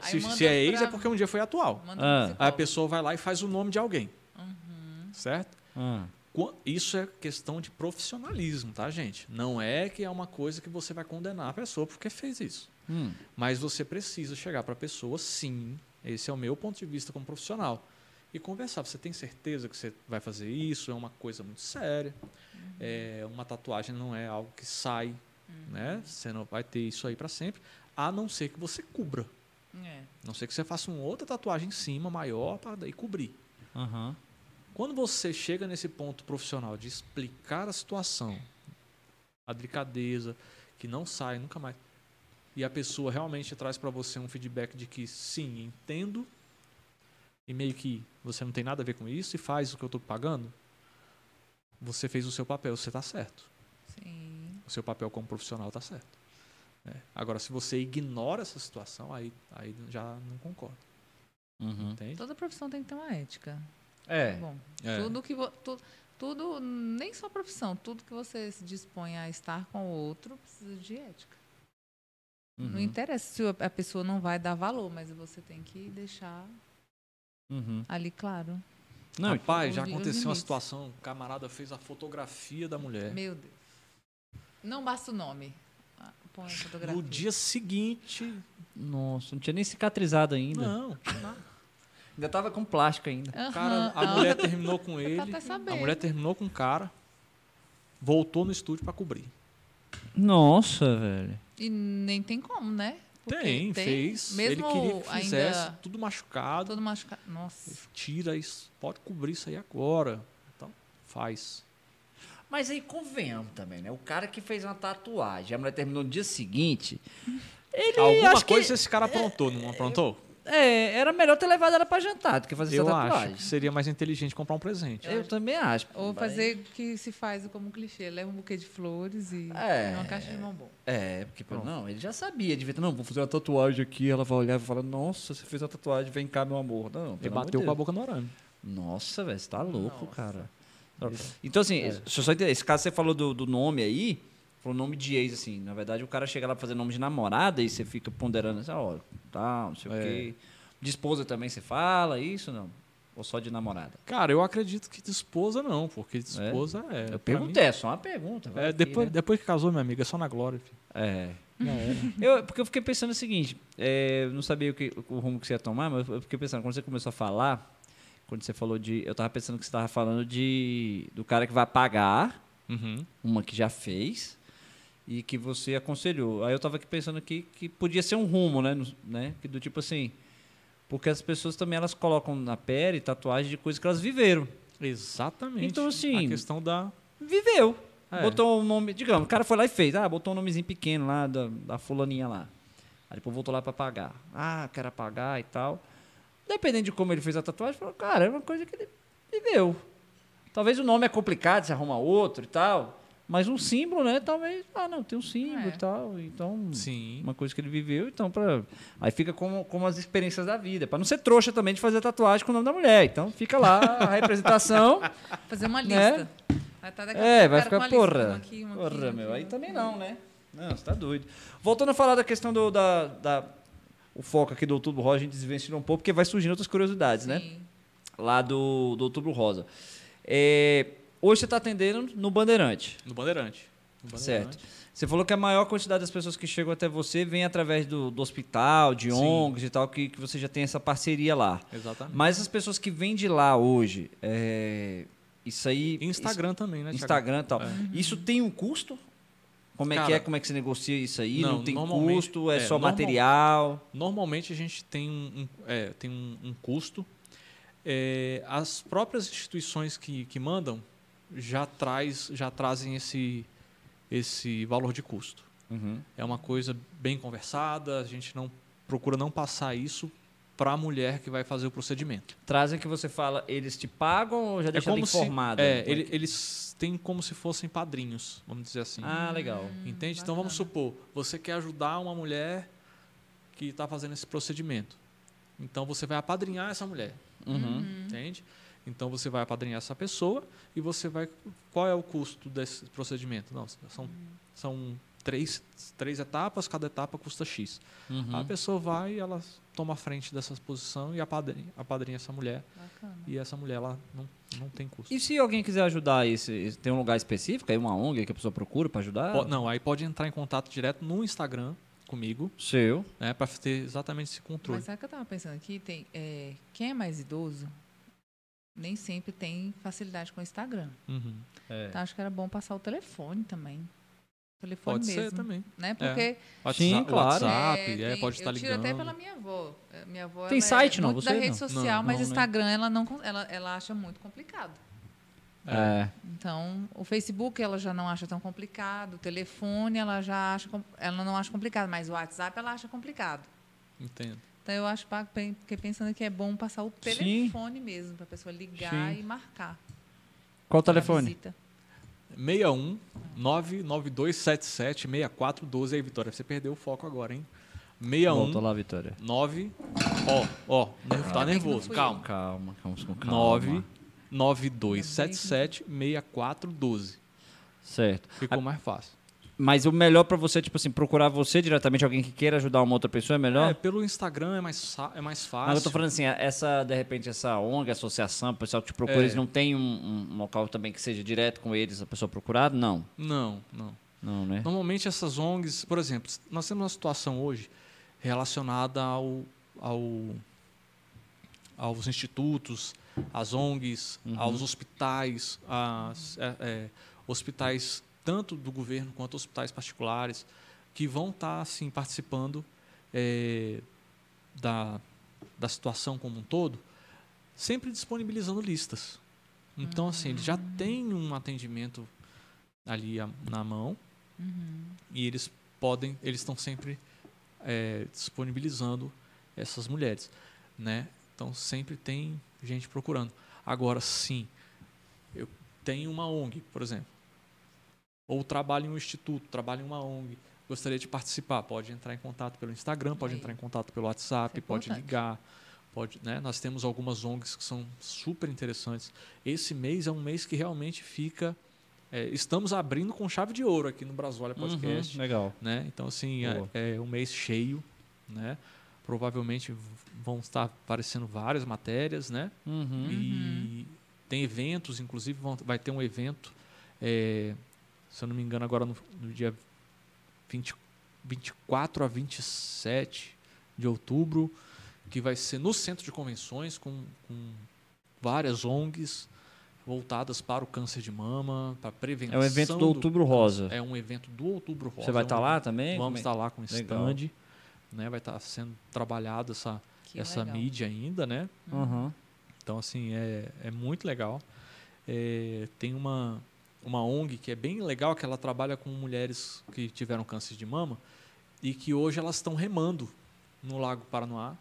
Se, se é ex, pra- é porque um dia foi atual. Manda Ah. Aí a pessoa vai lá e faz o nome de alguém. Uhum. Certo? Ah. Isso é questão de profissionalismo, tá, gente? Não é que é uma coisa que você vai condenar a pessoa porque fez isso. Hum. Mas você precisa chegar para a pessoa, sim. Esse é o meu ponto de vista como profissional. E conversar. Você tem certeza que você vai fazer isso? É uma coisa muito séria. É, uma tatuagem não é algo que sai, né? Você não vai ter isso aí para sempre, a não ser que você cubra. É. A não ser que você faça uma outra tatuagem em cima, maior, para daí cobrir. Aham. Quando você chega nesse ponto profissional de explicar a situação, a delicadeza, que não sai nunca mais, e a pessoa realmente traz para você um feedback de que sim, entendo, e meio que você não tem nada a ver com isso e faz o que eu estou pagando, você fez o seu papel, você está certo. Sim. O seu papel como profissional está certo. É. Agora, se você ignora essa situação, aí, aí já não concordo. Uhum. Toda profissão tem que ter uma ética. É. Bom, É. tudo que tu- tudo, nem só profissão, tudo que você se dispõe a estar com o outro precisa de ética. Não Uhum. interessa se a pessoa não vai dar valor, mas você tem que deixar Uhum. ali claro. Não, Rapaz, os já aconteceu uma situação, o camarada fez a fotografia da mulher. Meu Deus. Não basta o nome. Ah, Põe a fotografia. No dia seguinte. Nossa, não tinha nem cicatrizado ainda. Não. Ainda tava com plástico ainda. Aham, Cara, a aham. mulher terminou com ele. A mulher terminou com o cara. Voltou no estúdio pra cobrir. Nossa, velho. E nem tem como, né? Porque Tem, fez. Mesmo Ele queria que fizesse ainda tudo machucado. todo machucado. Nossa. Tira isso, pode cobrir isso aí agora. Então, faz. Mas aí convenhamos também, né? O cara que fez uma tatuagem, a mulher terminou no dia seguinte. Ele Alguma acho que- coisa esse cara aprontou, não aprontou? É, era melhor ter levado ela pra jantar do que fazer Eu essa acho tatuagem. que seria mais inteligente comprar um presente. Eu também acho. Ou fazer o que se faz como clichê. Leva um buquê de flores e É. uma caixa de bombom. É, porque, pô, não, ele já sabia, devia ter, não, vou fazer uma tatuagem aqui, ela vai olhar e vai falar, nossa, você fez uma tatuagem, vem cá, meu amor. Não, amor bateu com a boca no arame. Nossa, velho, você tá louco, Nossa. cara. Então, assim, eu só entender, esse caso você falou do, do nome aí, falou nome de ex, assim, na verdade o cara chega lá pra fazer nome de namorada e você fica ponderando assim, ó, tá, não sei o É. quê. De esposa também você fala, isso não? Ou só de namorada? Cara, eu acredito que de esposa não, porque de esposa é. eu pra perguntei, é só uma pergunta. mim, é, aqui, depois, né? depois que casou, minha amiga, é só na glória, filho. É. Era. Eu, porque eu fiquei pensando o seguinte, é, eu não sabia o, que, o rumo que você ia tomar, mas eu fiquei pensando, quando você começou a falar, quando você falou de. Eu tava pensando que você tava falando de. do cara que vai pagar, Uhum. uma que já fez, e que você aconselhou. Aí eu tava aqui pensando aqui que podia ser um rumo, né? no- né? Que do tipo assim. Porque as pessoas também elas colocam na pele tatuagem de coisas que elas viveram. Exatamente. Então, assim, A questão da. Viveu. É. Botou um nome, digamos, o cara foi lá e fez. Ah, botou um nomezinho pequeno lá da, da fulaninha lá. Aí depois voltou lá pra pagar. Ah, quero apagar e tal. Dependendo de como ele fez a tatuagem, falou, cara, é uma coisa que ele viveu. Talvez o nome é complicado, você arruma outro e tal. Mas um símbolo, né? Talvez, ah, não, tem um símbolo É. e tal. Então, Sim. uma coisa que ele viveu, então, pra... aí fica como, como as experiências da vida. Pra não ser trouxa também de fazer tatuagem com o nome da mulher. Então, fica lá a representação. Fazer uma Né? lista. Vai tá daqui a É, vai ficar, uma lista, porra. uma aqui, uma aqui, porra, uma meu. aqui, Aí também aqui. não, né? Não, você tá doido. Voltando a falar da questão do, da, da- O foco aqui do Outubro Rosa, a gente desvencilhou um pouco, porque vai surgindo outras curiosidades, né? Sim. Lá do, do Outubro Rosa. É, hoje você está atendendo no Bandeirante, No Bandeirante. No certo? Você falou que a maior quantidade das pessoas que chegam até você vem através do, do hospital, de Sim. ONGs e tal, que, que você já tem essa parceria lá. Exatamente. Mas as pessoas que vêm de lá hoje, é, isso aí... Instagram também, né? Instagram e tal. É. Isso tem um custo? Como é que é? Como é que você negocia isso aí? Não, não, tem custo? É, é, só normal- material? Normalmente a gente tem um, um- é, tem um, um custo. É, as próprias instituições que, que mandam já, traz, já trazem esse, esse valor de custo. Uhum. É uma coisa bem conversada, a gente não procura não passar isso para a mulher que vai fazer o procedimento. Trazem que você fala, eles te pagam ou já deixa ela informada? Se, é, Como ele- eles têm como se fossem padrinhos, vamos dizer assim. Ah, legal. Entende? Então vamos bacana. supor, você quer ajudar uma mulher que está fazendo esse procedimento. Então você vai apadrinhar essa mulher. Uhum. Entende? Então você vai apadrinhar essa pessoa e você vai. Qual é o custo desse procedimento? Não, são, são três, três etapas, cada etapa custa X. Uhum. A pessoa vai, ela toma a frente dessa exposição e apadrinha, apadrinha essa mulher. Bacana. E essa mulher ela não, não tem custo. E se alguém quiser ajudar, esse, tem um lugar específico, aí uma ONG que a pessoa procura para ajudar? Po- não, aí pode entrar em contato direto no Instagram comigo, Seu. né, para ter exatamente esse controle. Mas sabe o que eu tava pensando aqui? Tem, é, quem é mais idoso nem sempre tem facilidade com o Instagram. Uhum. É. Então acho que era bom passar o telefone também. O telefone Pode mesmo. ser também. Né? Porque Sim, claro. WhatsApp, é, é, tem- pode estar eu tiro ligando. até pela minha avó. É, Minha avó Tem ela site, é não? muito Você da rede não? social, Não, mas não, né? Instagram ela não ela, ela acha muito complicado. É. Então, o Facebook ela já não acha tão complicado, o telefone ela já acha ela não acha complicado, mas o WhatsApp ela acha complicado. Entendo. Então eu acho fiquei pensando que é bom passar o Sim. telefone mesmo para a pessoa ligar Sim. e marcar. Qual o telefone? visita. 61 99277 6412 aí, Vitória. Você perdeu o foco agora, hein? 61 Volta lá, Vitória. 9 Ó, ó, nervo- tá Ainda bem que não nervoso. Calma. Calma, calma, com calma. 9 9277 6412. Certo. Ficou mais fácil. Mas o melhor pra você, tipo assim, procurar você diretamente, alguém que queira ajudar uma outra pessoa, é melhor? É, pelo Instagram é mais, é mais fácil. Mas eu tô falando assim, essa, de repente, essa ONG, associação, o pessoal que te procura, É. eles não tem um, um local também que seja direto com eles, a pessoa procurada? Não. Não, não. Não, né? Normalmente essas ONGs, por exemplo, nós temos uma situação hoje relacionada ao, ao aos institutos, às ONGs, Uhum. aos hospitais, às, é, é, hospitais tanto do governo quanto hospitais particulares que vão estar assim participando eh, da, da situação como um todo, sempre disponibilizando listas. Então, assim, eles já têm um atendimento ali na mão e eles podem, eles estão sempre eh, disponibilizando essas mulheres, né? Então, sempre tem gente procurando. Agora, sim, eu tenho uma ONG, por exemplo, ou trabalho em um instituto, trabalho em uma ONG, gostaria de participar, pode entrar em contato pelo Instagram, pode entrar em contato pelo WhatsApp, é pode ligar, pode, né? Nós temos algumas ONGs que são super interessantes. Esse mês é um mês que realmente fica é, estamos abrindo com chave de ouro aqui no Brasólia Podcast Uhum, legal. né? Então assim é, é um mês cheio, né? Provavelmente vão estar aparecendo várias matérias, né? Uhum. E tem eventos, inclusive vão- vai ter um evento, é, se eu não me engano agora no, no dia 20, 24 a 27 de outubro, que vai ser no centro de convenções com, com várias ONGs voltadas para o câncer de mama, para prevenção. É o evento do Outubro Rosa. É um evento do Outubro Rosa. Você vai é um estar lá também? Vamos Como é- estar lá com Legal. stand, né? Vai estar sendo trabalhado essa, Que essa legal. mídia ainda, né? Uhum. Então, assim, é, é muito legal. É, tem uma, uma ONG que é bem legal, que ela trabalha com mulheres que tiveram câncer de mama e que hoje elas estão remando no Lago Paranoá.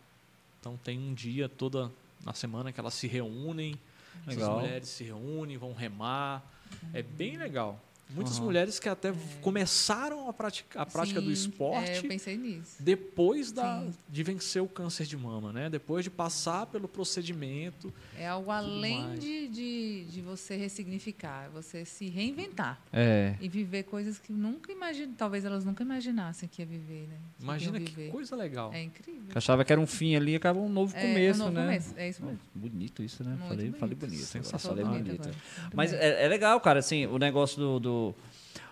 Então, tem um dia toda na semana que elas se reúnem, Legal. essas mulheres se reúnem, vão remar. É bem legal. Muitas Uhum. mulheres que até começaram a, pratica, a prática do Sim, esporte É, eu pensei nisso. depois da, Sim. de vencer o câncer de mama, né? Depois de passar pelo procedimento. É algo além de, de, de você ressignificar, é você se reinventar É. e viver coisas que nunca imagina, talvez elas nunca imaginassem que ia viver, né? Que Imagina que viver. coisa legal. É incrível. Eu achava que era um fim ali, acaba um novo É, começo, é um novo né? começo, é isso mesmo. Bonito isso, né? Muito falei, bonito. falei bonito. Sensacional. Falei bonito. Muito Mas é, é legal, cara, assim, o negócio do, do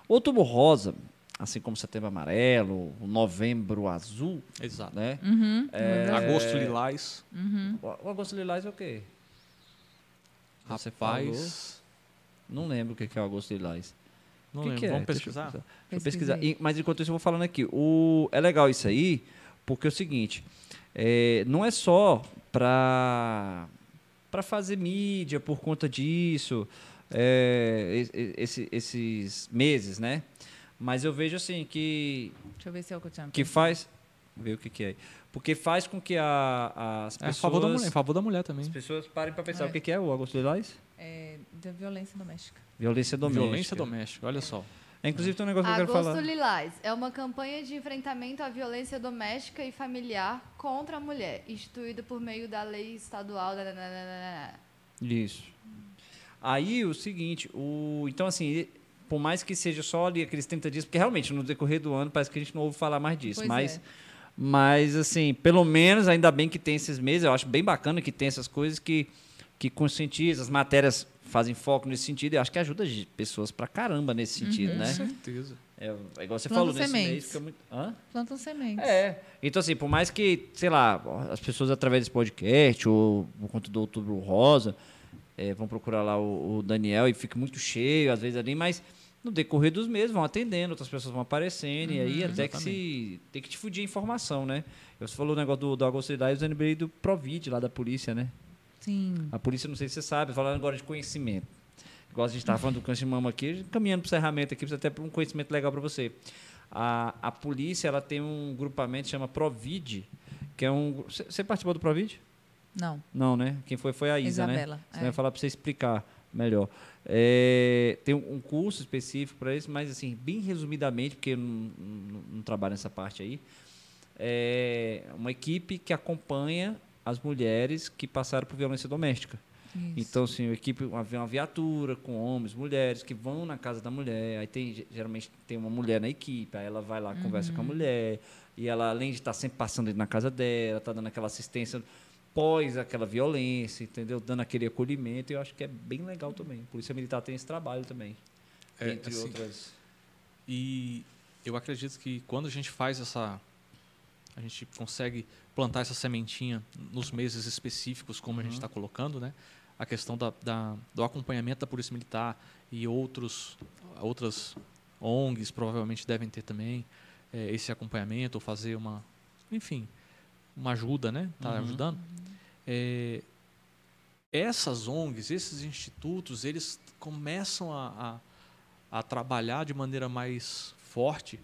Outubro Rosa, assim como Setembro Amarelo, Novembro Azul, Exato. né? Uhum, É, Agosto Lilás. uhum. O, Agosto Lilás é o quê? Você Rapaz. Não lembro o que que é o Agosto Lilás. Não O que lembro. que é? Vamos pesquisar? Deixa eu Pesquisa pesquisar. E- mas enquanto isso eu vou falando aqui. O, é legal isso aí, porque é o seguinte, é, não é só para para fazer mídia por conta disso, é, esse- esses meses, né? Mas eu vejo assim que Deixa eu ver se é o que eu tinha que faz ver o que, que é. Porque faz com que a, as É a pessoas favor da mulher, em favor da mulher também. as pessoas parem para pensar É. o que, que é o Agosto Lilás? É, da violência doméstica. Violência doméstica. Violência doméstica, olha só. É, inclusive tem um negócio que eu quero Agosto falar. Lilás é uma campanha de enfrentamento à violência doméstica e familiar contra a mulher, instituída por meio da lei estadual. da- Isso. Aí o seguinte, o então assim, por mais que seja só ali aqueles 30 dias, porque realmente no decorrer do ano parece que a gente não ouve falar mais disso, Pois mas é. mas assim, pelo menos ainda bem que tem esses meses, eu acho bem bacana que tem essas coisas que que conscientiza, as matérias fazem foco nesse sentido, e eu acho que ajuda de pessoas pra caramba nesse sentido, Uhum. né? Com certeza. É, é igual você Plantam falou, nesse mês sementes. fica muito... Hã? Plantam sementes. É. Então, assim, por mais que, sei lá, as pessoas através desse podcast ou por conta do Outubro Rosa é, vão procurar lá o, o Daniel e fica muito cheio, às vezes ali, mas no decorrer dos meses vão atendendo, outras pessoas vão aparecendo, e aí até que se tem que difundir a informação, né? Você falou o negócio do, do Lilás, eu lembrei do Provid lá da polícia, né? Sim. A polícia, não sei se você sabe, falando agora de conhecimento. Igual a gente estava falando do câncer de mama aqui, caminhando para o encerramento aqui, precisa até um conhecimento legal para você. A, a polícia ela tem um grupamento que chama Provid, que é um. Você você participou do Provid? Não. Não, né? Quem foi foi a Isa, né? Isabela. Você é. vai falar para você explicar melhor. É, tem um curso específico para isso, mas assim, bem resumidamente, porque eu não, não, não trabalho nessa parte aí, é uma equipe que acompanha as mulheres que passaram por violência doméstica. Isso. Então, assim, uma equipe, uma, uma viatura com homens, mulheres que vão na casa da mulher. Aí tem, ge- geralmente tem uma mulher na equipe, aí ela vai lá, conversa Uhum. com a mulher. E ela, além de estar sempre passando na casa dela, tá dando aquela assistência pós aquela violência, entendeu? Dando aquele acolhimento. Eu acho que é bem legal também. A Polícia Militar tem esse trabalho também. É, entre assim, outras. E eu acredito que quando a gente faz essa. A gente consegue plantar essa sementinha nos meses específicos, como a gente está colocando, né? A questão da, da- do acompanhamento da Polícia Militar e outros, outras ONGs provavelmente devem ter também eh, esse acompanhamento ou fazer uma, enfim, uma ajuda, né? Tá Uhum. ajudando. É, essas ONGs, esses institutos, eles começam a, a, a trabalhar de maneira mais forte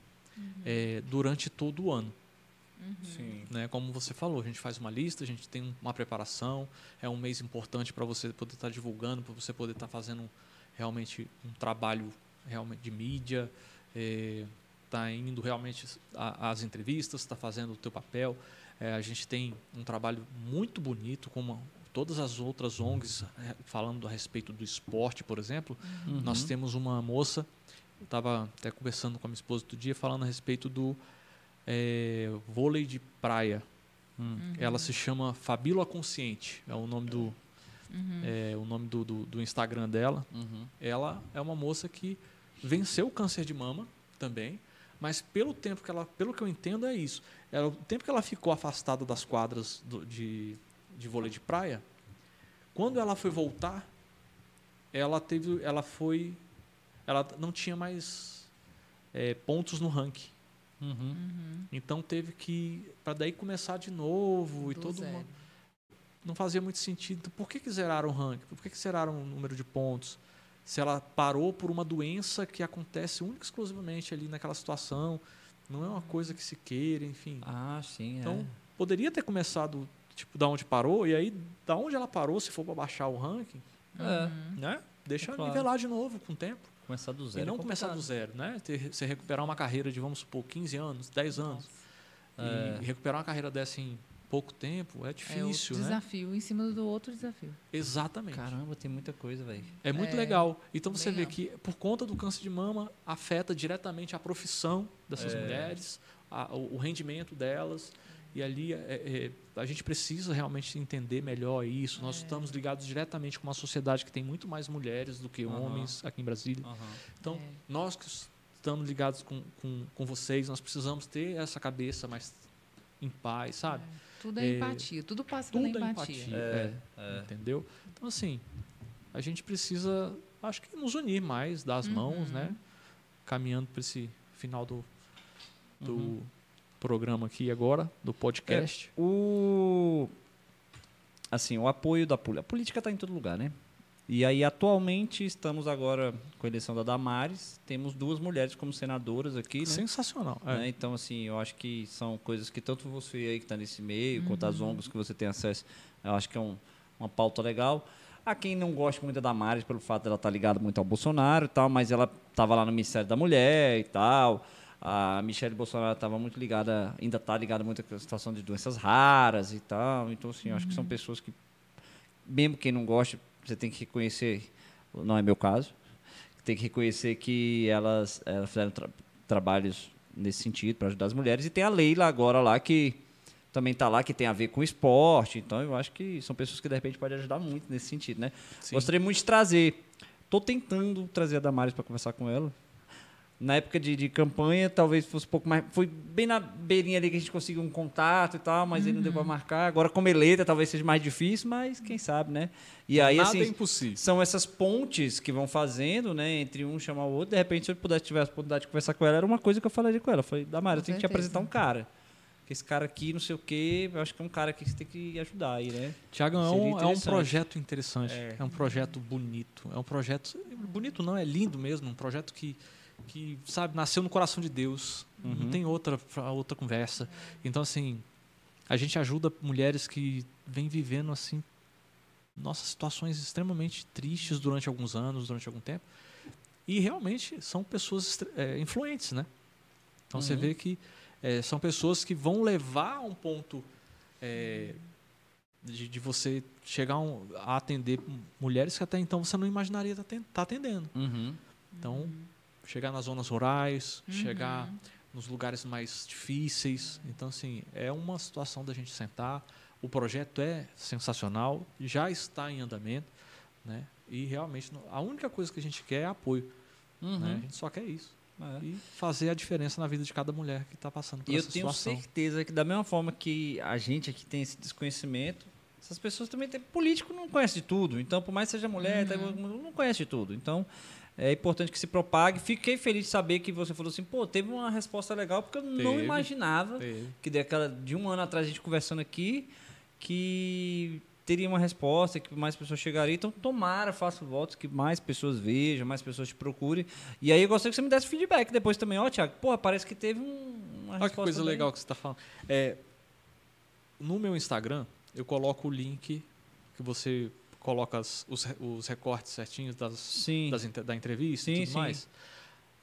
é, durante todo o ano. Sim. Né? Como você falou, a gente faz uma lista, a gente tem um- uma preparação, é um mês importante para você poder estar divulgando, para você poder estar fazendo realmente um trabalho realmente de mídia, está indo realmente às entrevistas, está fazendo o teu papel. É, a gente tem um trabalho muito bonito, como todas as outras ONGs, é, falando a respeito do esporte, por exemplo. Uhum. Nós temos uma moça, eu estava até conversando com a minha esposa outro dia, falando a respeito do é, vôlei de praia. Hum. Ela se chama Fabíola Consciente, é o nome do, é, o nome do, do, do Instagram dela. Uhum. Ela é uma moça que venceu o câncer de mama também, mas pelo tempo que ela, pelo que eu entendo é isso. Ela, o tempo que ela ficou afastada das quadras do- de, de vôlei de praia, quando ela foi voltar, ela teve, ela foi, ela não tinha mais é, pontos no ranking. Uhum. Então teve que para daí começar de novo e Do todo zero. mundo não fazia muito sentido. Então, por que, que zeraram o ranking? Por que, que zeraram o número de pontos? Se ela parou por uma doença que acontece única e exclusivamente ali naquela situação, não é uma coisa que se queira, enfim. Ah, sim. Então, é. poderia ter começado tipo da onde parou e aí da onde ela parou, se for para baixar o ranking, É. né? Deixa Claro. nivelar de novo com o tempo. Começar do e zero. não é começar do zero, né? Ter, você recuperar uma carreira de, vamos supor, 15 anos, 10 anos. É. E recuperar uma carreira dessa em pouco tempo é É difícil, outro né? desafio em cima do outro desafio. Exatamente. Caramba, tem muita coisa, velho. É muito É, legal. Então você vê amplo. que por conta do câncer de mama afeta diretamente a profissão dessas É. mulheres, a- o, o rendimento delas. E ali é, é, a gente precisa realmente entender melhor isso. Nós estamos ligados diretamente com uma sociedade que tem muito mais mulheres do que Aham. homens aqui em Brasília. Então, É. nós que estamos ligados com, com, com vocês, nós precisamos ter essa cabeça mais em paz, sabe? Tudo é, É, empatia, tudo passa Tudo pela é empatia. empatia. É, é, Entendeu? Então, assim, a gente precisa, acho que nos unir mais, dar as mãos, né? Caminhando para esse final do, do Uhum. programa aqui agora, do podcast. O assim, o apoio da política. A política está em todo lugar, né? E aí atualmente estamos agora com a eleição da Damares, temos duas mulheres como senadoras aqui, né? Sensacional. é. Né? Então, assim, eu acho que são coisas que tanto você aí que está nesse meio, quanto Uhum. as ONGs que você tem acesso, eu acho que é um- uma pauta legal. Há quem não gosta muito da Damares pelo fato dela estar ligada muito ao Bolsonaro e tal, mas ela estava lá no Ministério da Mulher e tal. A Michelle Bolsonaro estava muito ligada, ainda está ligada muito à situação de doenças raras e tal. Então, assim, eu acho que são pessoas que, mesmo quem não gosta, você tem que reconhecer, não é meu caso, tem que reconhecer que elas, elas fizeram tra- trabalhos nesse sentido para ajudar as mulheres. E tem a Leila agora lá que também está lá, que tem a ver com esporte. Então eu acho que são pessoas que de repente podem ajudar muito nesse sentido, né? Sim. Gostaria muito de trazer. Estou tentando trazer a Damares para conversar com ela. Na época de, de campanha, talvez fosse um pouco mais. Foi bem na beirinha ali que a gente conseguiu um contato e tal, mas aí não deu para marcar. Agora, como eleita, talvez seja mais difícil, mas quem sabe, né? E aí, Nada assim, é impossível. são essas pontes que vão fazendo, né, entre um chamar o outro. De repente, se eu pudesse tiver a oportunidade de conversar com ela, era uma coisa que eu falaria com ela. Eu falei, Damara, eu tenho que te apresentar um cara. Que esse cara aqui, não sei o quê, eu acho que é um cara que você tem que ajudar aí, né? Tiago, é um, é um projeto interessante. É. É. um projeto bonito. É um projeto. Bonito não, é lindo mesmo. Um projeto que, que sabe, nasceu no coração de Deus. Uhum. Não tem outra, outra conversa. Então, assim, a gente ajuda mulheres que vêm vivendo, assim, nossas situações extremamente tristes durante alguns anos, durante algum tempo. E realmente são pessoas é, influentes, né? Então você Uhum. vê que é, são pessoas que vão levar a um ponto é, de, de você chegar a, um- a atender mulheres que até então você não imaginaria estar aten- tá atendendo. Uhum. Então, chegar nas zonas rurais, chegar nos lugares mais difíceis. Então, assim, é uma situação da gente sentar. O projeto é sensacional, já está em andamento, né? E realmente a única coisa que a gente quer é apoio, Uhum. né? A gente só quer isso É. e fazer a diferença na vida de cada mulher que está passando por E eu essa tenho situação. certeza que da mesma forma que a gente aqui tem esse desconhecimento, essas pessoas também têm. Político não conhece de tudo. Então, por mais que seja mulher, tá- não conhece de tudo. Então, É importante que se propague. Fiquei feliz de saber que você falou assim, pô, teve uma resposta legal, porque eu não Teve. imaginava Teve. que daquela, de um ano atrás a gente conversando aqui, que teria uma resposta, que mais pessoas chegariam. Então, tomara, faço votos, que mais pessoas vejam, mais pessoas te procurem. E aí eu gostaria que você me desse feedback depois também. Ó, Thiago, porra, parece que teve um, uma Olha que coisa bem- legal que você está falando. É, no meu Instagram, eu coloco o link que você coloca as- os, os recortes certinhos das, Sim. das da entrevista Sim, e tudo sim. mais.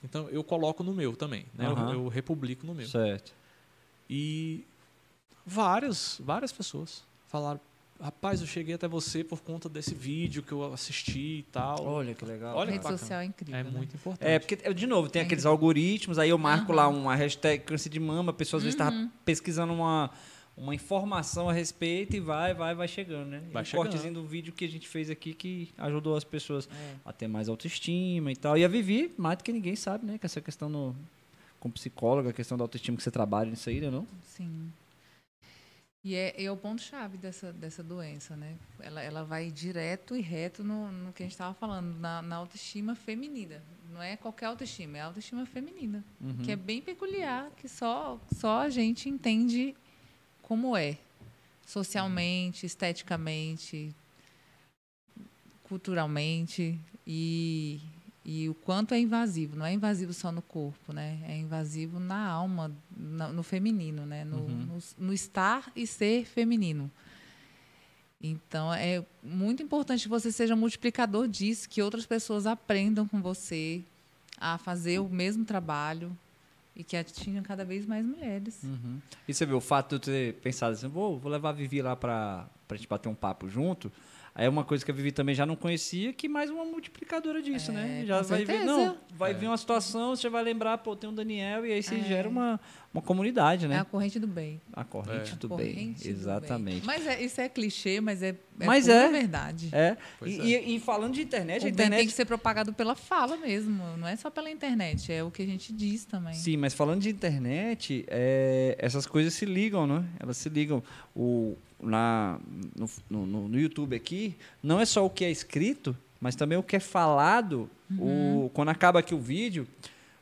Então, eu coloco no meu também. Né? Eu- Aham. Eu, republico no meu. Certo. E várias, várias pessoas falaram: rapaz, eu cheguei até você por conta desse vídeo que eu assisti e tal. Olha que legal. Olha que Rede bacana. social é incrível. é né? muito importante. É, porque, de novo, tem É aqueles incrível. algoritmos, aí eu marco Aham. lá uma hashtag câncer de mama, a pessoa às vezes Uhum. estava pesquisando uma, uma informação a respeito e vai, vai, vai chegando, né? Vai e um chegando. cortezinho do vídeo que a gente fez aqui que ajudou as pessoas É. a ter mais autoestima e tal. E a Vivi, mais do que ninguém sabe, né? Que essa questão no, com psicóloga, a questão da autoestima que você trabalha nisso aí, né? Não? Sim. E é, é o ponto-chave dessa, dessa doença, né? Ela, ela vai direto e reto no, no que a gente estava falando, na, na autoestima feminina. Não é qualquer autoestima, é a autoestima feminina. Uhum. Que é bem peculiar, que só, só a gente entende como é. Socialmente, esteticamente, culturalmente. E, e o quanto é invasivo. Não é invasivo só no corpo, né? É invasivo na alma, na- no feminino, né? No, Uhum. no, no estar e ser feminino. Então, é muito importante que você seja multiplicador disso, que outras pessoas aprendam com você a fazer o mesmo trabalho e que atinjam cada vez mais mulheres. Uhum. E você vê, o fato de eu ter pensado assim, vou, vou levar a Vivi lá pra, pra gente bater um papo junto. Aí é uma coisa que a Vivi também já não conhecia, que mais uma multiplicadora disso, É, né? Já com vai ver, certeza. não, vai É. vir uma situação, você vai lembrar, pô, tem um Daniel, e aí você É. gera uma, uma comunidade, É né? a corrente do bem. A corrente É. do Corrente bem. do Exatamente. bem. Mas é- isso é clichê, mas é, é Mas é. verdade. É. E, é. e- e falando de internet, O a bem internet. tem que ser propagado pela fala mesmo, não é só pela internet, é o que a gente diz também. Sim, mas falando de internet, é, essas coisas se ligam, né? Elas se ligam. O, na, no, no, no YouTube aqui, não é só o que é escrito, mas também o que é falado. Uhum. O, quando acaba aqui o vídeo,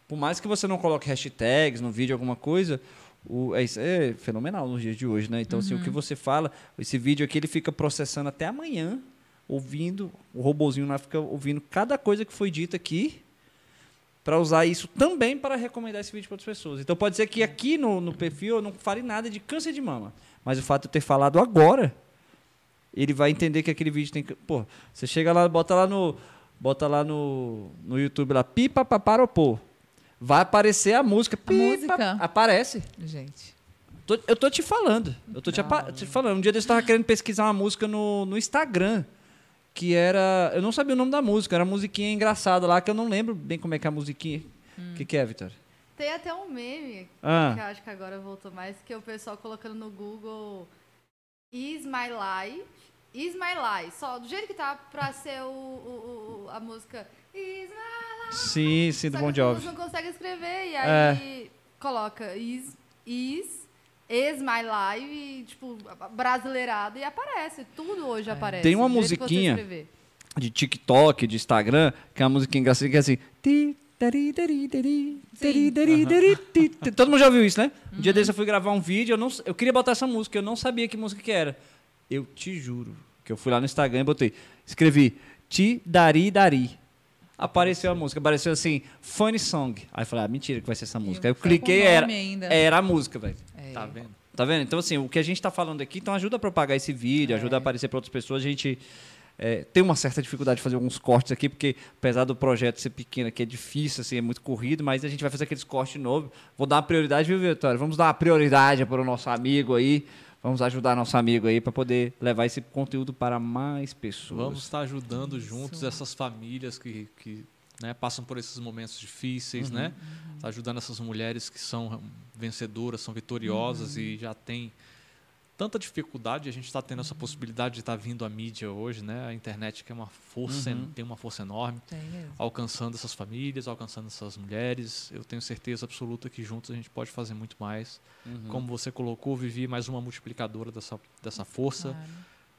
por mais que você não coloque hashtags no vídeo, alguma coisa, o, é, é fenomenal nos dias de hoje, né? Então, assim, Uhum. o que você fala, esse vídeo aqui, ele fica processando até amanhã, ouvindo, o robozinho lá fica ouvindo cada coisa que foi dita aqui, para usar isso também para recomendar esse vídeo para outras pessoas. Então pode ser que aqui no, no perfil eu não fale nada de câncer de mama, mas o fato de eu ter falado agora, ele vai entender que aquele vídeo tem que, pô, você chega lá, bota lá no bota lá no, no YouTube lá pipa paparopô. Vai aparecer a música. pipa, música? Aparece. Gente. Tô- eu tô te falando. Eu tô te, te falando. Um dia eu tava querendo pesquisar uma música no, no Instagram. Que era. Eu não sabia o nome da música. Era uma musiquinha engraçada lá, que eu não lembro bem como é que é a musiquinha. O que, que é, Vitória? Tem até um meme, Ah. que eu acho que agora voltou mais, que é o pessoal colocando no Google Is My Life, Is My Life, só do jeito que tá pra ser o, o- o- a música Is My Life. Sim, sim, do Bon Jovi. não conseguem escrever, e É. aí coloca Is, Is, Is My Life, e, tipo, brasileirado, e aparece, tudo hoje aparece. Tem uma musiquinha. De TikTok, de Instagram, que é uma musiquinha engraçada que é assim. ti, tari, tari, tari, tari, tari, tari, ti, ti. Todo mundo já ouviu isso, né? Um dia desse eu fui gravar um vídeo, eu, não, eu queria botar essa música, eu não sabia que música que era. Eu te juro que eu fui lá no Instagram e botei. Escrevi Ti Dari Dari. Apareceu a música, apareceu assim, funny song. Aí eu falei, ah, mentira que vai ser essa música. Aí eu com cliquei, era, ainda. era a música, velho. É. Tá vendo? Tá vendo? Então, assim, o que a gente tá falando aqui, então ajuda a propagar esse vídeo, ajuda É. a aparecer para outras pessoas. A gente é, tem uma certa dificuldade de fazer alguns cortes aqui, porque apesar do projeto ser pequeno aqui, é difícil, assim, é muito corrido, mas a gente vai fazer aqueles cortes novos. Vou dar uma prioridade, viu, Vitória? Vamos dar uma prioridade para o nosso amigo aí. Vamos ajudar nosso amigo aí para poder levar esse conteúdo para mais pessoas. Vamos estar ajudando Isso. juntos essas famílias que, que né, passam por esses momentos difíceis, Uhum. né? Tá ajudando essas mulheres que são vencedoras, são vitoriosas Uhum. e já têm tanta dificuldade. A gente está tendo essa possibilidade de estar vindo à mídia hoje, né? A internet que é uma força, Uhum. tem uma força enorme, mesmo. alcançando essas famílias, alcançando essas mulheres. Eu tenho certeza absoluta que juntos a gente pode fazer muito mais. Uhum. Como você colocou, Vivi, mais uma multiplicadora dessa, dessa força. Claro.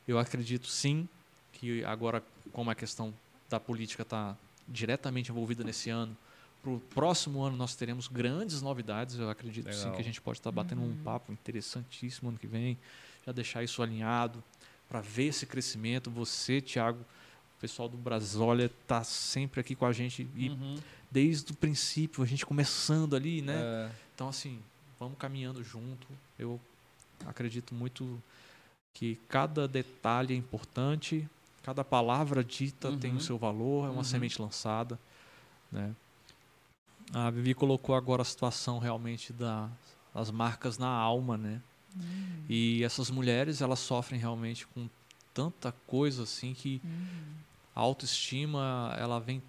Eu acredito sim que agora, como a questão da política está diretamente envolvida nesse ano. Para o próximo ano nós teremos grandes novidades, eu acredito sim Legal. que a gente pode estar batendo um papo interessantíssimo ano que vem, já deixar isso alinhado para ver esse crescimento. Você, Thiago, o pessoal do Brasólia está sempre aqui com a gente e Uhum. desde o princípio, a gente começando ali, né? É, Então, assim, vamos caminhando junto. Eu acredito muito que cada detalhe é importante, cada palavra dita tem Uhum. o seu valor, é uma Uhum. semente lançada, né? A Vivi colocou agora a situação realmente da, das marcas na alma, né? Hum. E essas mulheres, elas sofrem realmente com tanta coisa assim que Hum. a autoestima, ela vem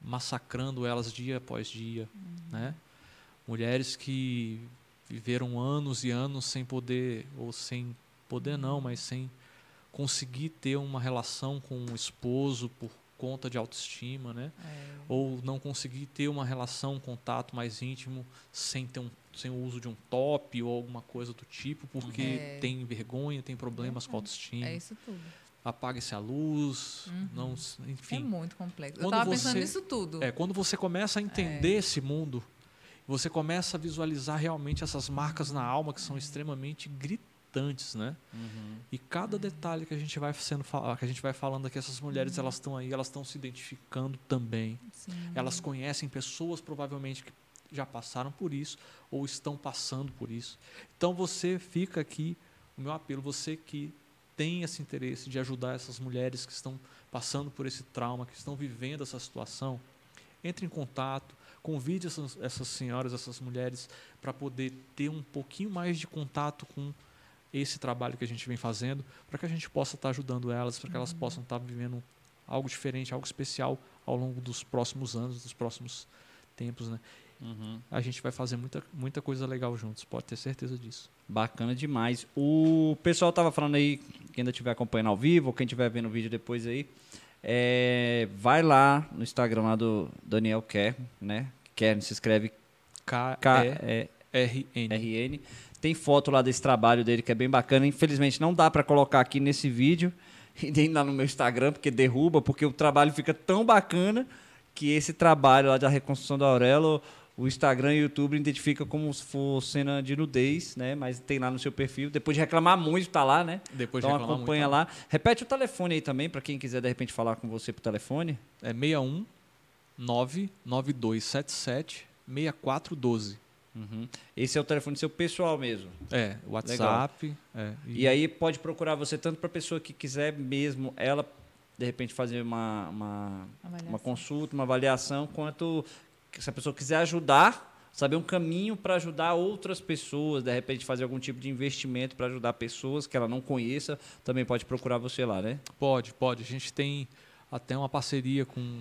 massacrando elas dia após dia, né? Mulheres que viveram anos e anos sem poder, ou sem poder não, mas sem conseguir ter uma relação com o esposo por conta de autoestima, né? É. Ou não conseguir ter uma relação, um contato mais íntimo sem ter um sem o uso de um top ou alguma coisa do tipo, porque É. tem vergonha, tem problemas com a autoestima É isso tudo. apague-se a luz, Uhum. não, s- É enfim. muito complexo. Eu Quando tava pensando você- nisso tudo. É, quando você começa a entender esse mundo, você começa a visualizar realmente essas marcas na alma que são extremamente gritantes, né? uhum. E cada detalhe que a gente vai sendo que a gente vai falando aqui, essas mulheres elas estão aí, elas estão se identificando também. Sim. Elas conhecem pessoas provavelmente que já passaram por isso ou estão passando por isso. Então você fica aqui, o meu apelo, você que tem esse interesse de ajudar essas mulheres que estão passando por esse trauma, que estão vivendo essa situação, entre em contato, convide essas, essas senhoras, essas mulheres, para poder ter um pouquinho mais de contato com esse trabalho que a gente vem fazendo, para que a gente possa estar ajudando elas, para que elas possam estar vivendo algo diferente, algo especial ao longo dos próximos anos, dos próximos tempos, né? Uhum. A gente vai fazer muita, muita coisa legal juntos, pode ter certeza disso. Bacana demais. O pessoal tava falando aí, quem ainda estiver acompanhando ao vivo, ou quem estiver vendo o vídeo depois aí, é, vai lá no Instagram lá do Daniel Kerr, né? Kern se escreve K-E-R-N. Tem foto lá desse trabalho dele que é bem bacana. Infelizmente não dá para colocar aqui nesse vídeo e nem lá no meu Instagram, porque derruba, porque o trabalho fica tão bacana que esse trabalho lá da reconstrução da Aurelo, o Instagram e o YouTube identifica como se for cena de nudez, né? Mas tem lá no seu perfil. Depois de reclamar muito, tá lá, né? Depois de então reclamar acompanha muito, lá. Repete o telefone aí também, para quem quiser de repente falar com você por telefone. É 61 99277 6412. Uhum. Esse é o telefone seu pessoal mesmo. É, WhatsApp. É, E aí pode procurar você tanto para pessoa que quiser mesmo ela de repente fazer uma, uma, uma consulta, uma avaliação, quanto se a pessoa quiser ajudar, saber um caminho para ajudar outras pessoas, de repente fazer algum tipo de investimento para ajudar pessoas que ela não conheça, também pode procurar você lá, né? Pode, pode. A gente tem até uma parceria com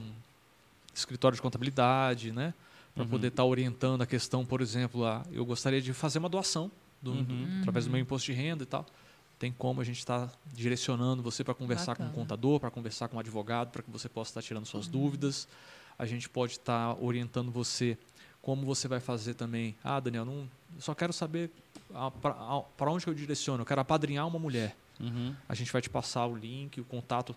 escritório de contabilidade, né? Para Uhum. poder estar orientando a questão, por exemplo, a, eu gostaria de fazer uma doação do- do- Uhum. através do meu imposto de renda e tal. Tem como a gente estar direcionando você para conversar com um Bacana. contador, para conversar com um advogado, para que você possa estar tirando suas dúvidas. A gente pode estar orientando você como você vai fazer também. Ah, Daniel, não, eu só quero saber para onde que eu direciono. Eu quero apadrinhar uma mulher. Uhum. A gente vai te passar o link, o contato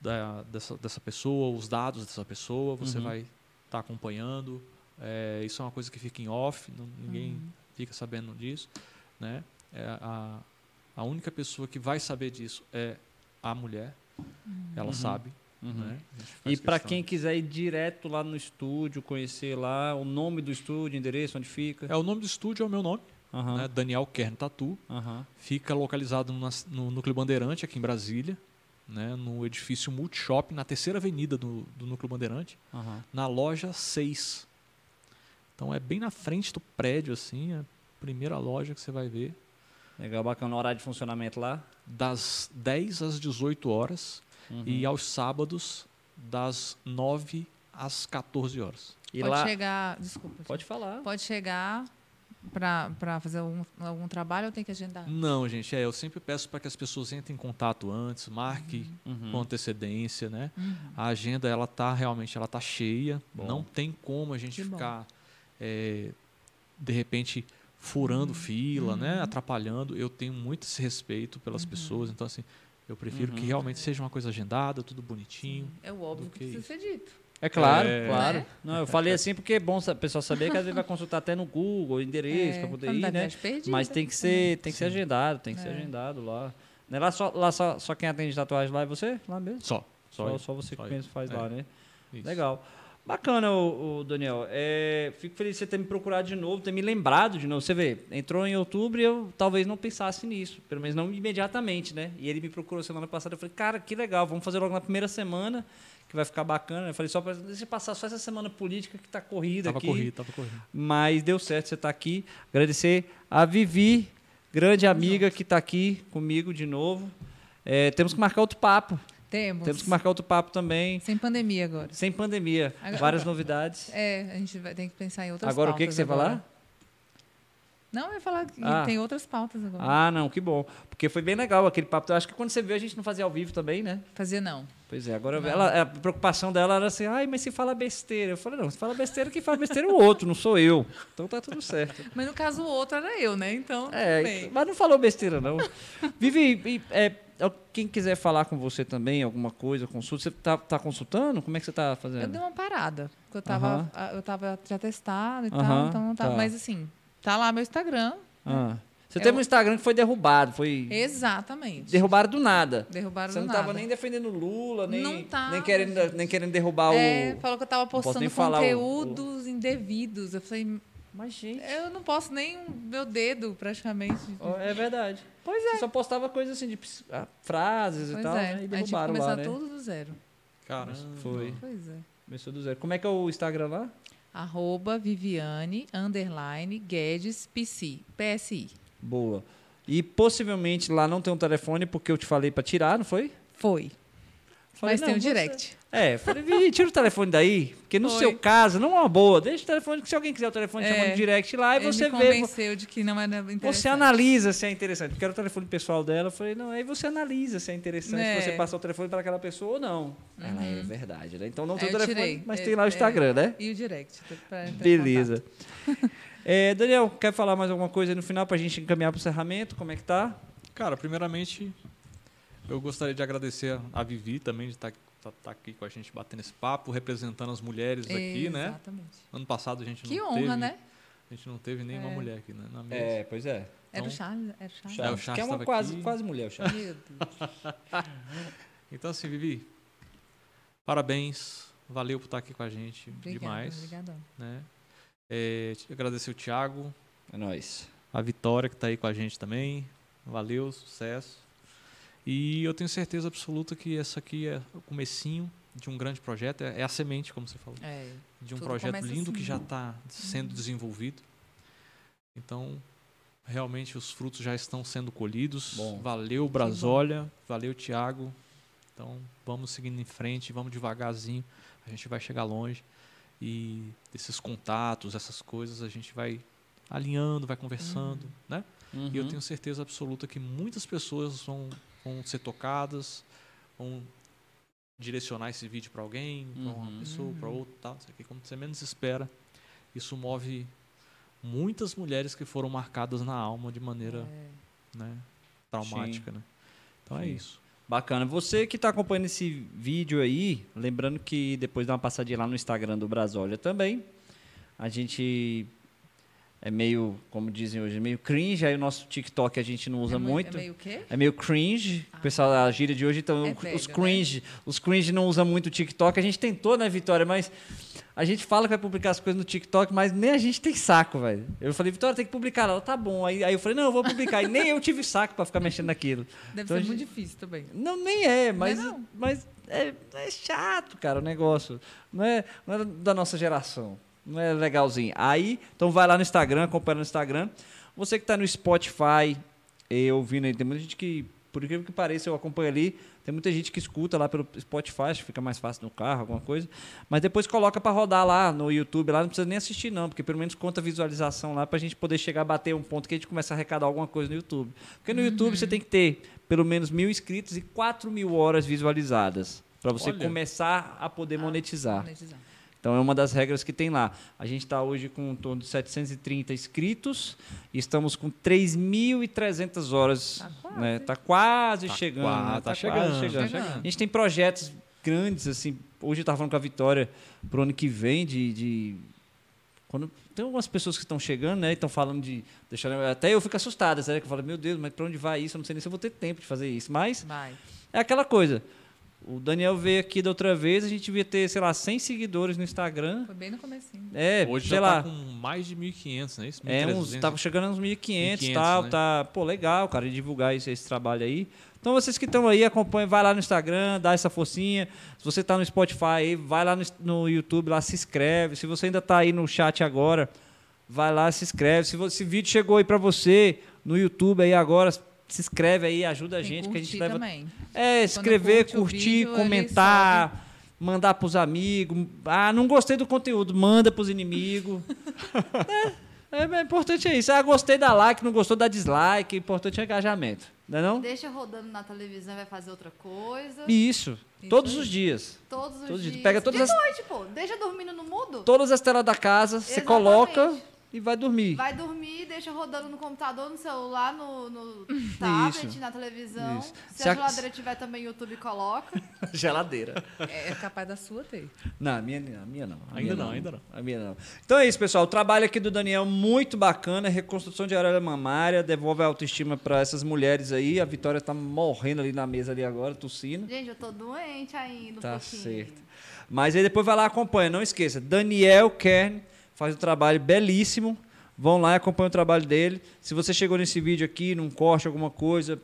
da- dessa, dessa pessoa, os dados dessa pessoa, você Uhum. vai estar acompanhando. É, isso é uma coisa que fica em off, não- ninguém Uhum. fica sabendo disso. Né? É, a, a única pessoa que vai saber disso é a mulher, ela Uhum. sabe. Uhum. Né? E para quem quiser ir direto lá no estúdio, conhecer lá o nome do estúdio, endereço, onde fica. É, o nome do estúdio é o meu nome, Aham. né? Daniel Kern Tatu. Aham. Fica localizado no, no Núcleo Bandeirante, aqui em Brasília, né? no edifício Multishop, na terceira avenida do, do Núcleo Bandeirante. Na loja 6. Então é bem na frente do prédio, assim, é a primeira loja que você vai ver. Legal, bacana. Horário de funcionamento lá. Das 10 às 18 horas Uhum. e aos sábados, das 9 às 14 horas. E pode lá. chegar. Desculpa. Pode falar. Pode chegar para fazer algum, algum trabalho ou tem que agendar? Não, gente, é, eu sempre peço para que as pessoas entrem em contato antes, marque Uhum. com antecedência, né? Uhum. A agenda ela tá realmente ela tá cheia, Bom. não tem como a gente Que bom. É, de repente furando fila, né, Uhum. atrapalhando. Eu tenho muito esse respeito pelas Uhum. pessoas, então assim, Eu prefiro Uhum. que realmente seja uma coisa agendada, tudo bonitinho. É o óbvio que que precisa ser dito. É claro, É. claro. Né? Não, eu falei assim porque é bom o pessoal saber que às vezes vai consultar até no Google, o endereço, É, pra poder ir, né? perdida Mas tem que ser, tem que ser Sim. agendado, tem que ser É. agendado lá. Né? Lá, só, lá só, só quem atende tatuagem lá é você? Lá mesmo? Só. Só, eu. só você Só que eu. faz É. lá, né? Isso. Legal. Bacana, o, o Daniel. É, fico feliz de você ter me procurado de novo, ter me lembrado de novo. Você vê, entrou em outubro e eu talvez não pensasse nisso, pelo menos não imediatamente, né? E ele me procurou semana passada. Eu falei, cara, que legal, vamos fazer logo na primeira semana, que vai ficar bacana. Eu falei, só pra, deixa eu passar só essa semana política que tá corrida Tava aqui. corrido, tava corrido. Mas deu certo você estar aqui. Agradecer a Vivi, grande amiga que está aqui comigo de novo. É, temos que marcar outro papo. Temos. Temos que marcar outro papo também. Sem pandemia agora. Sem pandemia. Agora- Várias novidades. É, a gente vai ter que pensar em outras Agora o que, que você vai falar? Não, eu ia falar que Ah. tem outras pautas agora. Ah, não, que bom. Porque foi bem legal aquele papo. Eu acho que quando você viu, a gente não fazia ao vivo também, né? Fazia não. Pois é, agora ela, a preocupação dela era assim, ai, mas se fala besteira. Eu falei, não, se fala besteira, quem fala besteira é o outro, não sou eu. Então tá tudo certo. Mas no caso o outro era eu, né? Então, É, mas não falou besteira, não. Vivi, é, quem quiser falar com você também, alguma coisa, consulta, você tá, tá consultando? Como é que você tá Eu fazendo? dei uma parada. Porque eu tava, Aham. ah, eu tava já testado e Aham, tal, então não tava. tá. Mas assim, tá lá meu Instagram. Ah. Você É teve um Instagram que foi derrubado, foi Exatamente. derrubaram do nada. Derrubaram Você do não nada. tava nem defendendo Lula, nem, Não tava, nem, querendo, gente. nem querendo derrubar É, o... falou que eu tava posso nem postando falar o- conteúdos indevidos. Eu falei, Mas, gente... eu não posso nem o meu dedo, praticamente. É verdade. Pois Você só postava coisas assim, de ah, frases e Pois tal, é. né? E a gente derrubaram lá, né? tudo do zero. Caramba. Foi. Pois é. Começou do zero. Como é que é o Instagram lá? Arroba Viviane, underline, Guedes, PC, PSI. Boa. E possivelmente lá não tem um telefone porque eu te falei pra tirar, não foi? Foi. Falei, Mas tem não, o você- direct. É, falei, Vivi, tira o telefone daí, porque no Foi. seu caso não é uma boa. Deixa o telefone, que se alguém quiser o telefone, É. chama no direct lá e Ele você me vê. convenceu de que não era interessante. Você analisa se é interessante. Porque era o telefone pessoal dela. Eu falei, não, aí você analisa se é interessante É. você passar o telefone para aquela pessoa ou não. Ela é verdade, né? Então não tem Aí o Uhum. telefone, tirei. mas É, tem lá o é. Instagram, né? E o direct. pra Beleza. É, Daniel, quer falar mais alguma coisa aí no final pra gente encaminhar pro encerramento? Como é que tá? Cara, primeiramente, eu gostaria de agradecer a Vivi também de estar aqui com a gente batendo esse papo, representando as mulheres contato. aqui, né? Exatamente. Ano passado a gente Que não honra, teve, né? A gente não teve nenhuma É. mulher aqui né, na mesa. pois é. Era o Então, Charles. Era o Charles. É, o Charles que é uma quase, aqui. quase mulher, o Charles. Meu Deus. Então, assim, Vivi, parabéns. Valeu por estar aqui com a gente Obrigada, demais. obrigadão. Né? É, agradecer o Thiago, É nóis. a Vitória que está aí com a gente também. Valeu, sucesso. E eu tenho certeza absoluta que essa aqui é o comecinho de um grande projeto. É, é a semente, como você falou. É, De um projeto lindo assim, que já está sendo desenvolvido. Então, realmente os frutos já estão sendo colhidos. Bom. Valeu, Brasólia. Valeu, Thiago. Então, vamos seguindo em frente, vamos devagarzinho. A gente vai chegar longe. E esses contatos, essas coisas, a gente vai alinhando, vai conversando, né? E eu Uhum. tenho certeza absoluta que muitas pessoas vão, vão ser tocadas, vão direcionar esse vídeo para alguém, para uma Uhum. pessoa, para outra, tal, isso aqui, quando você menos espera. Isso move muitas mulheres que foram marcadas na alma de maneira é. né, traumática, né? Então é Sim. isso. Bacana. Você que está acompanhando esse vídeo aí, lembrando que depois dá uma passadinha lá no Instagram do Brasólia também. A gente é meio, como dizem hoje, meio cringe. Aí o nosso TikTok a gente não usa é mui- muito. É meio o quê? É meio cringe. O pessoal, a gíria de hoje, então, É os pega, né? cringe, os cringe não usam muito o TikTok. A gente tentou, né, Vitória? Mas a gente fala que vai publicar as coisas no TikTok, mas nem a gente tem saco, velho. Eu falei, Vitória, tem que publicar. Ela, tá bom. Aí, aí eu falei, não, eu vou publicar. E nem eu tive saco pra ficar mexendo naquilo. Deve Então, ser a muito gente- difícil também. Não, nem é, mas, não? mas é, é chato, cara, o negócio. Não é, não é da nossa geração. Não é legalzinho. Aí, então vai lá no Instagram, acompanha no Instagram. Você que está no Spotify, eh, ouvindo aí, tem muita gente que, por incrível que pareça, eu acompanho ali. Tem muita gente que escuta lá pelo Spotify, acho que fica mais fácil no carro, alguma coisa. Mas depois coloca para rodar lá no YouTube, lá não precisa nem assistir não, porque pelo menos conta a visualização lá para a gente poder chegar a bater um ponto que a gente começa a arrecadar alguma coisa no YouTube. Porque no YouTube você tem que ter pelo menos mil inscritos e 4 mil horas visualizadas para você Olha. começar a poder Ah, monetizar. monetizar. Então é uma das regras que tem lá. A gente está hoje com em torno de 730 inscritos e estamos com 3.300 horas. Tá quase. né? Tá quase Tá chegando. né? tá quase chegando, chegando. chegando. A gente tem projetos grandes, assim. Hoje eu estava falando com a Vitória pro ano que vem de. de- quando tem algumas pessoas que estão chegando, né? e Estão falando de. Deixar, até eu fico assustada, sério, que eu falo, meu Deus, mas para onde vai isso? Eu não sei nem se eu vou ter tempo de fazer isso. Mas Vai. é aquela coisa. O Daniel veio aqui da outra vez, a gente devia ter, sei lá, 100 seguidores no Instagram. Foi bem no comecinho. É, Hoje sei já lá. tá com mais de 1.500, não é isso? É, uns, 1.300. tava chegando a uns 1.500 e 1.500, tal, né? tá, pô, legal, cara, de divulgar esse, esse trabalho aí. Então vocês que estão aí, acompanhem, vai lá no Instagram, dá essa forcinha. Se você tá no Spotify aí, vai lá no, no YouTube, lá se inscreve. Se você ainda tá aí no chat agora, vai lá, se inscreve. Se você- esse vídeo chegou aí pra você no YouTube aí agora, se inscreve aí, ajuda a Tem gente que a gente leva também. é, escrever, curte curtir, vídeo, comentar, mandar pros amigos. Ah, não gostei do conteúdo, manda pros inimigos. é, é, é importante é isso. Ah, gostei da like, não gostou da dislike. O importante é engajamento. Não é não? Deixa rodando na televisão e vai fazer outra coisa. Isso. Isso Todos os dias. Todos os Todos os dias. dias. Pega todas De as- noite, pô. Deixa dormindo no mudo. Todas as telas da casa, você Exatamente. coloca e vai dormir. Vai dormir, deixa rodando no computador, no celular, no, no tablet, Isso. na televisão. Isso. Se Se a a- geladeira tiver também YouTube, coloca. Geladeira. É, é capaz da sua ter. Não, a minha, a minha não. A Ainda minha não, ainda não. A minha não. Então é isso, pessoal. O trabalho aqui do Daniel muito bacana. Reconstrução de areola mamária. Devolve a autoestima para essas mulheres aí. A Vitória tá morrendo ali na mesa ali agora, tossindo. Gente, eu tô doente ainda um Tá pouquinho. certo. Mas aí depois vai lá e acompanha. Não esqueça. Daniel Kern faz um trabalho belíssimo. Vão lá e acompanha o trabalho dele. Se você chegou nesse vídeo aqui, num corte, alguma coisa,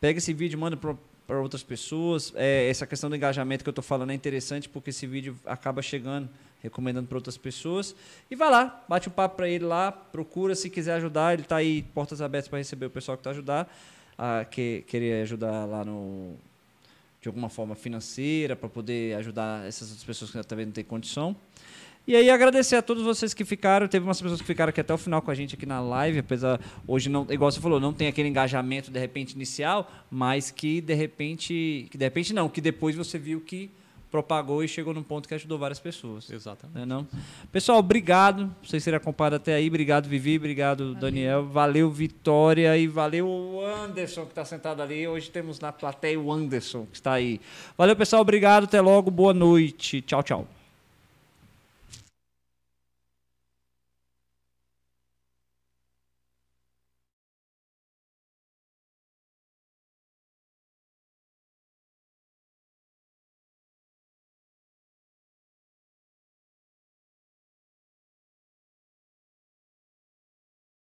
pega esse vídeo manda para outras pessoas. É, essa questão do engajamento que eu estou falando é interessante porque esse vídeo acaba chegando, recomendando para outras pessoas. E vai lá, bate um papo para ele lá, procura se quiser ajudar. Ele está aí, portas abertas para receber o pessoal que está ajudar, a que, querer ajudar lá no, de alguma forma financeira para poder ajudar essas outras pessoas que também não têm condição. E aí agradecer a todos vocês que ficaram. Teve umas pessoas que ficaram aqui até o final com a gente aqui na live, apesar hoje não, igual você falou, não tem aquele engajamento de repente inicial, mas que de repente, que de repente não, que depois você viu que propagou e chegou num ponto que ajudou várias pessoas. Exatamente. Né, não? Pessoal, obrigado por vocês terem acompanhado até aí. Obrigado, Vivi. Obrigado, Daniel. Valeu, Vitória. E valeu o Anderson, que está sentado ali. Hoje temos na plateia o Anderson, que está aí. Valeu, pessoal. Obrigado. Até logo. Boa noite. Tchau, tchau.